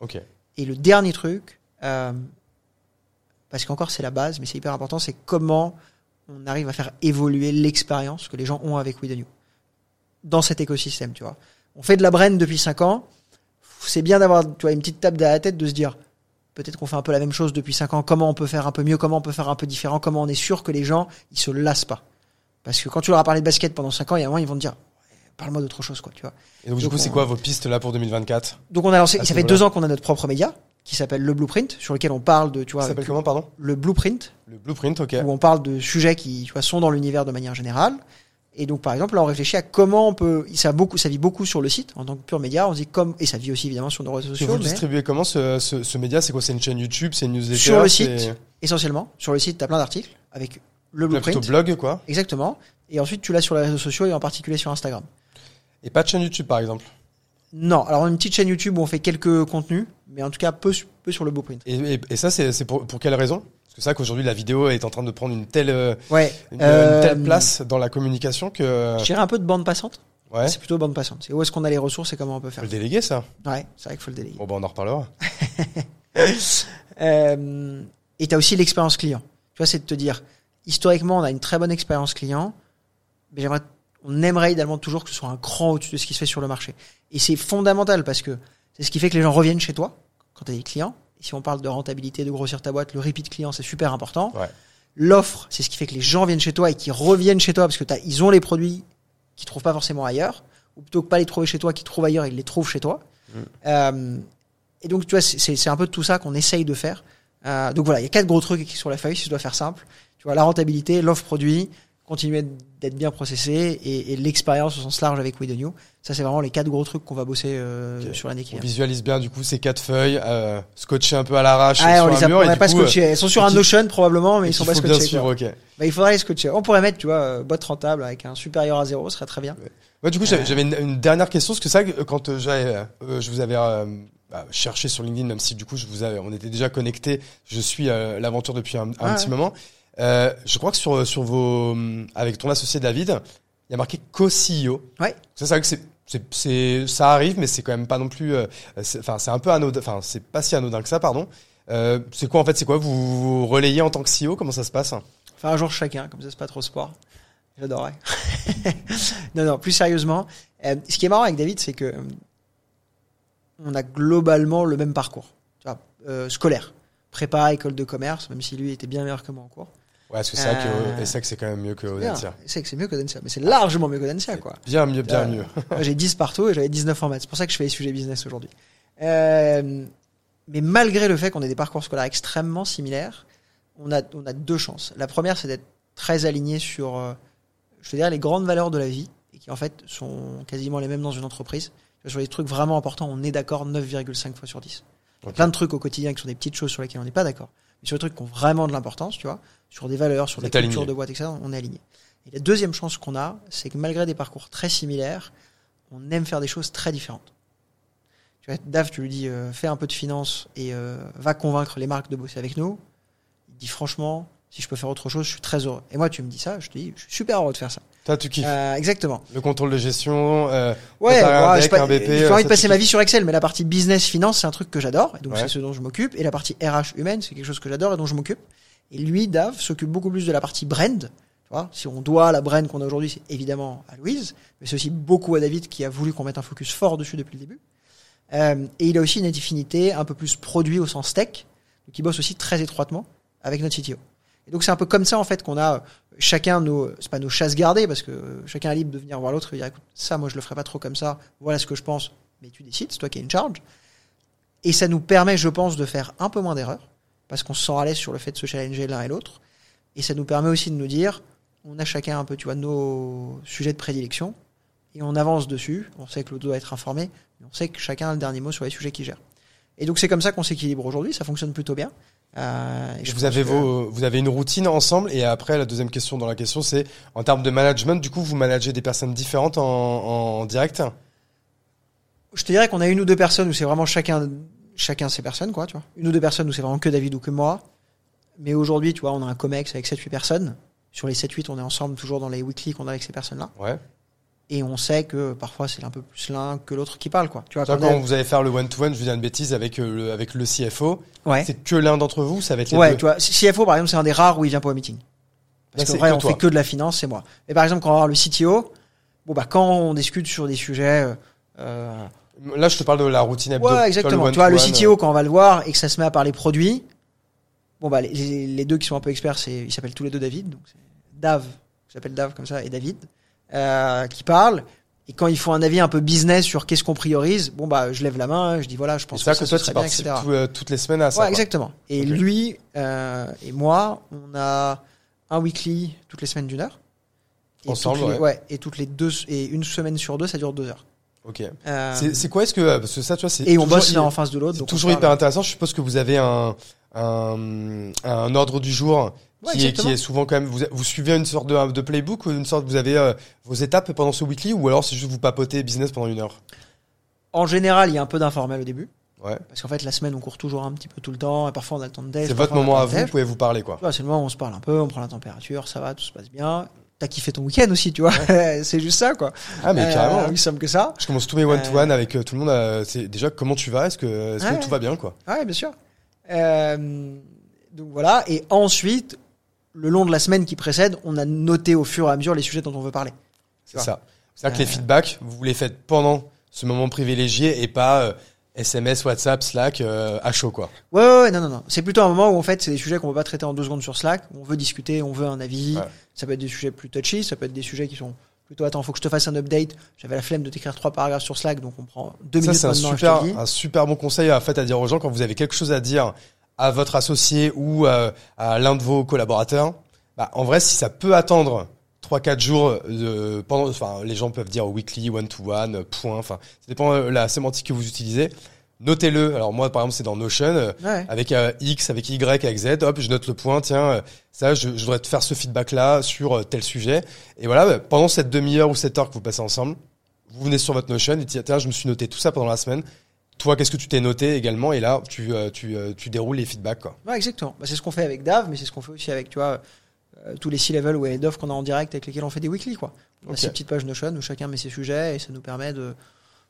Ok. Et le dernier truc, euh, parce qu'encore c'est la base, mais c'est hyper important, c'est comment on arrive à faire évoluer l'expérience que les gens ont avec We The New dans cet écosystème, tu vois. On fait de la brain depuis 5 ans. C'est bien d'avoir, tu vois, une petite tape derrière la tête de se dire, peut-être qu'on fait un peu la même chose depuis 5 ans. Comment on peut faire un peu mieux? Comment on peut faire un peu différent? Comment on est sûr que les gens, ils se lassent pas? Parce que quand tu leur as parlé de basket pendant 5 ans, il y a un moment, ils vont te dire, parle-moi d'autre chose, quoi, tu vois. Et donc, du coup, c'est quoi vos pistes là pour 2024 Donc on a lancé, À ça fait deux ans qu'on a notre propre média qui s'appelle le Blueprint, sur lequel on parle de, tu Ça vois, s'appelle comment, pardon? Le Blueprint, Le blueprint, ok. où on parle de sujets qui, tu vois, sont dans l'univers de manière générale. Et donc, par exemple, là, on réfléchit à comment on peut, ça a beaucoup, ça vit beaucoup sur le site, en tant que pur média. On se dit comme, et ça vit aussi évidemment sur nos réseaux Et sociaux, vous le mais distribuez comment ce, ce, ce média C'est quoi C'est une chaîne YouTube C'est une newsletter Sur le site. essentiellement, sur le site, t'as plein d'articles avec le Ouais, plutôt Blueprint. blog, quoi. Exactement. Et ensuite, tu l'as sur les réseaux sociaux et en particulier sur Instagram. Et pas de chaîne YouTube, par exemple. Non. Alors, on a une petite chaîne YouTube où on fait quelques contenus, mais en tout cas, peu, peu sur le Blueprint. Et, et, et ça, c'est pour, pour quelle raison? C'est vrai qu'aujourd'hui, la vidéo est en train de prendre une telle, euh, Ouais. une, Euh, une telle place dans la communication que. Je dirais un peu de bande passante. Ouais. C'est plutôt bande passante. C'est où est-ce qu'on a les ressources et comment on peut Faut faire. le déléguer, ça. Ouais, c'est vrai qu'il faut le déléguer. Bon, bah, on en reparlera. Euh, et tu as aussi l'expérience client. Tu vois, c'est de te dire, historiquement, on a une très bonne expérience client, mais j'aimerais, on aimerait idéalement toujours que ce soit un cran au-dessus de ce qui se fait sur le marché. Et c'est fondamental parce que c'est ce qui fait que les gens reviennent chez toi quand tu as des clients. Et si on parle de rentabilité, de grossir ta boîte, le repeat client, c'est super important. Ouais. L'offre, c'est ce qui fait que les gens viennent chez toi et qui reviennent chez toi parce que t'as, ils ont les produits qu'ils trouvent pas forcément ailleurs, ou plutôt que pas les trouver chez toi, qu'ils trouvent ailleurs, ils les trouvent chez toi. Euh, et donc, tu vois, c'est- un peu tout ça qu'on essaye de faire. Euh, donc voilà, il y a quatre gros trucs sur la feuille, si je dois faire simple. Tu vois, la rentabilité, l'offre produit, continuer d'être bien processé et, et l'expérience au sens large avec We The New. Ça, c'est vraiment les quatre gros trucs qu'on va bosser euh, sur l'année qui On visualise bien, du coup, ces quatre feuilles, euh, scotchées un peu à l'arrache Ah, sur on les a, mur. on et pas coup, scotché. Elles sont sur et un Notion probablement, mais ils sont pas faut bien suivre, ok. Bah, il faudrait les scotcher. On pourrait mettre, tu vois, euh, boîte rentable avec un supérieur à zéro, ce serait très bien. Ouais, du coup, j'avais Euh. j'avais une, une dernière question, parce que ça, quand euh, j'avais, euh, je vous avais euh, bah, cherché sur LinkedIn, même si du coup, je vous avais, on était déjà connectés, je suis euh, l'aventure depuis un, un Ah, petit ouais. moment. Euh, je crois que sur, sur vos, avec ton associé David, il y a marqué co-CEO. Ouais. Ça, c'est vrai que c'est, c'est, ça arrive, mais c'est quand même pas non plus, euh, enfin, c'est un peu anodin, enfin, c'est pas si anodin que ça, pardon. Euh, c'est quoi en fait C'est quoi vous, vous relayez en tant que CEO Comment ça se passe? Enfin, un jour chacun, comme ça c'est pas trop sport. J'adorerais. non, non, plus sérieusement. euh, ce qui est marrant avec David, c'est que on a globalement le même parcours. Tu vois, scolaire. Prépa, école de commerce, même si lui était bien meilleur que moi en cours. Ouais, parce que c'est vrai que, Euh, c'est vrai que c'est quand même mieux que. Audencia. C'est que c'est mieux que Densia, mais c'est largement mieux que Densia, quoi. Bien mieux, bien Euh, mieux. J'ai 10 partout et j'avais 19 en maths. C'est pour ça que je fais les sujets business aujourd'hui. Euh, mais malgré le fait qu'on ait des parcours scolaires extrêmement similaires, on a, on a deux chances. La première, c'est d'être très aligné sur, euh, je veux dire, les grandes valeurs de la vie, et qui en fait sont quasiment les mêmes dans une entreprise. Sur les trucs vraiment importants, on est d'accord 9,5 fois sur 10. Il y a Ok. plein de trucs au quotidien qui sont des petites choses sur lesquelles on n'est pas d'accord. Mais sur les trucs qui ont vraiment de l'importance, tu vois, sur des valeurs, sur des cultures aligné. de boîte, etc., on est aligné. Et la deuxième chance qu'on a, c'est que malgré des parcours très similaires, on aime faire des choses très différentes. Tu vois, Dave, tu lui dis, euh, fais un peu de finance et euh, va convaincre les marques de bosser avec nous. Il dit, franchement, si je peux faire autre chose, je suis très heureux. Et moi, tu me dis ça, je te dis, je suis super heureux de faire ça. Toi, tu kiffes. Euh, exactement. Le contrôle de gestion, euh, Ouais, deck, j'ai pas, j'ai envie de passer ma vie sur Excel, mais la partie business, finance, c'est un truc que j'adore, et donc Ouais. c'est ce dont je m'occupe. Et la partie RH humaine, c'est quelque chose que j'adore et dont je m'occupe. Et lui, Dave, s'occupe beaucoup plus de la partie brand. Tu vois, si on doit la brand qu'on a aujourd'hui, c'est évidemment à Louise, mais c'est aussi beaucoup à David qui a voulu qu'on mette un focus fort dessus depuis le début. Euh, et il a aussi une affinité un peu plus produit au sens tech, il bosse aussi très étroitement avec notre CTO. Et donc c'est un peu comme ça en fait qu'on a euh, chacun nos, c'est pas nos chasses gardées parce que euh, chacun est libre de venir voir l'autre et dire écoute ça moi je le ferai pas trop comme ça, voilà ce que je pense, mais tu décides, c'est toi qui es in charge. Et ça nous permet, je pense, de faire un peu moins d'erreurs parce qu'on se sent à l'aise sur le fait de se challenger l'un et l'autre. Et ça nous permet aussi de nous dire, on a chacun un peu, tu vois, nos sujets de prédilection et on avance dessus. On sait que l'autre doit être informé, mais on sait que chacun a le dernier mot sur les sujets qu'il gère. Et donc c'est comme ça qu'on s'équilibre aujourd'hui. Ça fonctionne plutôt bien. Euh, et je vous avez que- vos, vous avez une routine ensemble. Et après, la deuxième question dans la question, c'est en termes de management, du coup, vous managez des personnes différentes en, en direct? Je te dirais qu'on a une ou deux personnes où c'est vraiment chacun, chacun ses personnes, quoi, tu vois. Une ou deux personnes où c'est vraiment que David ou que moi. Mais aujourd'hui, tu vois, on a un COMEX avec 7-8 personnes. Sur les 7-8, on est ensemble toujours dans les weekly qu'on a avec ces personnes-là. Ouais. Et on sait que parfois c'est un peu plus l'un que l'autre qui parle, quoi. Tu vois, quand vous allez faire le one-to-one, je vous dis une bêtise, avec euh, le, avec le CFO, Ouais. c'est que l'un d'entre vous, ça va être les Ouais, deux. tu vois, CFO par exemple, c'est un des rares où il vient pas au meeting. Parce Là, qu'en vrai, que on toi. fait que de la finance, c'est moi. Mais par exemple, quand on va voir le CTO, bon bah quand on discute sur des sujets, euh, euh, Là, je te parle de la routine hebdo. ouais, exactement. Tu vois, le CTO quand on va le voir et que ça se met à parler produits, bon bah les, deux qui sont un peu experts, c'est ils s'appellent tous les deux David, donc Dave, qui s'appelle Dave comme ça, et David, euh, qui parlent. Et quand il faut un avis un peu business sur qu'est-ce qu'on priorise, bon bah je lève la main, je dis voilà, je pense ça que que ça, toi, ce tu serait bien, participes etc. tout, euh, toutes les semaines à ça. Ouais, exactement. Et lui euh, et moi, on a un weekly toutes les semaines d'une heure. Et Ensemble, les- ouais. Et toutes les deux et une semaine sur deux, ça dure deux heures. Ok. Euh, C'est quoi Est-ce que parce que ça, tu vois, c'est et on bosse l'un en face de l'autre. Toujours hyper intéressant. Je suppose que vous avez un un, un ordre du jour Ouais, qui, est, qui est souvent quand même. Vous, vous suivez une sorte de, de playbook ou une sorte. Vous avez euh, vos étapes pendant ce weekly ou alors c'est juste vous papotez business pendant une heure? En général, il y a un peu d'informel au début. Ouais. Parce qu'en fait, la semaine, on court toujours un petit peu tout le temps. Et parfois, on a le temps de déj. C'est votre moment à vous. Vous pouvez vous parler quoi. C'est le moment où on se parle un peu, on prend la température, ça va, tout se passe bien. T'as kiffé ton week-end aussi, tu vois. c'est juste ça, quoi. Ah mais Euh, carrément. Aussi simple que ça. Je commence tous mes one to one avec euh, tout le monde. euh, c'est déjà comment tu vas Est-ce que est-ce Ouais. que tout va bien quoi? Ouais, bien sûr. Euh, donc voilà. Et ensuite, le long de la semaine qui précède, on a noté au fur et à mesure les sujets dont on veut parler. C'est ça. C'est-à-dire que les Euh, feedbacks, vous les faites pendant ce moment privilégié et pas euh, SMS, WhatsApp, Slack euh, à chaud quoi. Ouais, ouais, ouais, non, non, non. C'est plutôt un moment où en fait, c'est des sujets qu'on peut pas traiter en deux secondes sur Slack. On veut discuter, on veut un avis. Ouais. Ça peut être des sujets plus touchy, ça peut être des sujets qui sont plutôt attends, faut que je te fasse un update. J'avais la flemme de t'écrire trois paragraphes sur Slack, donc on prend deux Ça minutes c'est un super, un super bon conseil à, fait, à dire aux gens quand vous avez quelque chose à dire à votre associé ou euh, à l'un de vos collaborateurs. Bah, en vrai, si ça peut attendre 3-4 jours de, pendant, enfin, les gens peuvent dire weekly, one to one, point, enfin, ça dépend de la sémantique que vous utilisez. Notez-le. Alors moi, par exemple, c'est dans Notion. euh, Ouais. avec euh, X, avec Y, avec Z, hop, je note le point, tiens, euh, ça, je, je voudrais te faire ce feedback-là sur euh, tel sujet. Et voilà, bah, pendant cette demi-heure ou cette heure que vous passez ensemble, vous venez sur votre Notion et dites, tiens, je me suis noté tout ça pendant la semaine. Toi, qu'est-ce que tu t'es noté également Et là, tu, euh, tu, euh, tu déroules les feedbacks, quoi. Ouais, exactement. Bah, c'est ce qu'on fait avec Dave, mais c'est ce qu'on fait aussi avec, tu vois, euh, tous les C-level ou head off qu'on a en direct avec lesquels on fait des weekly, quoi. On Ok. a ces petites pages Notion où chacun met ses sujets et ça nous permet de,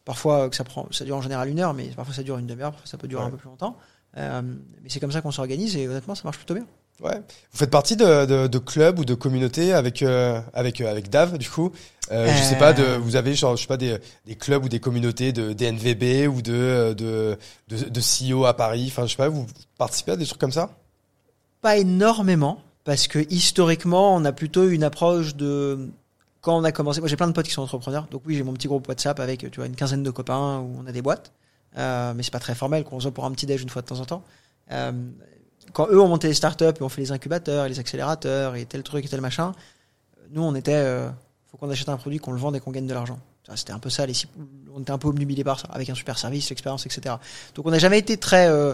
parfois que ça prend, ça dure en général une heure, mais parfois ça dure une demi-heure, parfois ça peut durer Ouais. un peu plus longtemps. Euh, mais c'est comme ça qu'on s'organise et honnêtement, ça marche plutôt bien. Ouais. Vous faites partie de, de, de clubs ou de communautés avec euh, avec euh, avec Dave du coup? Euh, Je sais Euh. pas de vous avez genre je sais pas des, des clubs ou des communautés de DNVB ou de de de, de CEO à Paris? Enfin je sais pas vous participez à des trucs comme ça? Pas énormément, parce que historiquement, on a plutôt une approche de quand on a commencé. Moi, j'ai plein de potes qui sont entrepreneurs, donc oui, j'ai mon petit groupe WhatsApp avec tu vois une quinzaine de copains où on a des boîtes. euh, mais c'est pas très formel, qu'on se voit pour un petit déj une fois de temps en temps. Euh, quand eux ont monté les startups et ont fait les incubateurs, et les accélérateurs et tel truc et tel machin, nous on était, euh, faut qu'on achète un produit, qu'on le vende et qu'on gagne de l'argent. C'était un peu ça, les, on était un peu obnubilés par ça, avec un super service, l'expérience, etc. Donc on n'a jamais été très, euh,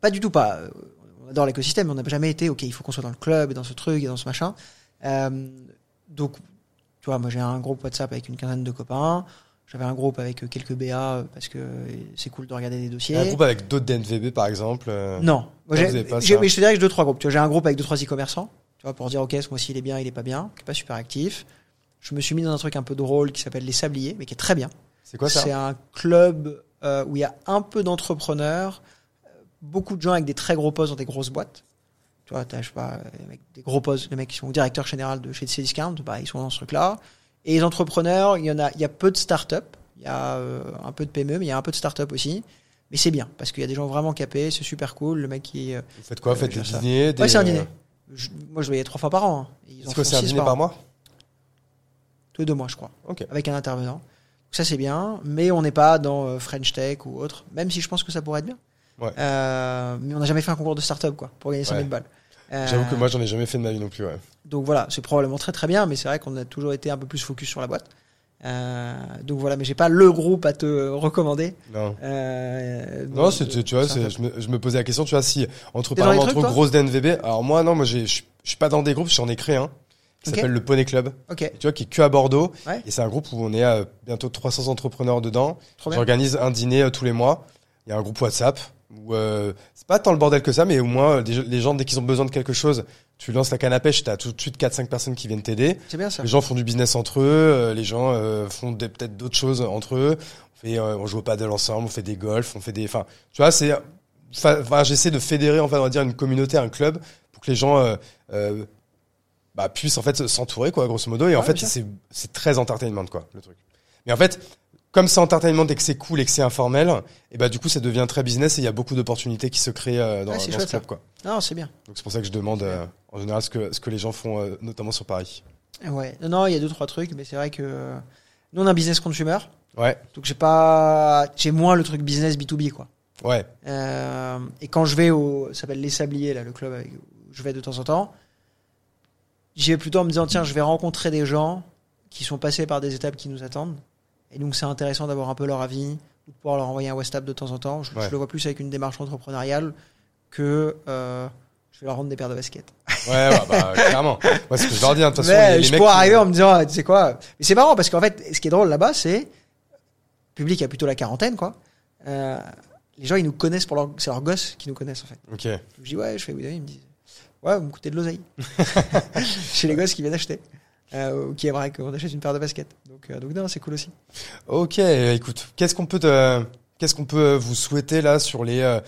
pas du tout pas. euh, On adore l'écosystème, mais on n'a jamais été, ok, il faut qu'on soit dans le club et dans ce truc et dans ce machin. Euh, donc, tu vois, moi j'ai un groupe WhatsApp avec une quinzaine de copains. J'avais un groupe avec euh, quelques BA euh, parce que euh, c'est cool de regarder des dossiers. Un groupe avec d'autres DNVB par exemple. Non, Moi, j'ai- mais je te dirais que j'ai deux trois groupes. Tu vois, j'ai un groupe avec deux trois e-commerçants, tu vois, pour dire ok, ce mois-ci il est bien, il est pas bien, qui est pas super actif. Je me suis mis dans un truc un peu drôle qui s'appelle les Sabliers, mais qui est très bien. C'est quoi ça? C'est un club euh, où il y a un peu d'entrepreneurs, beaucoup de gens avec des très gros postes dans des grosses boîtes. Tu vois, t'as, je sais pas, des gros postes, les mecs qui sont directeurs général de chez Cdiscount, bah, ils sont dans ce truc-là. Et les entrepreneurs, il y en a, il y a peu de start-up, il y a euh, un peu de PME, mais il y a un peu de start-up aussi. Mais c'est bien, parce qu'il y a des gens vraiment capés, c'est super cool. Le mec qui, euh, Vous faites quoi? Vous faites Euh, des dîners des, ouais, c'est un euh, dîner. Je- moi, je le voyais trois fois par an. hein. Ils en C'est un dîner par an. mois? Tous les deux mois, je crois. Avec un intervenant. Donc ça, c'est bien. Mais on n'est pas dans euh, French Tech ou autre. Même si je pense que ça pourrait être bien. Ouais. Euh, mais on n'a jamais fait un concours de start-up, quoi, pour gagner 100 000 Ouais. balles. Euh, J'avoue que moi j'en ai jamais fait de ma vie non plus. Ouais. Donc voilà, c'est probablement très très bien, mais c'est vrai qu'on a toujours été un peu plus focus sur la boîte. Euh, donc voilà, mais j'ai pas le groupe à te recommander. Non. Euh, Non, c'est, tu vois, c'est- je, me, je me posais la question, tu vois, si entre par exemple, trucs, entre grosses DNVB, alors moi non, moi je suis pas dans des groupes, j'en ai créé un qui s'appelle le Poney Club, Ok, et tu vois, qui est que à Bordeaux, Ouais. et c'est un groupe où on est à bientôt 300 entrepreneurs dedans. J'organise un dîner tous les mois. Il y a un groupe WhatsApp où euh, c'est pas tant le bordel que ça, mais au moins euh, les gens dès qu'ils ont besoin de quelque chose, tu lances la canne à pêche, t'as tout de suite 4-5 personnes qui viennent t'aider. C'est bien ça. Les gens font du business entre eux, euh, les gens euh, font peut-être d'autres choses entre eux. On, fait, euh, on joue au paddle ensemble, on fait des golfs, on fait des. Enfin, tu vois, c'est. Enfin, j'essaie de fédérer, enfin, on va dire une communauté, un club, pour que les gens bah, puissent en fait s'entourer, quoi, grosso modo. Et en fait, c'est c'est très entertainment, quoi, le truc. Mais en fait, comme c'est entertainment et que c'est cool et que c'est informel, et bah du coup, ça devient très business et il y a beaucoup d'opportunités qui se créent euh, dans, c'est dans ce club, quoi. Non, c'est bien. Donc c'est pour ça que je demande euh, en général ce que ce que les gens font, euh, notamment sur Paris. Ouais. Non, il y a deux trois trucs, mais c'est vrai que nous on a un business consumer, Ouais, donc j'ai pas, j'ai moins le truc business B2B quoi. ouais. Et quand je vais au, ça s'appelle les Sabliers là, le club avec, où je vais de temps en temps, j'y vais plutôt en me disant tiens, je vais rencontrer des gens qui sont passés par des étapes qui nous attendent, et donc c'est intéressant d'avoir un peu leur avis ou de pouvoir leur envoyer un WhatsApp de temps en temps. Je, le vois plus avec une démarche entrepreneuriale que euh, je vais leur rendre des paires de baskets. Ouais, ouais, bah, clairement. Moi, ce que je leur dis, hein, de toute façon, Mais les, les je mecs pourrais qui- arriver en me disant, ah, tu sais quoi Mais c'est marrant parce qu'en fait, ce qui est drôle là-bas, c'est le public a plutôt la quarantaine, quoi. Euh, les gens, ils nous connaissent pour leur, c'est leurs gosses qui nous connaissent en fait. Ok. Je dis ouais, je fais oui, ils me disent ouais, vous me coûtez de l'oseille. Chez les gosses qui viennent acheter. Euh, qui aimeraient qu'on achète une paire de baskets. Donc, euh, donc non, c'est cool aussi. Ok, écoute, qu'est-ce qu'on peut qu'est-ce qu'on peut vous souhaiter là sur les, euh,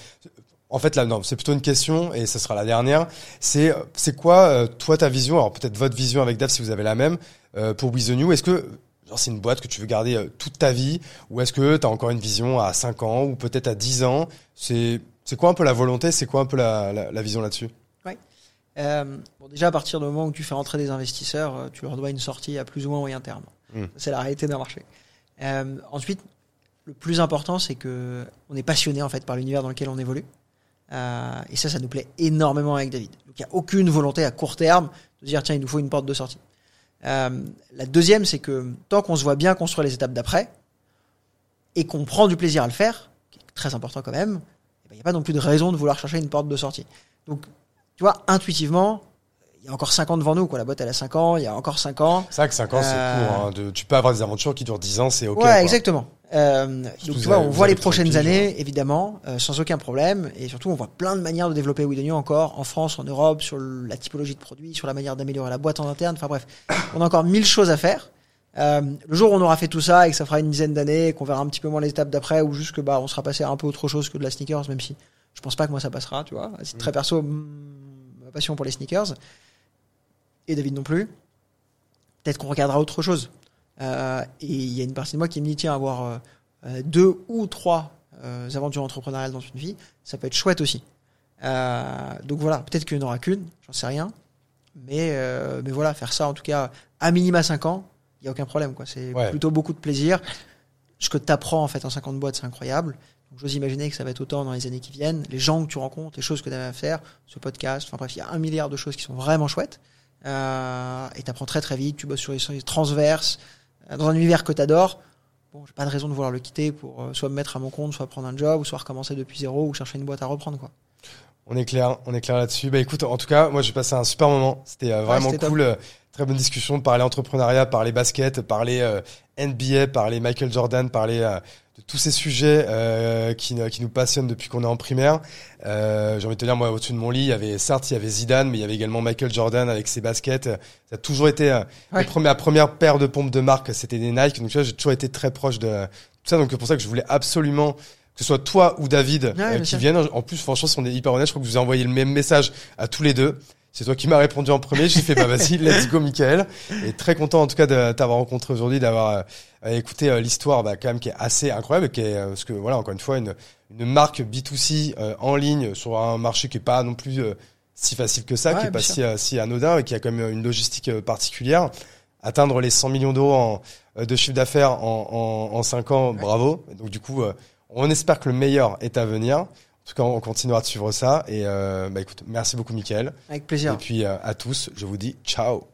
en fait là non, c'est plutôt une question et ce sera la dernière. C'est, c'est quoi euh, toi ta vision Alors peut-être votre vision avec Dave si vous avez la même pour With New? Est-ce que genre c'est une boîte que tu veux garder toute ta vie ou est-ce que tu as encore une vision à 5 ans ou peut-être à 10 ans? C'est, c'est quoi un peu la volonté? C'est quoi un peu la vision là-dessus? Euh, bon, déjà, à partir du moment où tu fais rentrer des investisseurs, euh, tu leur dois une sortie à plus ou moins moyen terme. Mm. C'est la réalité d'un marché. Euh, ensuite, le plus important, c'est que on est passionné en fait par l'univers dans lequel on évolue. Euh, et ça, ça nous plaît énormément avec David. Donc, il n'y a aucune volonté à court terme de dire tiens, il nous faut une porte de sortie. La deuxième, c'est que tant qu'on se voit bien construire les étapes d'après et qu'on prend du plaisir à le faire, qui est très important quand même, eh ben, il n'y a pas non plus de raison de vouloir chercher une porte de sortie. Donc, tu vois, intuitivement, il y a encore 5 ans devant nous, quoi. La boîte, elle a 5 ans, il y a encore 5 ans. C'est vrai que 5 ans c'est Euh, court. Hein, de, tu peux avoir des aventures qui durent 10 ans, c'est ok. ouais, quoi. exactement. Euh, donc, tu vois, on voit les prochaines 30 piges, années, évidemment, euh, sans aucun problème. Et surtout, on voit plein de manières de développer Widonio encore en France, en Europe, sur la typologie de produits, sur la manière d'améliorer la boîte en interne. Enfin bref, on a encore mille choses à faire. Euh, le jour où on aura fait tout ça et que ça fera une dizaine d'années, et qu'on verra un petit peu moins les étapes d'après, ou juste que bah on sera passé à un peu autre chose que de la sneakers, même si je pense pas que moi ça passera, tu vois. C'est très perso, mm, passion pour les sneakers et David non plus. Peut-être qu'on regardera autre chose. Euh, et il y a une partie de moi qui me dit tiens avoir euh, euh, deux ou trois euh, aventures entrepreneuriales dans une vie, ça peut être chouette aussi. Donc voilà, peut-être qu'il n'y en aura qu'une, j'en sais rien. Mais, mais voilà, faire ça en tout cas à minima 5 ans, il n'y a aucun problème. quoi. C'est Ouais. plutôt beaucoup de plaisir. Ce que tu apprends en fait en 50 boîtes, c'est incroyable. Donc, j'ose imaginer que ça va être autant dans les années qui viennent. Les gens que tu rencontres, les choses que tu as à faire, ce podcast, enfin bref, il y a un milliard de choses qui sont vraiment chouettes. Euh, et tu apprends très très vite, tu bosses sur les, les transverses, euh, dans un univers que tu adores. Bon, j'ai pas de raison de vouloir le quitter pour euh, soit me mettre à mon compte, soit prendre un job, ou soit recommencer depuis zéro, ou chercher une boîte à reprendre, quoi. On est clair, on est clair là-dessus. Bah écoute, en tout cas, moi j'ai passé un super moment. C'était euh, vraiment c'était cool. très bonne discussion, parler entrepreneuriat, parler basket, parler NBA, parler Michael Jordan, parler euh, de tous ces sujets euh, qui, nous- qui nous passionnent depuis qu'on est en primaire. Euh, J'ai envie de te dire, moi au-dessus de mon lit, il y avait certes il y avait Zidane, mais il y avait également Michael Jordan avec ses baskets. Ça a toujours été euh, Ouais. mes premières- ma première paire de pompes de marque, c'était des Nike. Donc tu vois, j'ai toujours été très proche de tout ça. Donc c'est pour ça que je voulais absolument que ce soit toi ou David Ouais, euh, qui viennent. En plus, franchement, si on est hyper honnête, je crois que je vous ai envoyé le même message à tous les deux. C'est toi qui m'as répondu en premier. J'ai fait, bah vas-y, let's go, Michael. Et très content en tout cas de t'avoir rencontré aujourd'hui, d'avoir euh, écouté euh, l'histoire, bah, quand même qui est assez incroyable, qui est euh, parce que voilà, encore une fois, une une marque B2C euh, en ligne sur un marché qui est pas non plus euh, si facile que ça, Ouais, qui est pas si, si anodin, et qui a quand même une logistique particulière. Atteindre les 100 millions d'euros en, euh, de chiffre d'affaires en, en, en 5 ans, bravo. Donc du coup, euh, on espère que le meilleur est à venir. En tout cas, on continuera de suivre ça. Et euh, bah écoute, merci beaucoup, Mickaël. Avec plaisir. Et puis euh, à tous, je vous dis ciao.